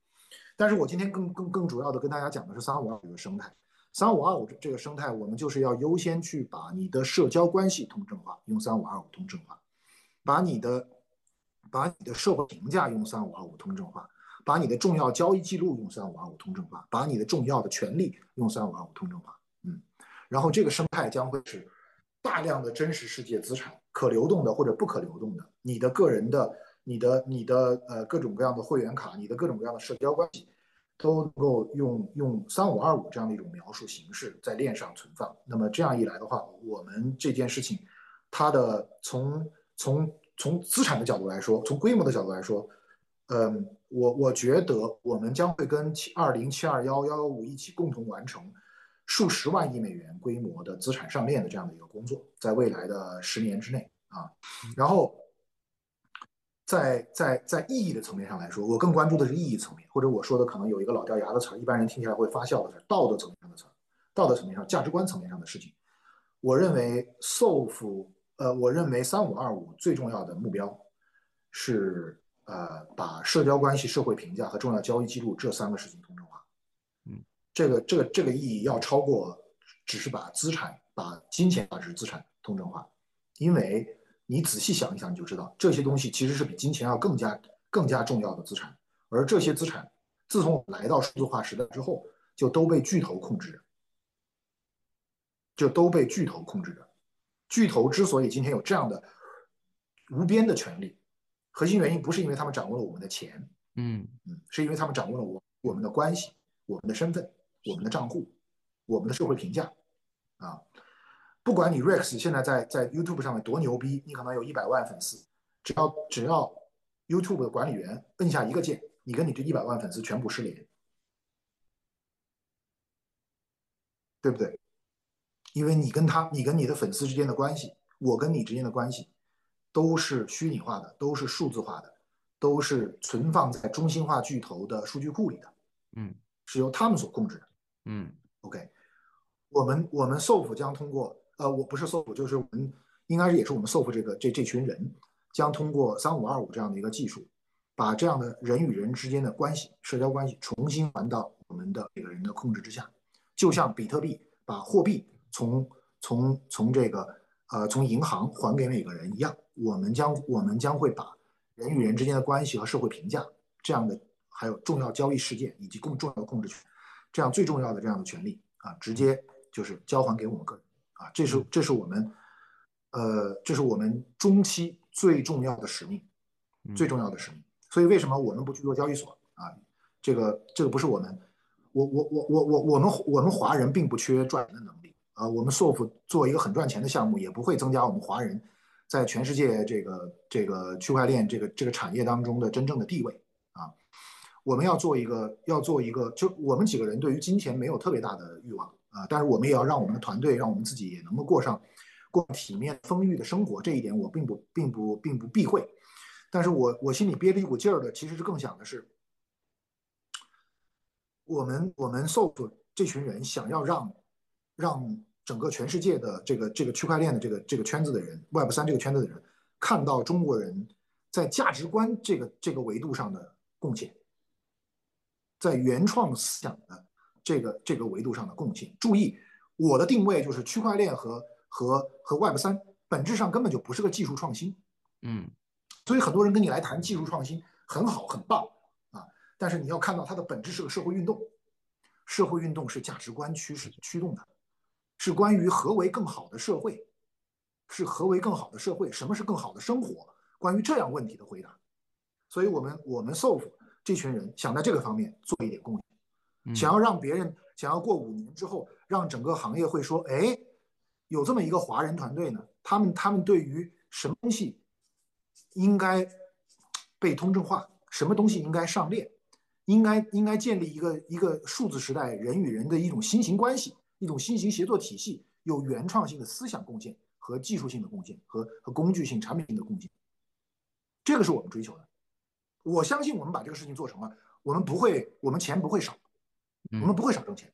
但是我今天更更更主要的跟大家讲的是三五二五的生态，三五二五这个生态，我们就是要优先去把你的社交关系通证化，用三五二五通证化，把你的把你的社会评价用三五二五通证化，把你的重要交易记录用三五二五通证化，把你的重要的权利用三五二五通证化。嗯然后这个生态将会是大量的真实世界资产，可流动的或者不可流动的，你的个人的、你的、你的呃各种各样的会员卡，你的各种各样的社交关系，都能够用用三五二五这样的一种描述形式在链上存放。那么这样一来的话，我们这件事情，它的从从从资产的角度来说，从规模的角度来说，嗯，我我觉得我们将会跟七二零七二幺幺幺五一起共同完成。数十万亿美元规模的资产上链的这样的一个工作，在未来的十年之内啊，然后在在在意义的层面上来说，我更关注的是意义层面，或者我说的可能有一个老掉牙的词儿，一般人听起来会发笑的词儿，道德层面上的词儿道德层面上、价值观层面上的事情。我认为 SOF，呃，我认为三五二五最重要的目标是呃把社交关系、社会评价和重要交易记录这三个事情通证化。嗯，这个这个这个意义要超过只是把资产、把金钱价值资产通证化，因为你仔细想一想，你就知道这些东西其实是比金钱要更加更加重要的资产，而这些资产自从来到数字化时代之后，就都被巨头控制着。就都被巨头控制着。巨头之所以今天有这样的无边的权利，核心原因不是因为他们掌握了我们的钱，嗯嗯，是因为他们掌握了我我们的关系、我们的身份、我们的账户、我们的社会评价。啊，不管你 Rex 现在在在 YouTube 上面多牛逼，你可能有一百万粉丝，只要只要 YouTube 的管理员摁下一个键，你跟你这一百万粉丝全部失联，对不对？因为你跟他，你跟你的粉丝之间的关系，我跟你之间的关系，都是虚拟化的，都是数字化的，都是存放在中心化巨头的数据库里的，嗯，是由他们所控制的。嗯，OK，我们我们 SOF 将通过，呃，我不是 SOF，就是我们应该是也是我们 SOF 这个这这群人，将通过三五二五这样的一个技术，把这样的人与人之间的关系、社交关系重新还到我们的每个人的控制之下，就像比特币把货币。从从从这个呃从银行还给每个人一样，我们将我们将会把人与人之间的关系和社会评价这样的还有重要交易事件以及更重要的控制权，这样最重要的这样的权利啊，直接就是交还给我们个人啊，这是这是我们呃这是我们中期最重要的使命，最重要的使命。所以为什么我们不去做交易所啊？这个这个不是我们，我我我我我我们我们华人并不缺赚钱的能力。啊，我们 SOF 做一个很赚钱的项目，也不会增加我们华人在全世界这个这个区块链这个这个产业当中的真正的地位啊。我们要做一个，要做一个，就我们几个人对于金钱没有特别大的欲望啊，但是我们也要让我们的团队，让我们自己也能够过上过体面丰裕的生活。这一点我并不并不并不避讳，但是我我心里憋着一股劲儿的，其实是更想的是，我们我们 SOF 这群人想要让让。整个全世界的这个这个区块链的这个这个圈子的人，Web 三这个圈子的人，看到中国人在价值观这个这个维度上的贡献，在原创思想的这个这个维度上的共性。注意，我的定位就是区块链和和和 Web 三本质上根本就不是个技术创新，嗯，所以很多人跟你来谈技术创新很好很棒啊，但是你要看到它的本质是个社会运动，社会运动是价值观驱使驱动的。是关于何为更好的社会，是何为更好的社会，什么是更好的生活？关于这样问题的回答，所以我们我们 SOF 这群人想在这个方面做一点贡献，想要让别人想要过五年之后，让整个行业会说，哎，有这么一个华人团队呢，他们他们对于什么东西应该被通证化，什么东西应该上链，应该应该建立一个一个数字时代人与人的一种新型关系。一种新型协作体系，有原创性的思想贡献和技术性的贡献和和工具性产品性的贡献，这个是我们追求的。我相信我们把这个事情做成了，我们不会，我们钱不会少，我们不会少挣钱。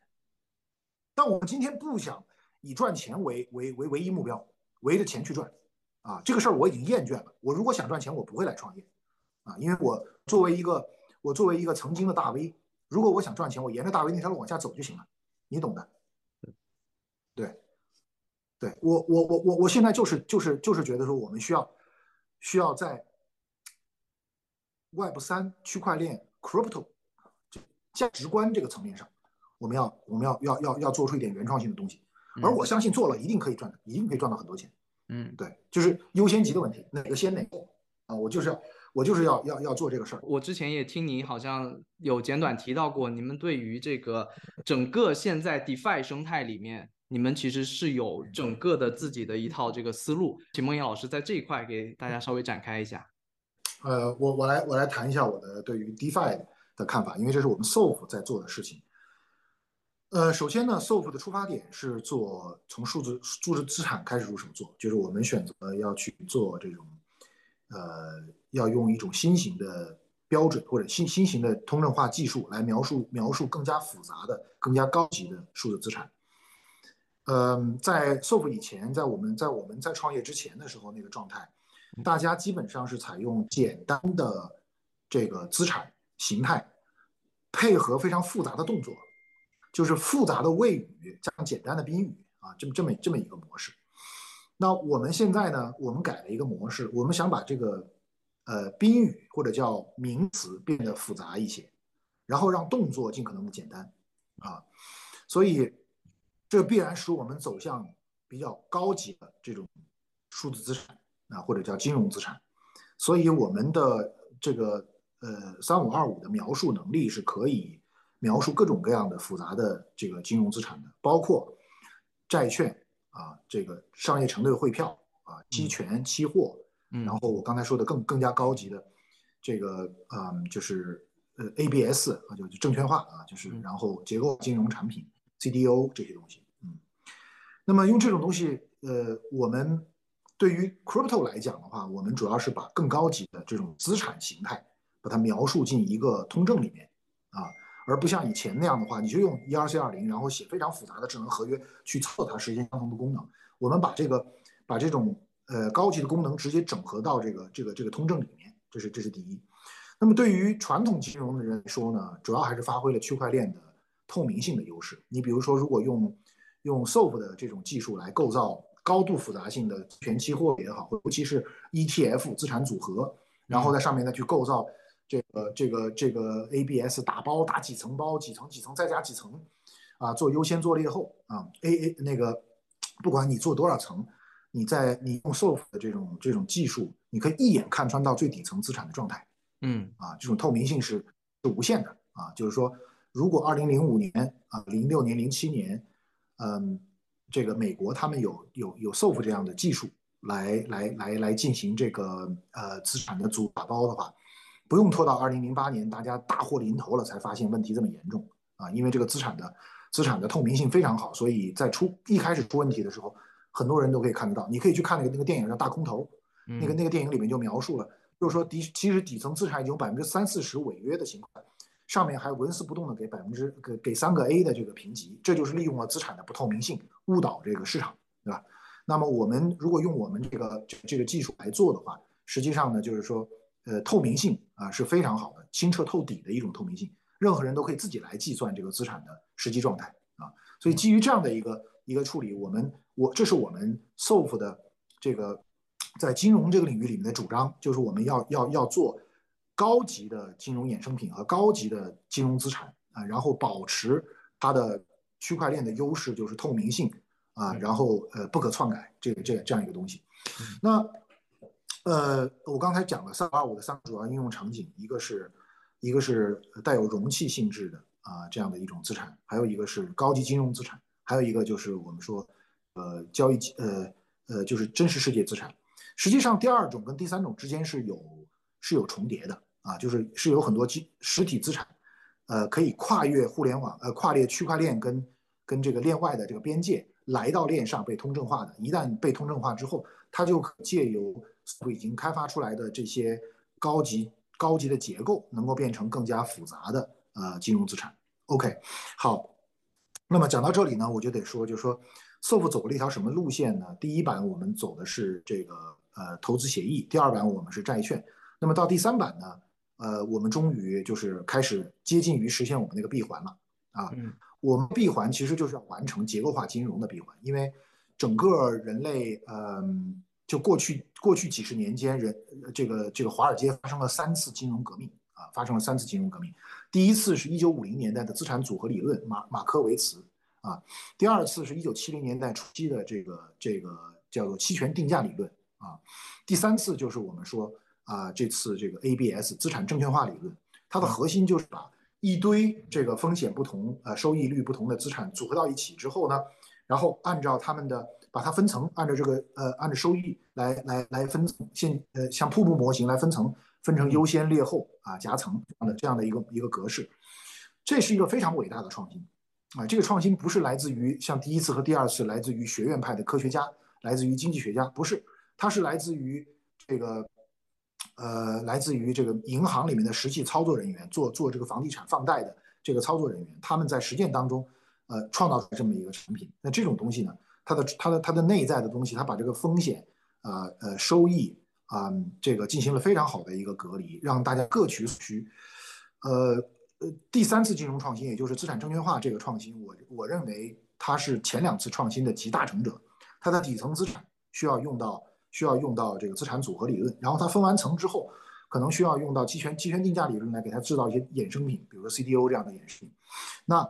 但我们今天不想以赚钱为为为唯一目标，围着钱去赚，啊，这个事儿我已经厌倦了。我如果想赚钱，我不会来创业，啊，因为我作为一个我作为一个曾经的大 V，如果我想赚钱，我沿着大 V 那条路往下走就行了，你懂的。对，对我我我我我现在就是就是就是觉得说，我们需要需要在 Web 三区块链 Crypto 价值观这个层面上，我们要我们要要要要做出一点原创性的东西，而我相信做了一定可以赚的，一定可以赚到很多钱。嗯，对，就是优先级的问题，哪个先哪个啊？我就是要我就是要要要做这个事儿。我之前也听你好像有简短提到过，你们对于这个整个现在 DeFi 生态里面。你们其实是有整个的自己的一套这个思路，请孟岩老师在这一块给大家稍微展开一下。呃，我我来我来谈一下我的对于 DeFi 的看法，因为这是我们 SOF 在做的事情。呃，首先呢，SOF 的出发点是做从数字数字资产开始入手做，就是我们选择要去做这种，呃，要用一种新型的标准或者新新型的通证化技术来描述描述更加复杂的、更加高级的数字资产。嗯，在 SOF 以前，在我们在我们在创业之前的时候，那个状态，大家基本上是采用简单的这个资产形态，配合非常复杂的动作，就是复杂的谓语加上简单的宾语啊，这么这么这么一个模式。那我们现在呢，我们改了一个模式，我们想把这个呃宾语或者叫名词变得复杂一些，然后让动作尽可能的简单啊，所以。这必然使我们走向比较高级的这种数字资产啊，或者叫金融资产。所以我们的这个呃三五二五的描述能力是可以描述各种各样的复杂的这个金融资产的，包括债券啊，这个商业承兑汇票啊，期权、期货，然后我刚才说的更更加高级的这个嗯，就是呃 ABS 啊，就是证券化啊，就是然后结构金融产品。CDO 这些东西，嗯，那么用这种东西，呃，我们对于 crypto 来讲的话，我们主要是把更高级的这种资产形态，把它描述进一个通证里面，啊，而不像以前那样的话，你就用 ERC 二零，然后写非常复杂的智能合约去测它实现相同的功能。我们把这个把这种呃高级的功能直接整合到这个这个这个通证里面，这是这是第一。那么对于传统金融的人来说呢，主要还是发挥了区块链的。透明性的优势，你比如说，如果用用 SOF 的这种技术来构造高度复杂性的全期货也好，尤其是 ETF 资产组合，然后在上面再去构造这个这个这个 ABS 打包打几层包，几层几层再加几层，啊，做优先做劣后啊，A A 那个不管你做多少层，你在你用 SOF 的这种这种技术，你可以一眼看穿到最底层资产的状态，嗯，啊，这种透明性是是无限的啊，就是说。如果二零零五年啊，零六年、零七年，嗯，这个美国他们有有有 SOF 这样的技术来来来来进行这个呃资产的组打包的话，不用拖到二零零八年大家大祸临头了才发现问题这么严重啊，因为这个资产的资产的透明性非常好，所以在出一开始出问题的时候，很多人都可以看得到。你可以去看那个那个电影叫《大空头》，那个那个电影里面就描述了，就是说底其实底层资产已经有百分之三四十违约的情况。上面还纹丝不动的给百分之给给三个 A 的这个评级，这就是利用了资产的不透明性误导这个市场，对吧？那么我们如果用我们这个这个技术来做的话，实际上呢，就是说，呃，透明性啊是非常好的，清澈透底的一种透明性，任何人都可以自己来计算这个资产的实际状态啊。所以基于这样的一个一个处理，我们我这是我们 SOF 的这个在金融这个领域里面的主张，就是我们要要要做。高级的金融衍生品和高级的金融资产啊，然后保持它的区块链的优势，就是透明性啊，然后呃不可篡改这个这这样一个东西。那呃，我刚才讲了三二五的三个主要应用场景，一个是一个是带有容器性质的啊这样的一种资产，还有一个是高级金融资产，还有一个就是我们说呃交易呃呃就是真实世界资产。实际上第二种跟第三种之间是有是有重叠的。啊，就是是有很多基实体资产，呃，可以跨越互联网，呃，跨越区块链跟跟这个链外的这个边界，来到链上被通证化的。一旦被通证化之后，它就可借由已经开发出来的这些高级高级的结构，能够变成更加复杂的呃金融资产。OK，好，那么讲到这里呢，我就得说，就是说，SOF 走了一条什么路线呢？第一版我们走的是这个呃投资协议，第二版我们是债券，那么到第三版呢？呃，我们终于就是开始接近于实现我们那个闭环了啊！我们闭环其实就是要完成结构化金融的闭环，因为整个人类，嗯，就过去过去几十年间，人这个这个华尔街发生了三次金融革命啊，发生了三次金融革命。第一次是一九五零年代的资产组合理论，马马科维茨啊；第二次是一九七零年代初期的这个这个叫做期权定价理论啊；第三次就是我们说。啊，这次这个 ABS 资产证券化理论，它的核心就是把一堆这个风险不同、呃收益率不同的资产组合到一起之后呢，然后按照他们的把它分层，按照这个呃按照收益来来来分，现呃像瀑布模型来分层，分成优先、劣后啊夹层这样的这样的一个一个格式，这是一个非常伟大的创新啊！这个创新不是来自于像第一次和第二次来自于学院派的科学家，来自于经济学家，不是，它是来自于这个。呃，来自于这个银行里面的实际操作人员，做做这个房地产放贷的这个操作人员，他们在实践当中，呃创造出这么一个产品。那这种东西呢，它的它的它的内在的东西，它把这个风险啊呃收益啊这个进行了非常好的一个隔离，让大家各取所需。呃呃，第三次金融创新，也就是资产证券化这个创新，我我认为它是前两次创新的集大成者。它的底层资产需要用到需要用到这个资产组合理论，然后它分完层之后。可能需要用到期权期权定价理论来给它制造一些衍生品，比如说 CDO 这样的衍生品。那，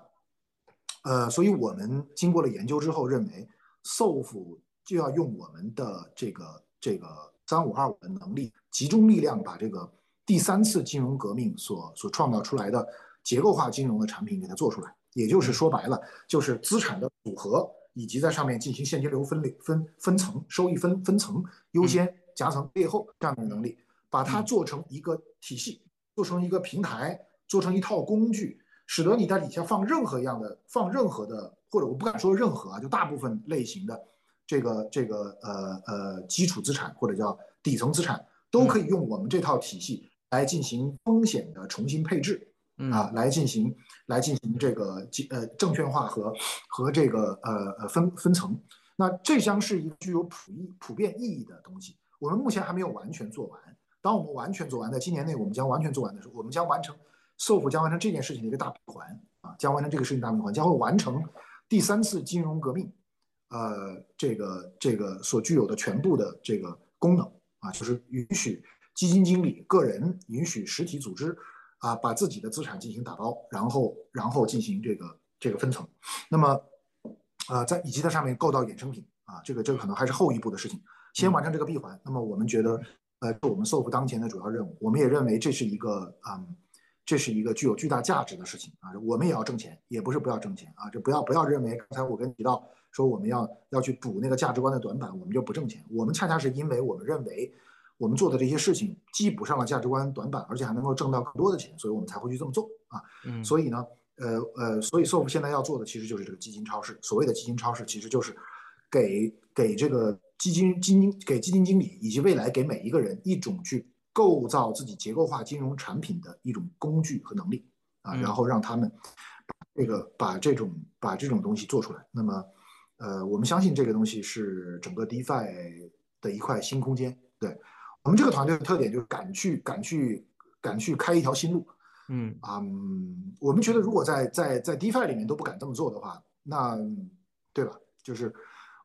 呃，所以我们经过了研究之后，认为 SOF 就要用我们的这个这个三五二五的能力，集中力量把这个第三次金融革命所所创造出来的结构化金融的产品给它做出来。也就是说白了，就是资产的组合以及在上面进行现金流分类分分层收益分分层优先夹层背后这样的能力。把它做成一个体系，做成一个平台，做成一套工具，使得你在底下放任何一样的，放任何的，或者我不敢说任何啊，就大部分类型的这个这个呃呃基础资产或者叫底层资产，都可以用我们这套体系来进行风险的重新配置，啊，来进行来进行这个呃证券化和和这个呃呃分分层，那这将是一个具有普意普遍意义的东西，我们目前还没有完全做完。当我们完全做完，在今年内我们将完全做完的时候，我们将完成 SOF 将完成这件事情的一个大闭环啊，将完成这个事情大闭环，将会完成第三次金融革命，呃，这个这个所具有的全部的这个功能啊，就是允许基金经理个人允许实体组织啊，把自己的资产进行打包，然后然后进行这个这个分层，那么啊，在以及在上面构造衍生品啊，这个这个可能还是后一步的事情，先完成这个闭环，那么我们觉得。呃，是我们 SOF 当前的主要任务。我们也认为这是一个，嗯，这是一个具有巨大价值的事情啊。我们也要挣钱，也不是不要挣钱啊。这不要不要认为刚才我跟你提到说我们要要去补那个价值观的短板，我们就不挣钱。我们恰恰是因为我们认为我们做的这些事情既补上了价值观短板，而且还能够挣到更多的钱，所以我们才会去这么做啊。嗯。所以呢，呃呃，所以 SOF 现在要做的其实就是这个基金超市。所谓的基金超市，其实就是给给这个。基金基金给基金经理以及未来给每一个人一种去构造自己结构化金融产品的一种工具和能力啊，然后让他们这个把这种把这种东西做出来。那么，呃，我们相信这个东西是整个 DeFi 的一块新空间。对我们这个团队的特点就是敢去敢去敢去开一条新路。嗯啊，我们觉得如果在在在 DeFi 里面都不敢这么做的话，那对吧？就是。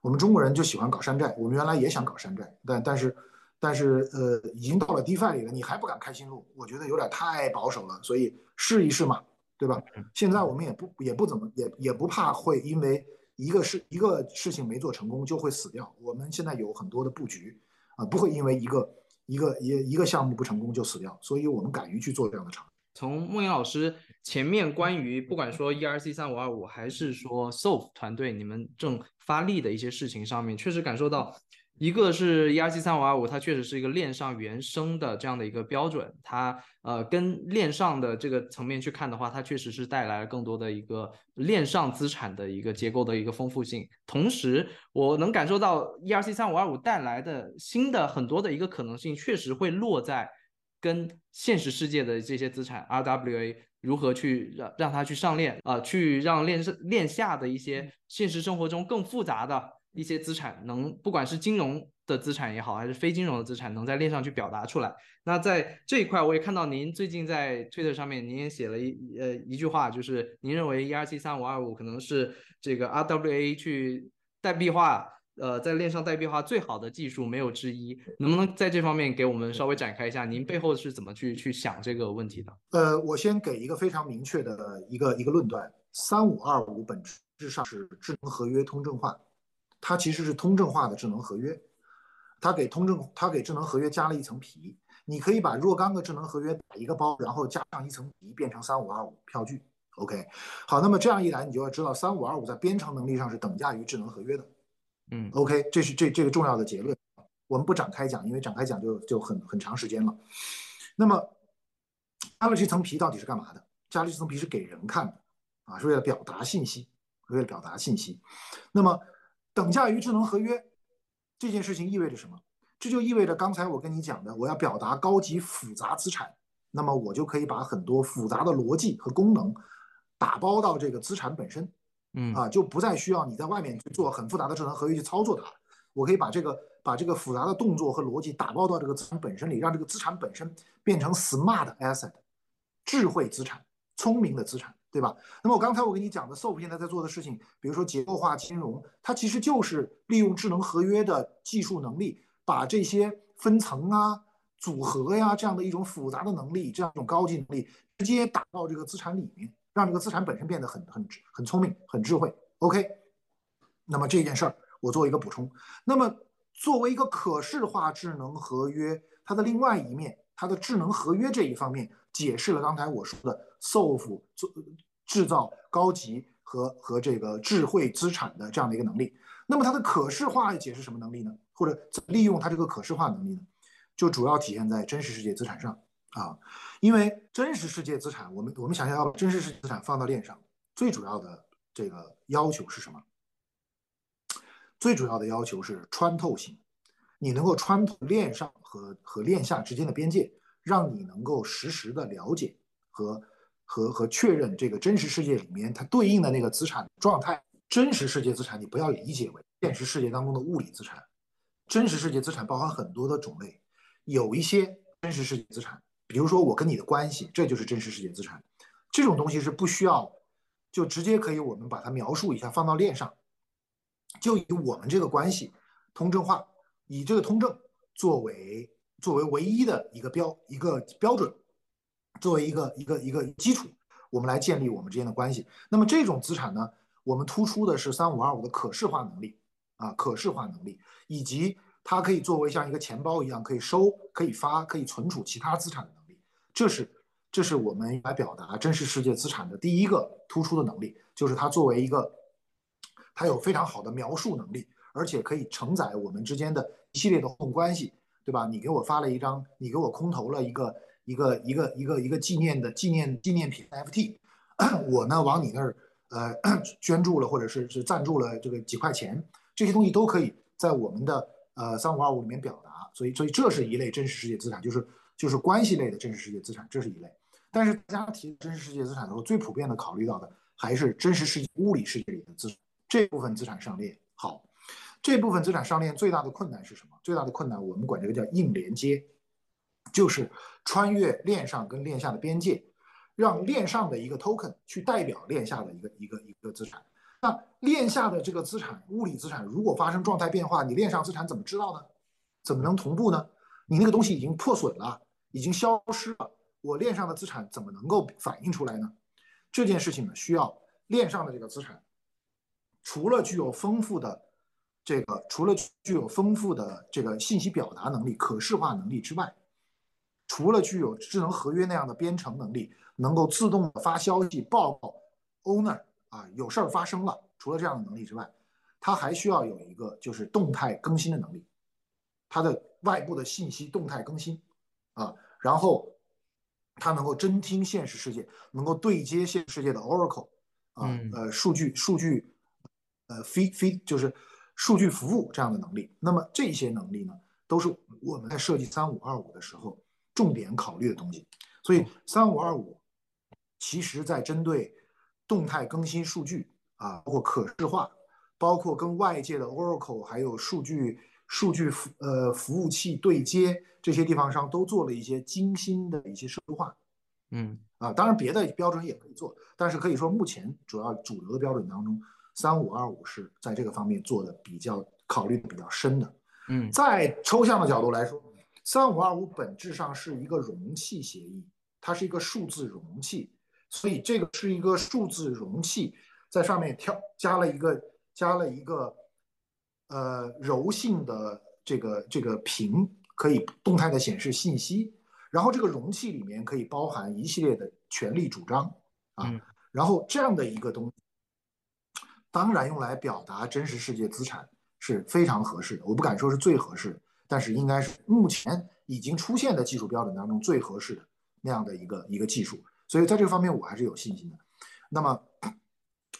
我们中国人就喜欢搞山寨，我们原来也想搞山寨，但但是，但是呃，已经到了 DeFi 里了，你还不敢开新路，我觉得有点太保守了，所以试一试嘛，对吧？现在我们也不也不怎么也也不怕会因为一个事一个事情没做成功就会死掉，我们现在有很多的布局啊，不会因为一个一个一一个项目不成功就死掉，所以我们敢于去做这样的尝试。从孟岩老师前面关于不管说 ERC 三五二五还是说 SOF 团队你们正发力的一些事情上面，确实感受到，一个是 ERC 三五二五，它确实是一个链上原生的这样的一个标准，它呃跟链上的这个层面去看的话，它确实是带来了更多的一个链上资产的一个结构的一个丰富性。同时，我能感受到 ERC 三五二五带来的新的很多的一个可能性，确实会落在。跟现实世界的这些资产，RWA 如何去让让它去上链啊，去让链上链下的一些现实生活中更复杂的一些资产，能不管是金融的资产也好，还是非金融的资产，能在链上去表达出来。那在这一块，我也看到您最近在推特上面，您也写了一呃一句话，就是您认为 ERC 三五二五可能是这个 RWA 去代币化。呃，在链上代币化最好的技术没有之一，能不能在这方面给我们稍微展开一下？您背后是怎么去去想这个问题的？呃，我先给一个非常明确的一个一个论断：三五二五本质上是智能合约通证化，它其实是通证化的智能合约，它给通证它给智能合约加了一层皮。你可以把若干个智能合约打一个包，然后加上一层皮，变成三五二五票据。OK，好，那么这样一来，你就要知道三五二五在编程能力上是等价于智能合约的。嗯，OK，这是这这个重要的结论，我们不展开讲，因为展开讲就就很很长时间了。那么加了这层皮到底是干嘛的？加了这层皮是给人看的啊，是为了表达信息，为了表达信息。那么等价于智能合约这件事情意味着什么？这就意味着刚才我跟你讲的，我要表达高级复杂资产，那么我就可以把很多复杂的逻辑和功能打包到这个资产本身。嗯啊，就不再需要你在外面去做很复杂的智能合约去操作它，我可以把这个把这个复杂的动作和逻辑打包到这个资产本身里，让这个资产本身变成 smart asset，智慧资产、聪明的资产，对吧？那么我刚才我跟你讲的 SOP 现在在做的事情，比如说结构化金融，它其实就是利用智能合约的技术能力，把这些分层啊、组合呀这样的一种复杂的能力，这样一种高级能力，直接打到这个资产里面，让这个资产本身变得很很很聪明、很智慧。OK，那么这件事儿我做一个补充。那么作为一个可视化智能合约，它的另外一面，它的智能合约这一方面，解释了刚才我说的 SOF 做制造高级和和这个智慧资产的这样的一个能力。那么它的可视化解释什么能力呢？或者利用它这个可视化能力呢？就主要体现在真实世界资产上啊，因为真实世界资产，我们我们想象要把真实世界资产放到链上，最主要的这个要求是什么？最主要的要求是穿透性，你能够穿透链上和和链下之间的边界，让你能够实时的了解和和和确认这个真实世界里面它对应的那个资产状态。真实世界资产你不要理解为现实世界当中的物理资产，真实世界资产包含很多的种类，有一些真实世界资产，比如说我跟你的关系，这就是真实世界资产。这种东西是不需要，就直接可以我们把它描述一下放到链上。就以我们这个关系通证化，以这个通证作为作为唯一的一个标一个标准，作为一个一个一个基础，我们来建立我们之间的关系。那么这种资产呢，我们突出的是三五二五的可视化能力啊，可视化能力，以及它可以作为像一个钱包一样，可以收、可以发、可以存储其他资产的能力。这是这是我们来表达真实世界资产的第一个突出的能力，就是它作为一个。它有非常好的描述能力，而且可以承载我们之间的一系列的互动关系，对吧？你给我发了一张，你给我空投了一个一个一个一个一个纪念的纪念纪念品 NFT，我呢往你那儿呃捐助了或者是是赞助了这个几块钱，这些东西都可以在我们的呃三五二五里面表达。所以所以这是一类真实世界资产，就是就是关系类的真实世界资产，这是一类。但是大家提真实世界资产的时候，最普遍的考虑到的还是真实世界物理世界里的资产。这部分资产上链好，这部分资产上链最大的困难是什么？最大的困难我们管这个叫硬连接，就是穿越链上跟链下的边界，让链上的一个 token 去代表链下的一个一个一个资产。那链下的这个资产物理资产如果发生状态变化，你链上资产怎么知道呢？怎么能同步呢？你那个东西已经破损了，已经消失了，我链上的资产怎么能够反映出来呢？这件事情呢，需要链上的这个资产。除了具有丰富的这个，除了具有丰富的这个信息表达能力、可视化能力之外，除了具有智能合约那样的编程能力，能够自动发消息报告 owner 啊，有事儿发生了。除了这样的能力之外，它还需要有一个就是动态更新的能力，它的外部的信息动态更新啊，然后它能够侦听现实世界，能够对接现实世界的 Oracle 啊，呃，数据数据。呃，feed feed 就是数据服务这样的能力。那么这些能力呢，都是我们在设计三五二五的时候重点考虑的东西。所以三五二五其实在针对动态更新数据啊，包括可视化，包括跟外界的 Oracle 还有数据数据服呃服务器对接这些地方上，都做了一些精心的一些社会化。嗯啊，当然别的标准也可以做，但是可以说目前主要主流的标准当中。三五二五是在这个方面做的比较考虑的比较深的，嗯，在抽象的角度来说，三五二五本质上是一个容器协议，它是一个数字容器，所以这个是一个数字容器，在上面跳加了一个加了一个呃柔性的这个这个屏，可以动态的显示信息，然后这个容器里面可以包含一系列的权利主张啊，然后这样的一个东西。当然，用来表达真实世界资产是非常合适的。我不敢说是最合适，但是应该是目前已经出现的技术标准当中最合适的那样的一个一个技术。所以在这个方面，我还是有信心的。那么，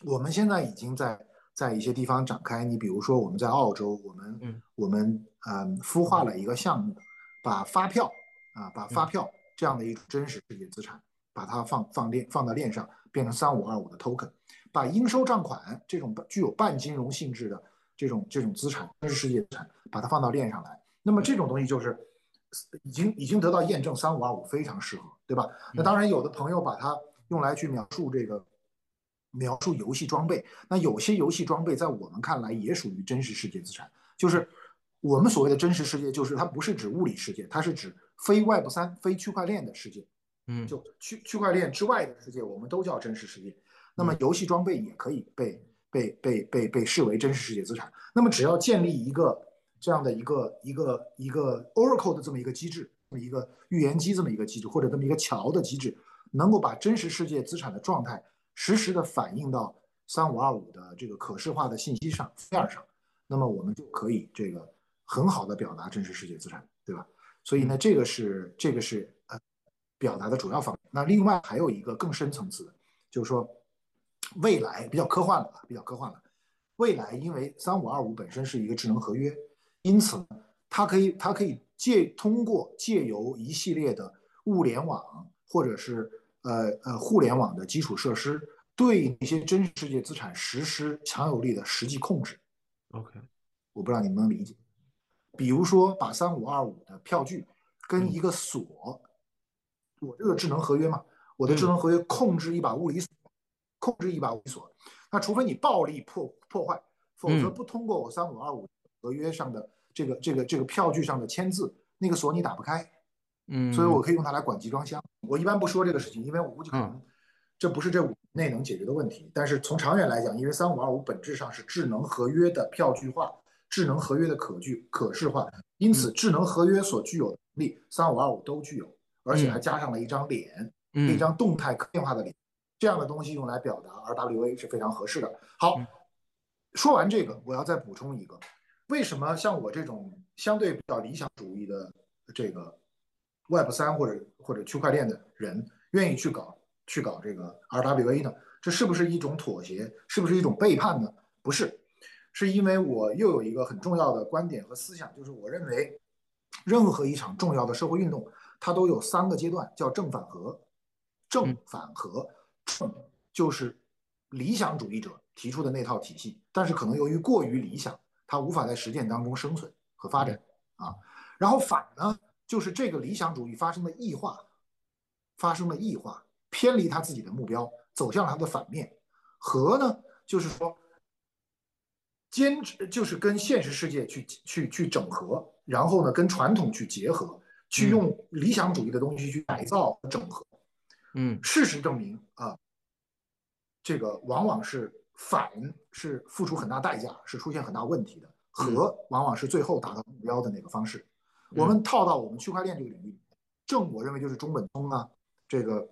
我们现在已经在在一些地方展开。你比如说，我们在澳洲，我们我们嗯孵化了一个项目，把发票啊，把发票这样的一种真实世界资产，把它放放链放到链上，变成三五二五的 token。把应收账款这种具有半金融性质的这种这种资产，真实世界资产，把它放到链上来。那么这种东西就是已经已经得到验证，三五二五非常适合，对吧？那当然，有的朋友把它用来去描述这个描述游戏装备，那有些游戏装备在我们看来也属于真实世界资产，就是我们所谓的真实世界，就是它不是指物理世界，它是指非 Web 三、非区块链的世界。嗯，就区区块链之外的世界，我们都叫真实世界。那么游戏装备也可以被被被被被视为真实世界资产。那么只要建立一个这样的一个一个一个 Oracle 的这么一个机制，这么一个预言机这么一个机制，或者这么一个桥的机制，能够把真实世界资产的状态实时的反映到三五二五的这个可视化的信息上面上，那么我们就可以这个很好的表达真实世界资产，对吧？所以呢，这个是这个是呃。表达的主要方面，那另外还有一个更深层次的，就是说，未来比较科幻了啊，比较科幻了。未来因为三五二五本身是一个智能合约，因此它可以它可以借通过借由一系列的物联网或者是呃呃互联网的基础设施，对那些真实世界资产实施强有力的实际控制。OK，我不知道你能不能理解。比如说把三五二五的票据跟一个锁。我这个智能合约嘛，我的智能合约控制一把物理锁，控制一把物理锁。那除非你暴力破破坏，否则不通过我三五二五合约上的这个这个这个票据上的签字，那个锁你打不开。嗯，所以我可以用它来管集装箱。我一般不说这个事情，因为我估计可能这不是这五内能解决的问题。但是从长远来讲，因为三五二五本质上是智能合约的票据化，智能合约的可据可视化，因此智能合约所具有的能力，三五二五都具有。而且还加上了一张脸，一张动态可变化的脸，这样的东西用来表达 RWA 是非常合适的。好，说完这个，我要再补充一个，为什么像我这种相对比较理想主义的这个 Web 三或者或者区块链的人愿意去搞去搞这个 RWA 呢？这是不是一种妥协？是不是一种背叛呢？不是，是因为我又有一个很重要的观点和思想，就是我认为任何一场重要的社会运动。它都有三个阶段，叫正反合。正反合，正就是理想主义者提出的那套体系，但是可能由于过于理想，它无法在实践当中生存和发展啊。然后反呢，就是这个理想主义发生了异化，发生了异化，偏离他自己的目标，走向了他的反面。和呢，就是说坚持，就是跟现实世界去去去整合，然后呢，跟传统去结合。去用理想主义的东西去改造和整合，嗯，事实证明啊，这个往往是反是付出很大代价，是出现很大问题的，和往往是最后达到目标的那个方式。我们套到我们区块链这个领域，正我认为就是中本聪啊，这个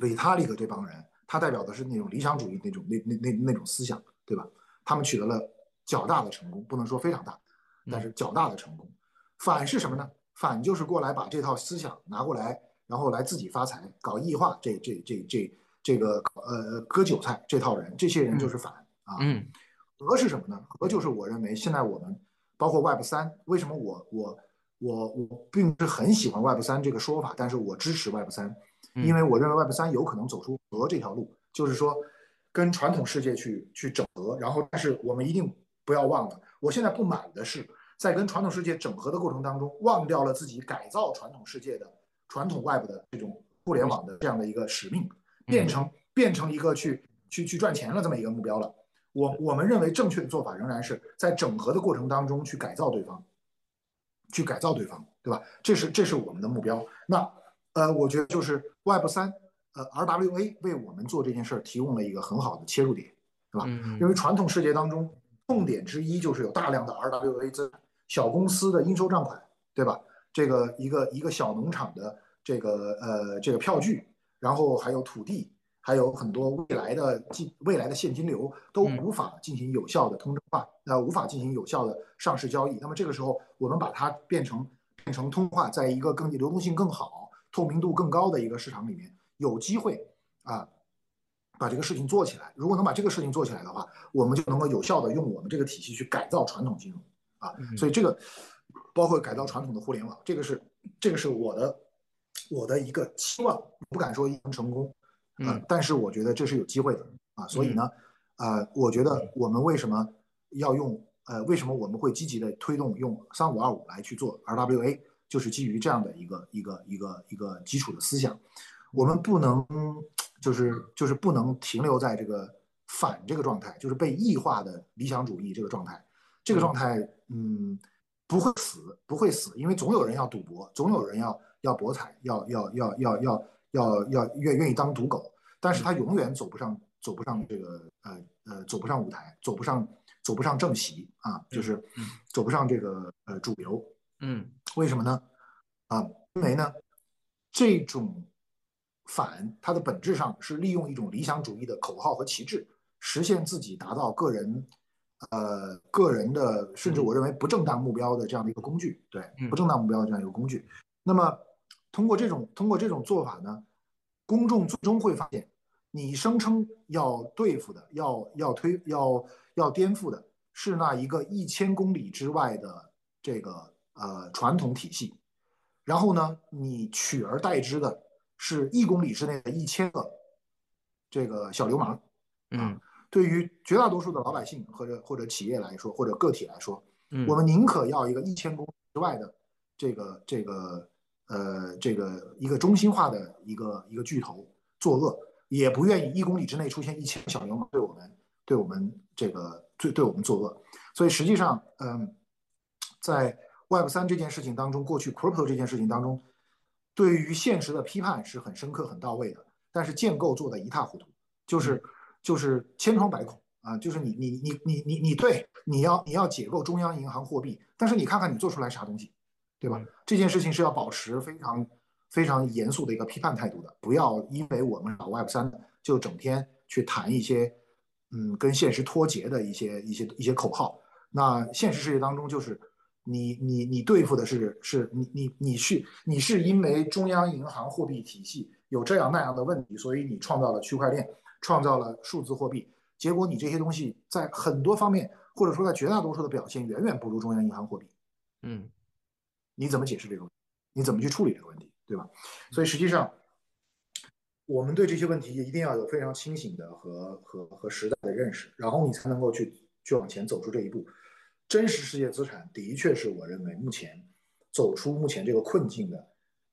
维塔利克这帮人，他代表的是那种理想主义那种那那那那种思想，对吧？他们取得了较大的成功，不能说非常大，但是较大的成功。反是什么呢？反就是过来把这套思想拿过来，然后来自己发财，搞异化，这这这这这个呃割韭菜这套人，这些人就是反啊。嗯，和是什么呢？和就是我认为现在我们包括 Web 三，为什么我我我我并不是很喜欢 Web 三这个说法，但是我支持 Web 三，因为我认为 Web 三有可能走出和这条路，就是说跟传统世界去去整合，然后但是我们一定不要忘了，我现在不满的是。在跟传统世界整合的过程当中，忘掉了自己改造传统世界的传统外部的这种互联网的这样的一个使命，变成变成一个去去去赚钱了这么一个目标了。我我们认为正确的做法仍然是在整合的过程当中去改造对方，去改造对方，对吧？这是这是我们的目标。那呃，我觉得就是 Web 三呃 RWA 为我们做这件事儿提供了一个很好的切入点，对吧？因为传统世界当中痛点之一就是有大量的 RWA 资产。小公司的应收账款，对吧？这个一个一个小农场的这个呃这个票据，然后还有土地，还有很多未来的进未来的现金流都无法进行有效的通证化，呃，无法进行有效的上市交易。那么这个时候，我们把它变成变成通化，在一个更流动性更好、透明度更高的一个市场里面，有机会啊把这个事情做起来。如果能把这个事情做起来的话，我们就能够有效的用我们这个体系去改造传统金融。啊，所以这个包括改造传统的互联网，这个是这个是我的我的一个期望，不敢说一定成功，啊，但是我觉得这是有机会的啊。所以呢，呃，我觉得我们为什么要用呃，为什么我们会积极的推动用三五二五来去做 RWA，就是基于这样的一个一个一个一个基础的思想。我们不能就是就是不能停留在这个反这个状态，就是被异化的理想主义这个状态。这个状态，嗯，不会死，不会死，因为总有人要赌博，总有人要要博彩，要要要要要要要愿愿意当赌狗，但是他永远走不上走不上这个呃呃走不上舞台，走不上走不上正席啊，就是走不上这个呃主流。嗯，为什么呢？啊，因为呢，这种反它的本质上是利用一种理想主义的口号和旗帜，实现自己达到个人。呃，个人的，甚至我认为不正当目标的这样的一个工具，对，不正当目标的这样一个工具。那么，通过这种通过这种做法呢，公众最终会发现，你声称要对付的、要要推、要要颠覆的是那一个一千公里之外的这个呃传统体系，然后呢，你取而代之的是一公里之内的一千个这个小流氓，嗯。对于绝大多数的老百姓或者或者企业来说，或者个体来说，嗯，我们宁可要一个一千公里之外的这个这个呃这个一个中心化的一个一个巨头作恶，也不愿意一公里之内出现一千小流氓对我们对我们这个对对我们作恶。所以实际上，嗯，在 Web 三这件事情当中，过去 Crypto 这件事情当中，对于现实的批判是很深刻很到位的，但是建构做的一塌糊涂，就是。就是千疮百孔啊！就是你你你你你你对，你要你要解构中央银行货币，但是你看看你做出来啥东西，对吧？这件事情是要保持非常非常严肃的一个批判态度的，不要因为我们搞 Web 三就整天去谈一些嗯跟现实脱节的一些一些一些口号。那现实世界当中，就是你你你对付的是是你你你是你是因为中央银行货币体系有这样那样的问题，所以你创造了区块链。创造了数字货币，结果你这些东西在很多方面，或者说在绝大多数的表现，远远不如中央银行货币。嗯，你怎么解释这个问题？你怎么去处理这个问题，对吧？所以实际上，我们对这些问题一定要有非常清醒的和和和时代的认识，然后你才能够去去往前走出这一步。真实世界资产的确是我认为目前走出目前这个困境的，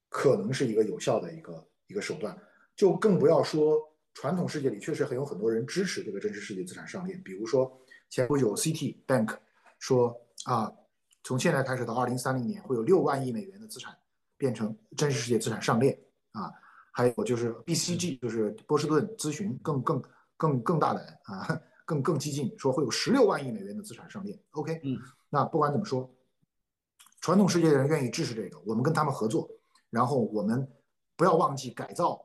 可能是一个有效的一个一个手段，就更不要说。传统世界里确实很有很多人支持这个真实世界资产上链，比如说前不久 CT Bank 说啊，从现在开始到二零三零年会有六万亿美元的资产变成真实世界资产上链啊，还有就是 BCG 就是波士顿咨询更更更更大胆啊，更更激进，说会有十六万亿美元的资产上链。OK，嗯，那不管怎么说，传统世界的人愿意支持这个，我们跟他们合作，然后我们不要忘记改造。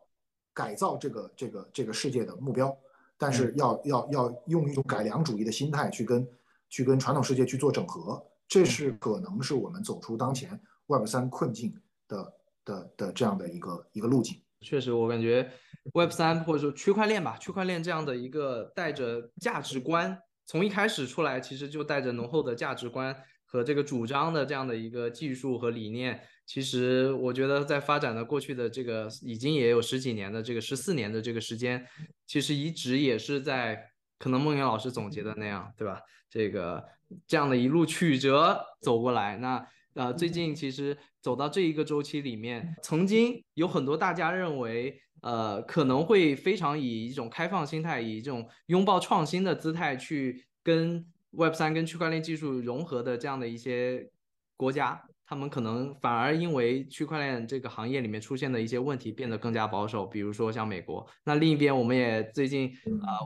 改造这个这个这个世界的目标，但是要要要用一种改良主义的心态去跟去跟传统世界去做整合，这是可能是我们走出当前 Web 三困境的的的这样的一个一个路径。确实，我感觉 Web 三或者说区块链吧，区块链这样的一个带着价值观，从一开始出来其实就带着浓厚的价值观和这个主张的这样的一个技术和理念。其实我觉得，在发展的过去的这个已经也有十几年的这个十四年的这个时间，其实一直也是在可能梦圆老师总结的那样，对吧？这个这样的一路曲折走过来，那呃，最近其实走到这一个周期里面，曾经有很多大家认为，呃，可能会非常以一种开放心态，以这种拥抱创新的姿态去跟 Web 三跟区块链技术融合的这样的一些国家。他们可能反而因为区块链这个行业里面出现的一些问题变得更加保守，比如说像美国。那另一边，我们也最近啊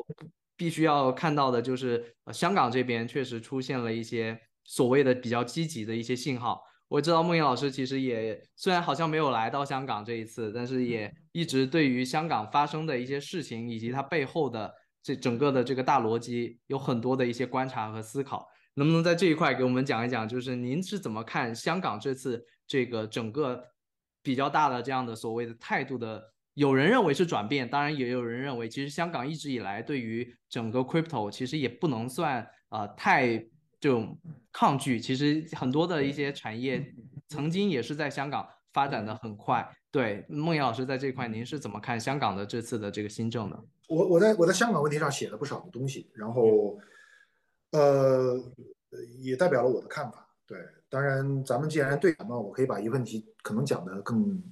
必须要看到的就是香港这边确实出现了一些所谓的比较积极的一些信号。我知道梦莹老师其实也虽然好像没有来到香港这一次，但是也一直对于香港发生的一些事情以及它背后的这整个的这个大逻辑有很多的一些观察和思考。能不能在这一块给我们讲一讲，就是您是怎么看香港这次这个整个比较大的这样的所谓的态度的？有人认为是转变，当然也有人认为，其实香港一直以来对于整个 crypto 其实也不能算呃太这种抗拒。其实很多的一些产业曾经也是在香港发展的很快。对，孟岩老师在这块，您是怎么看香港的这次的这个新政的？我我在我在香港问题上写了不少的东西，然后呃也代表了我的看法。对，当然咱们既然对谈嘛，我可以把一个问题可能讲的更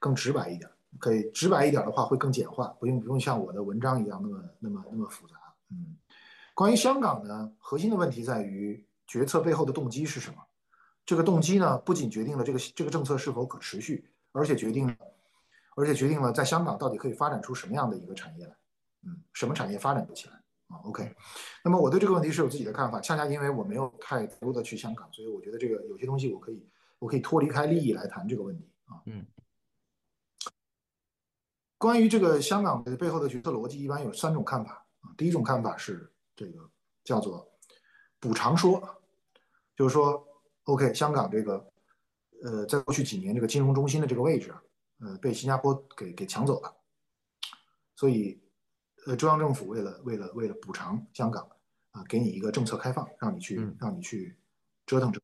更直白一点，可以直白一点的话会更简化，不用不用像我的文章一样那么那么那么复杂。嗯，关于香港呢，核心的问题在于决策背后的动机是什么？这个动机呢，不仅决定了这个这个政策是否可持续，而且决定了，而且决定了在香港到底可以发展出什么样的一个产业来。嗯，什么产业发展不起来啊？OK，那么我对这个问题是有自己的看法。恰恰因为我没有太多的去香港，所以我觉得这个有些东西我可以我可以脱离开利益来谈这个问题啊。嗯，关于这个香港的背后的决策逻辑，一般有三种看法啊。第一种看法是这个叫做补偿说，就是说。OK，香港这个，呃，在过去几年这个金融中心的这个位置，呃，被新加坡给给抢走了，所以，呃，中央政府为了为了为了补偿香港，啊，给你一个政策开放，让你去让你去折腾折，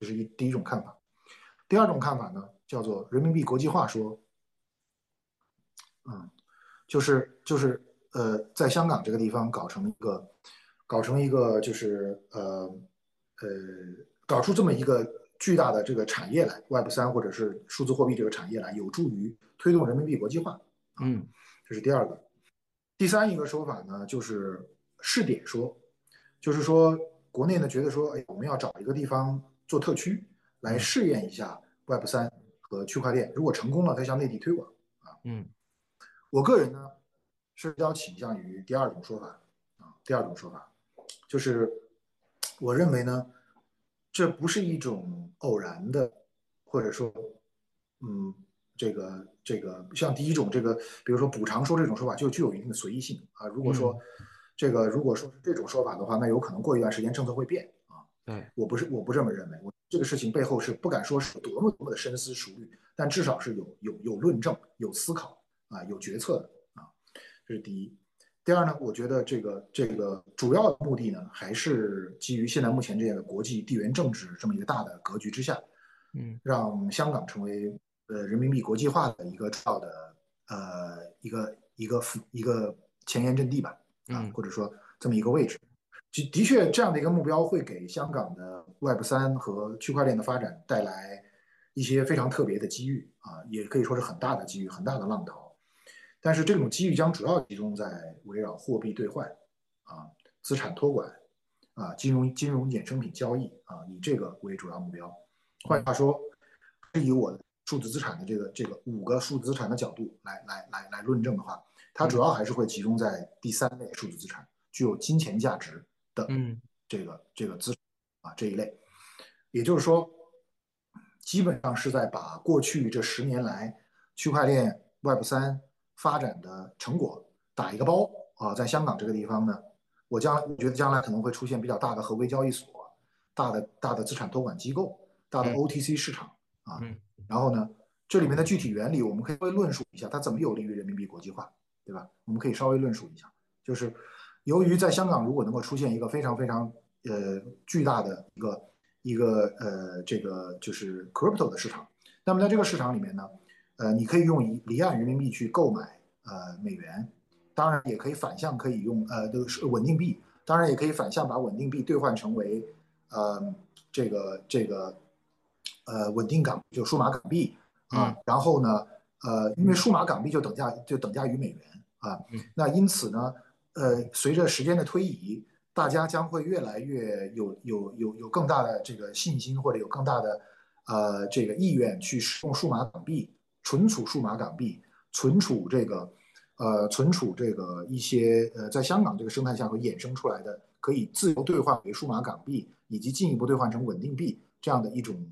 这是一第一种看法。第二种看法呢，叫做人民币国际化说，嗯，就是就是呃，在香港这个地方搞成一个搞成一个就是呃呃。搞出这么一个巨大的这个产业来，Web 三或者是数字货币这个产业来，有助于推动人民币国际化。嗯，这是第二个。第三一个说法呢，就是试点说，就是说国内呢觉得说，哎，我们要找一个地方做特区来试验一下 Web 三和区块链，如果成功了，再向内地推广。啊，嗯，我个人呢是比较倾向于第二种说法啊，第二种说法就是我认为呢。这不是一种偶然的，或者说，嗯，这个这个像第一种这个，比如说补偿说这种说法就具有一定的随意性啊。如果说这个如果说是这种说法的话，那有可能过一段时间政策会变啊。对我不是我不这么认为，我这个事情背后是不敢说是多么多么的深思熟虑，但至少是有有有论证、有思考啊、有决策的啊。这是第一。第二呢，我觉得这个这个主要的目的呢，还是基于现在目前这样的国际地缘政治这么一个大的格局之下，嗯，让香港成为呃人民币国际化的一个重要的呃一个一个一个前沿阵地吧，啊，或者说这么一个位置，的的确这样的一个目标会给香港的 Web 三和区块链的发展带来一些非常特别的机遇啊，也可以说是很大的机遇，很大的浪头。但是这种机遇将主要集中在围绕货币兑换，啊，资产托管，啊，金融金融衍生品交易，啊，以这个为主要目标。换句话说，是以我的数字资产的这个这个五个数字资产的角度来来来来论证的话，它主要还是会集中在第三类数字资产，具有金钱价值的这个这个资啊这一类。也就是说，基本上是在把过去这十年来区块链 Web 三。发展的成果打一个包啊，在香港这个地方呢，我将我觉得将来可能会出现比较大的合规交易所、大的大的资产托管机构、大的 OTC 市场啊。然后呢，这里面的具体原理我们可以论述一下，它怎么有利于人民币国际化，对吧？我们可以稍微论述一下，就是由于在香港如果能够出现一个非常非常呃巨大的一个一个呃这个就是 crypto 的市场，那么在这个市场里面呢。呃，你可以用离岸人民币去购买呃美元，当然也可以反向可以用呃这个是稳定币，当然也可以反向把稳定币兑换成为呃这个这个呃稳定港就数码港币啊，然后呢呃因为数码港币就等价就等价于美元啊，那因此呢呃随着时间的推移，大家将会越来越有有有有更大的这个信心或者有更大的呃这个意愿去使用数码港币。存储数码港币，存储这个，呃，存储这个一些呃，在香港这个生态下会衍生出来的，可以自由兑换为数码港币，以及进一步兑换成稳定币这样的一种，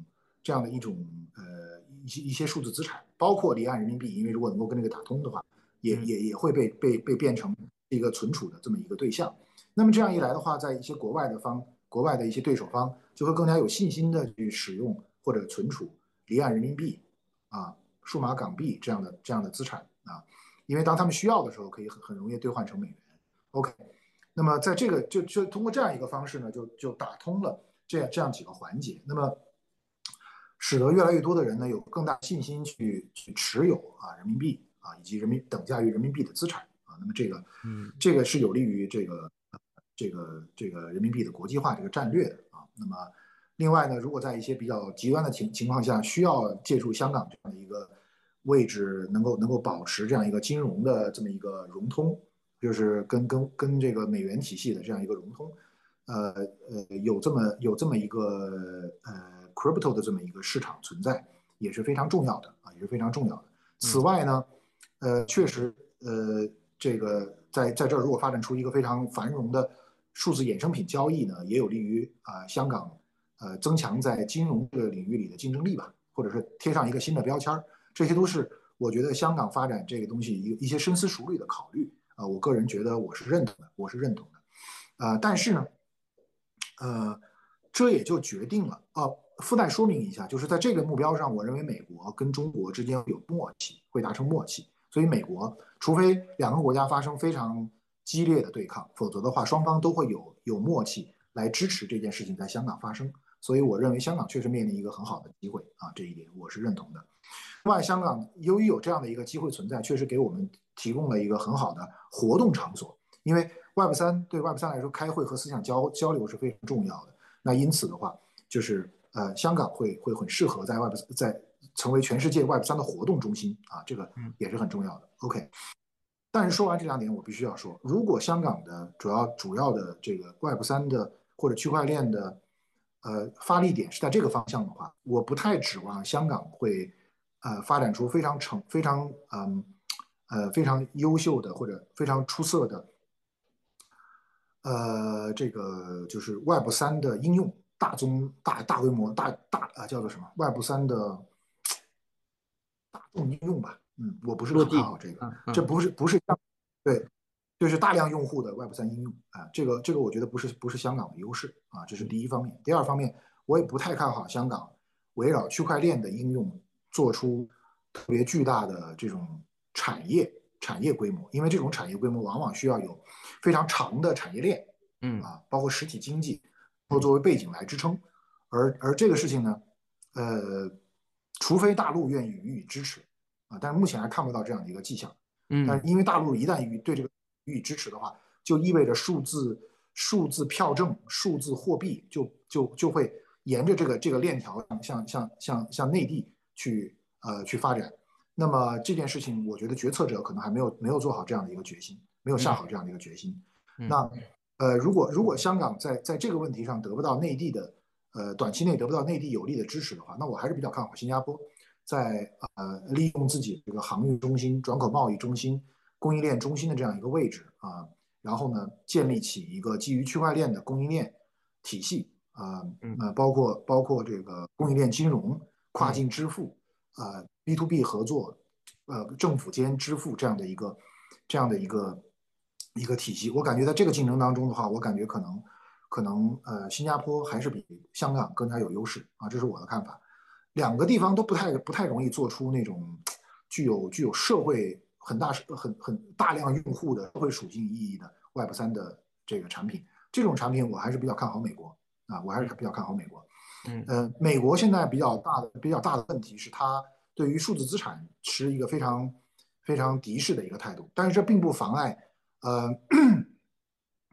这样的一种呃一些一些数字资产，包括离岸人民币，因为如果能够跟这个打通的话，也也也会被被被变成一个存储的这么一个对象。那么这样一来的话，在一些国外的方，国外的一些对手方就会更加有信心的去使用或者存储离岸人民币啊。数码港币这样的这样的资产啊，因为当他们需要的时候，可以很很容易兑换成美元。OK，那么在这个就就通过这样一个方式呢，就就打通了这样这样几个环节，那么使得越来越多的人呢有更大信心去去持有啊人民币啊以及人民等价于人民币的资产啊。那么这个，嗯，这个是有利于这个这个这个人民币的国际化这个战略的啊。那么另外呢，如果在一些比较极端的情情况下，需要借助香港这样的一个位置，能够能够保持这样一个金融的这么一个融通，就是跟跟跟这个美元体系的这样一个融通。呃呃，有这么有这么一个呃 crypto 的这么一个市场存在，也是非常重要的啊，也是非常重要的。此外呢，呃，确实，呃，这个在在这儿如果发展出一个非常繁荣的数字衍生品交易呢，也有利于啊香港呃增强在金融这个领域里的竞争力吧，或者是贴上一个新的标签儿，这些都是我觉得香港发展这个东西一一些深思熟虑的考虑啊，我个人觉得我是认同的，我是认同的，啊，但是呢。呃，这也就决定了啊。附带说明一下，就是在这个目标上，我认为美国跟中国之间有默契，会达成默契。所以，美国除非两个国家发生非常激烈的对抗，否则的话，双方都会有有默契来支持这件事情在香港发生。所以，我认为香港确实面临一个很好的机会啊，这一点我是认同的。另外，香港由于有这样的一个机会存在，确实给我们提供了一个很好的活动场所，因为。Web 三对 Web 三来说，开会和思想交交流是非常重要的。那因此的话，就是呃，香港会会很适合在 Web 在成为全世界 Web 三的活动中心啊，这个也是很重要的。OK，但是说完这两点，我必须要说，如果香港的主要主要的这个 Web 三的或者区块链的呃发力点是在这个方向的话，我不太指望香港会呃发展出非常成非常嗯呃非常优秀的或者非常出色的。呃，这个就是 Web 三的应用，大宗大大规模大大啊，叫做什么 Web 三的大众应用吧？嗯，我不是很看好这个，这不是不是对，就是大量用户的 Web 三应用啊，这个这个我觉得不是不是香港的优势啊，这是第一方面。第二方面，我也不太看好香港围绕区块链的应用做出特别巨大的这种产业。产业规模，因为这种产业规模往往需要有非常长的产业链，嗯。啊，包括实体经济，或作为背景来支撑，而而这个事情呢，呃，除非大陆愿意予以支持，啊，但是目前还看不到这样的一个迹象，嗯，但是因为大陆一旦予对这个予以支持的话，就意味着数字数字票证、数字货币就就就会沿着这个这个链条向向向向内地去呃去发展。那么这件事情，我觉得决策者可能还没有没有做好这样的一个决心，没有下好这样的一个决心。那呃，如果如果香港在在这个问题上得不到内地的呃短期内得不到内地有力的支持的话，那我还是比较看好新加坡在呃利用自己这个航运中心、转口贸易中心、供应链中心的这样一个位置啊，然后呢建立起一个基于区块链的供应链体系啊，呃包括包括这个供应链金融、跨境支付啊。B to B 合作，呃，政府间支付这样的一个这样的一个一个体系，我感觉在这个竞争当中的话，我感觉可能可能呃，新加坡还是比香港更加有优势啊，这是我的看法。两个地方都不太不太容易做出那种具有具有社会很大很很大量用户的社会属性意义的 Web 三的这个产品，这种产品我还是比较看好美国啊，我还是比较看好美国。嗯，美国现在比较大的比较大的问题是它。对于数字资产持一个非常非常敌视的一个态度，但是这并不妨碍，呃，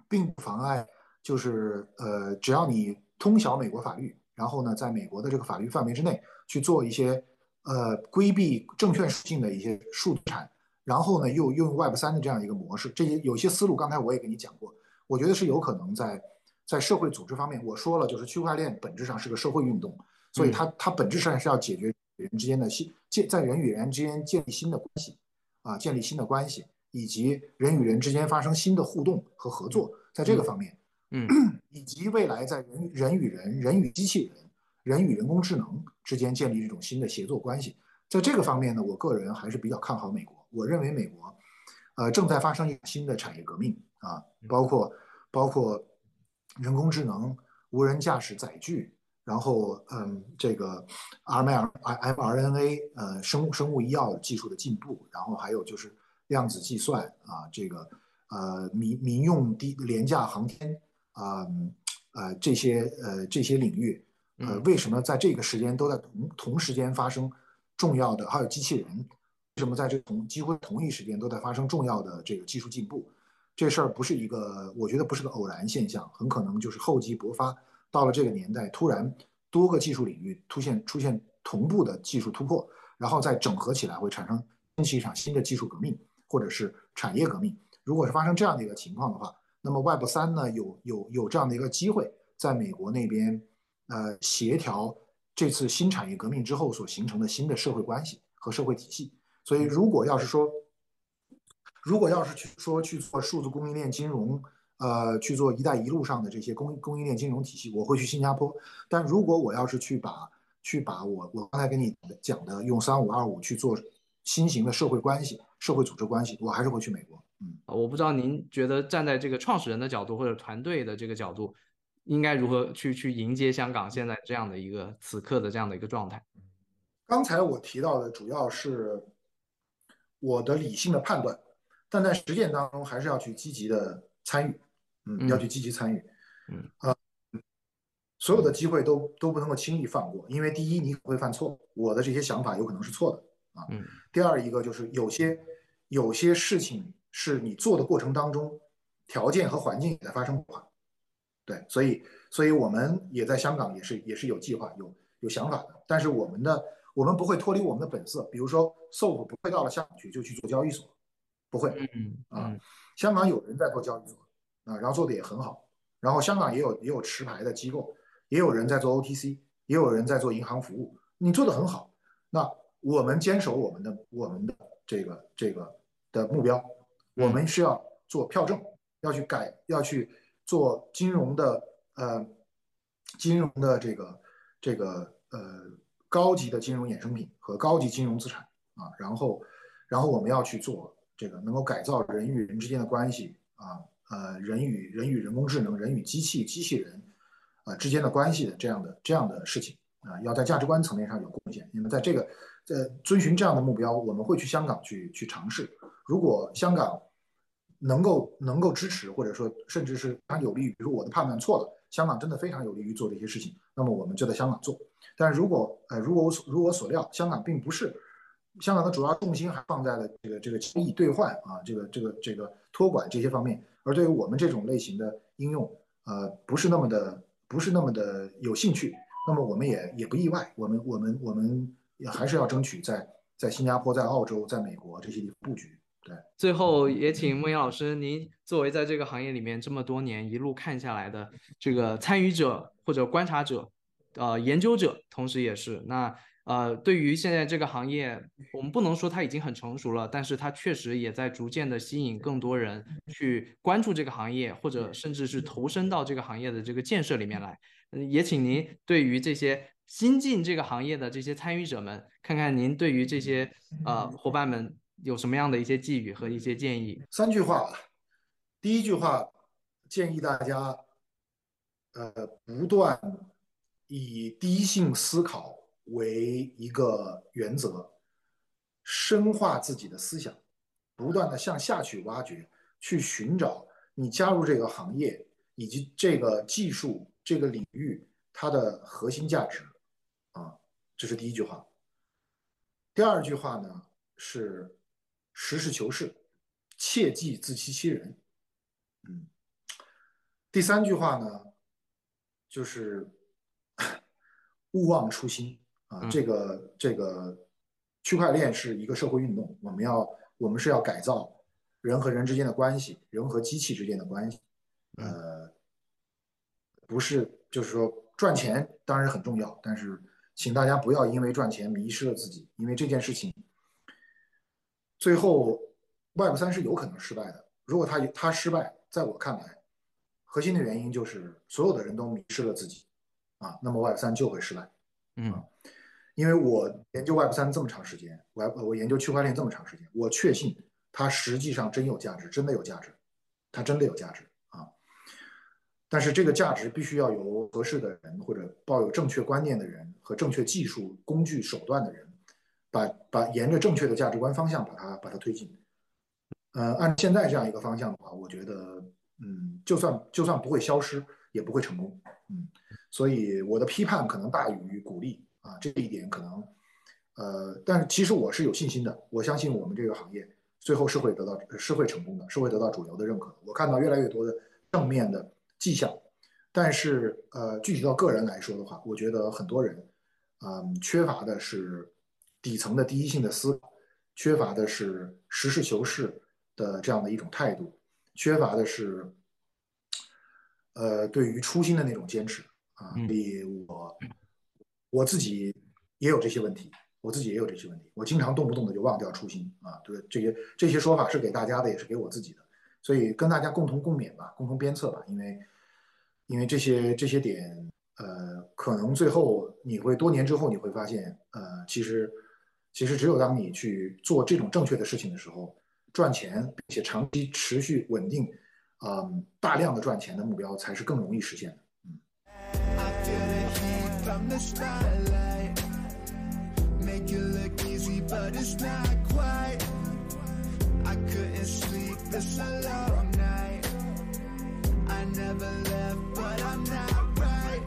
并不妨碍，就是呃，只要你通晓美国法律，然后呢，在美国的这个法律范围之内去做一些呃规避证券属性的一些数字产，然后呢，又用 Web 三的这样一个模式，这些有些思路，刚才我也跟你讲过，我觉得是有可能在在社会组织方面，我说了，就是区块链本质上是个社会运动，所以它它本质上是要解决。人之间的新建，在人与人之间建立新的关系，啊，建立新的关系，以及人与人之间发生新的互动和合作，在这个方面，嗯，以及未来在人人与人、人与机器人、人与人工智能之间建立这种新的协作关系，在这个方面呢，我个人还是比较看好美国。我认为美国，呃，正在发生一个新的产业革命啊，包括包括人工智能、无人驾驶载具。然后，嗯，这个 RNA、mRNA，呃，生物生物医药技术的进步，然后还有就是量子计算啊，这个呃民民用低廉价航天啊，呃这些呃这些领域，呃为什么在这个时间都在同同时间发生重要的？还有机器人，为什么在这同几乎同一时间都在发生重要的这个技术进步？这事儿不是一个，我觉得不是个偶然现象，很可能就是厚积薄发。到了这个年代，突然多个技术领域出现出现同步的技术突破，然后再整合起来，会产生掀起一场新的技术革命，或者是产业革命。如果是发生这样的一个情况的话，那么 Web 三呢，有有有这样的一个机会，在美国那边，呃，协调这次新产业革命之后所形成的新的社会关系和社会体系。所以，如果要是说，如果要是去说去做数字供应链金融，呃，去做“一带一路”上的这些供供应链金融体系，我会去新加坡。但如果我要是去把去把我我刚才跟你讲的用三五二五去做新型的社会关系、社会组织关系，我还是会去美国。嗯，我不知道您觉得站在这个创始人的角度或者团队的这个角度，应该如何去去迎接香港现在这样的一个此刻的这样的一个状态？刚才我提到的主要是我的理性的判断。但在实践当中，还是要去积极的参与，嗯，要去积极参与，嗯，啊，所有的机会都都不能够轻易放过，因为第一你会犯错，我的这些想法有可能是错的，啊，嗯，第二一个就是有些有些事情是你做的过程当中，条件和环境也在发生变化，对，所以所以我们也在香港也是也是有计划有有想法的，但是我们的我们不会脱离我们的本色，比如说 SOP 不会到了香港去就去做交易所。不会，嗯啊，香港有人在做交易所啊，然后做的也很好，然后香港也有也有持牌的机构，也有人在做 OTC，也有人在做银行服务，你做的很好。那我们坚守我们的我们的这个这个的目标，我们是要做票证，要去改，要去做金融的呃金融的这个这个呃高级的金融衍生品和高级金融资产啊，然后然后我们要去做。这个能够改造人与人之间的关系啊，呃，人与人与人工智能、人与机器、机器人，啊之间的关系的这样的这样的事情啊，要在价值观层面上有贡献。那么在这个在遵循这样的目标，我们会去香港去去尝试。如果香港能够能够支持，或者说甚至是它有利于，比如我的判断错了，香港真的非常有利于做这些事情，那么我们就在香港做。但如果呃如果我所如我所料，香港并不是。香港的主要重心还放在了这个这个交易兑换啊，这个这个这个托管这些方面，而对于我们这种类型的应用，呃，不是那么的不是那么的有兴趣。那么我们也也不意外，我们我们我们也还是要争取在在新加坡、在澳洲、在美国这些地方布局。对，最后也请孟岩老师，您作为在这个行业里面这么多年一路看下来的这个参与者或者观察者，呃，研究者，同时也是那。呃，对于现在这个行业，我们不能说它已经很成熟了，但是它确实也在逐渐的吸引更多人去关注这个行业，或者甚至是投身到这个行业的这个建设里面来。也请您对于这些新进这个行业的这些参与者们，看看您对于这些呃伙伴们有什么样的一些寄语和一些建议。三句话，第一句话建议大家，呃，不断以低性思考。为一个原则，深化自己的思想，不断的向下去挖掘，去寻找你加入这个行业以及这个技术这个领域它的核心价值，啊，这是第一句话。第二句话呢是实事求是，切忌自欺欺人。嗯，第三句话呢就是 勿忘初心。啊，这个这个区块链是一个社会运动，我们要我们是要改造人和人之间的关系，人和机器之间的关系，呃，不是就是说赚钱当然很重要，但是请大家不要因为赚钱迷失了自己，因为这件事情最后 Web 三是有可能失败的。如果它它失败，在我看来，核心的原因就是所有的人都迷失了自己啊，那么 Web 三就会失败，嗯。因为我研究 Web 三这么长时间，我我研究区块链这么长时间，我确信它实际上真有价值，真的有价值，它真的有价值啊！但是这个价值必须要有合适的人，或者抱有正确观念的人和正确技术工具手段的人，把把沿着正确的价值观方向把它把它推进。呃，按现在这样一个方向的话，我觉得，嗯，就算就算不会消失，也不会成功。嗯，所以我的批判可能大于鼓励。啊，这一点可能，呃，但是其实我是有信心的，我相信我们这个行业最后是会得到是会成功的，是会得到主流的认可的。我看到越来越多的正面的迹象，但是呃，具体到个人来说的话，我觉得很多人，嗯，缺乏的是底层的第一性的思考，缺乏的是实事求是的这样的一种态度，缺乏的是呃对于初心的那种坚持啊。所以我我自己也有这些问题。我自己也有这些问题，我经常动不动的就忘掉初心啊，对这些这些说法是给大家的，也是给我自己的，所以跟大家共同共勉吧，共同鞭策吧，因为因为这些这些点，呃，可能最后你会多年之后你会发现，呃，其实其实只有当你去做这种正确的事情的时候，赚钱并且长期持续稳定，嗯，大量的赚钱的目标才是更容易实现的，嗯。make it look easy, but it's not quite. I couldn't sleep, it's a long night. I never left, but I'm not right.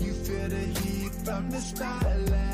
You feel the heat from the start.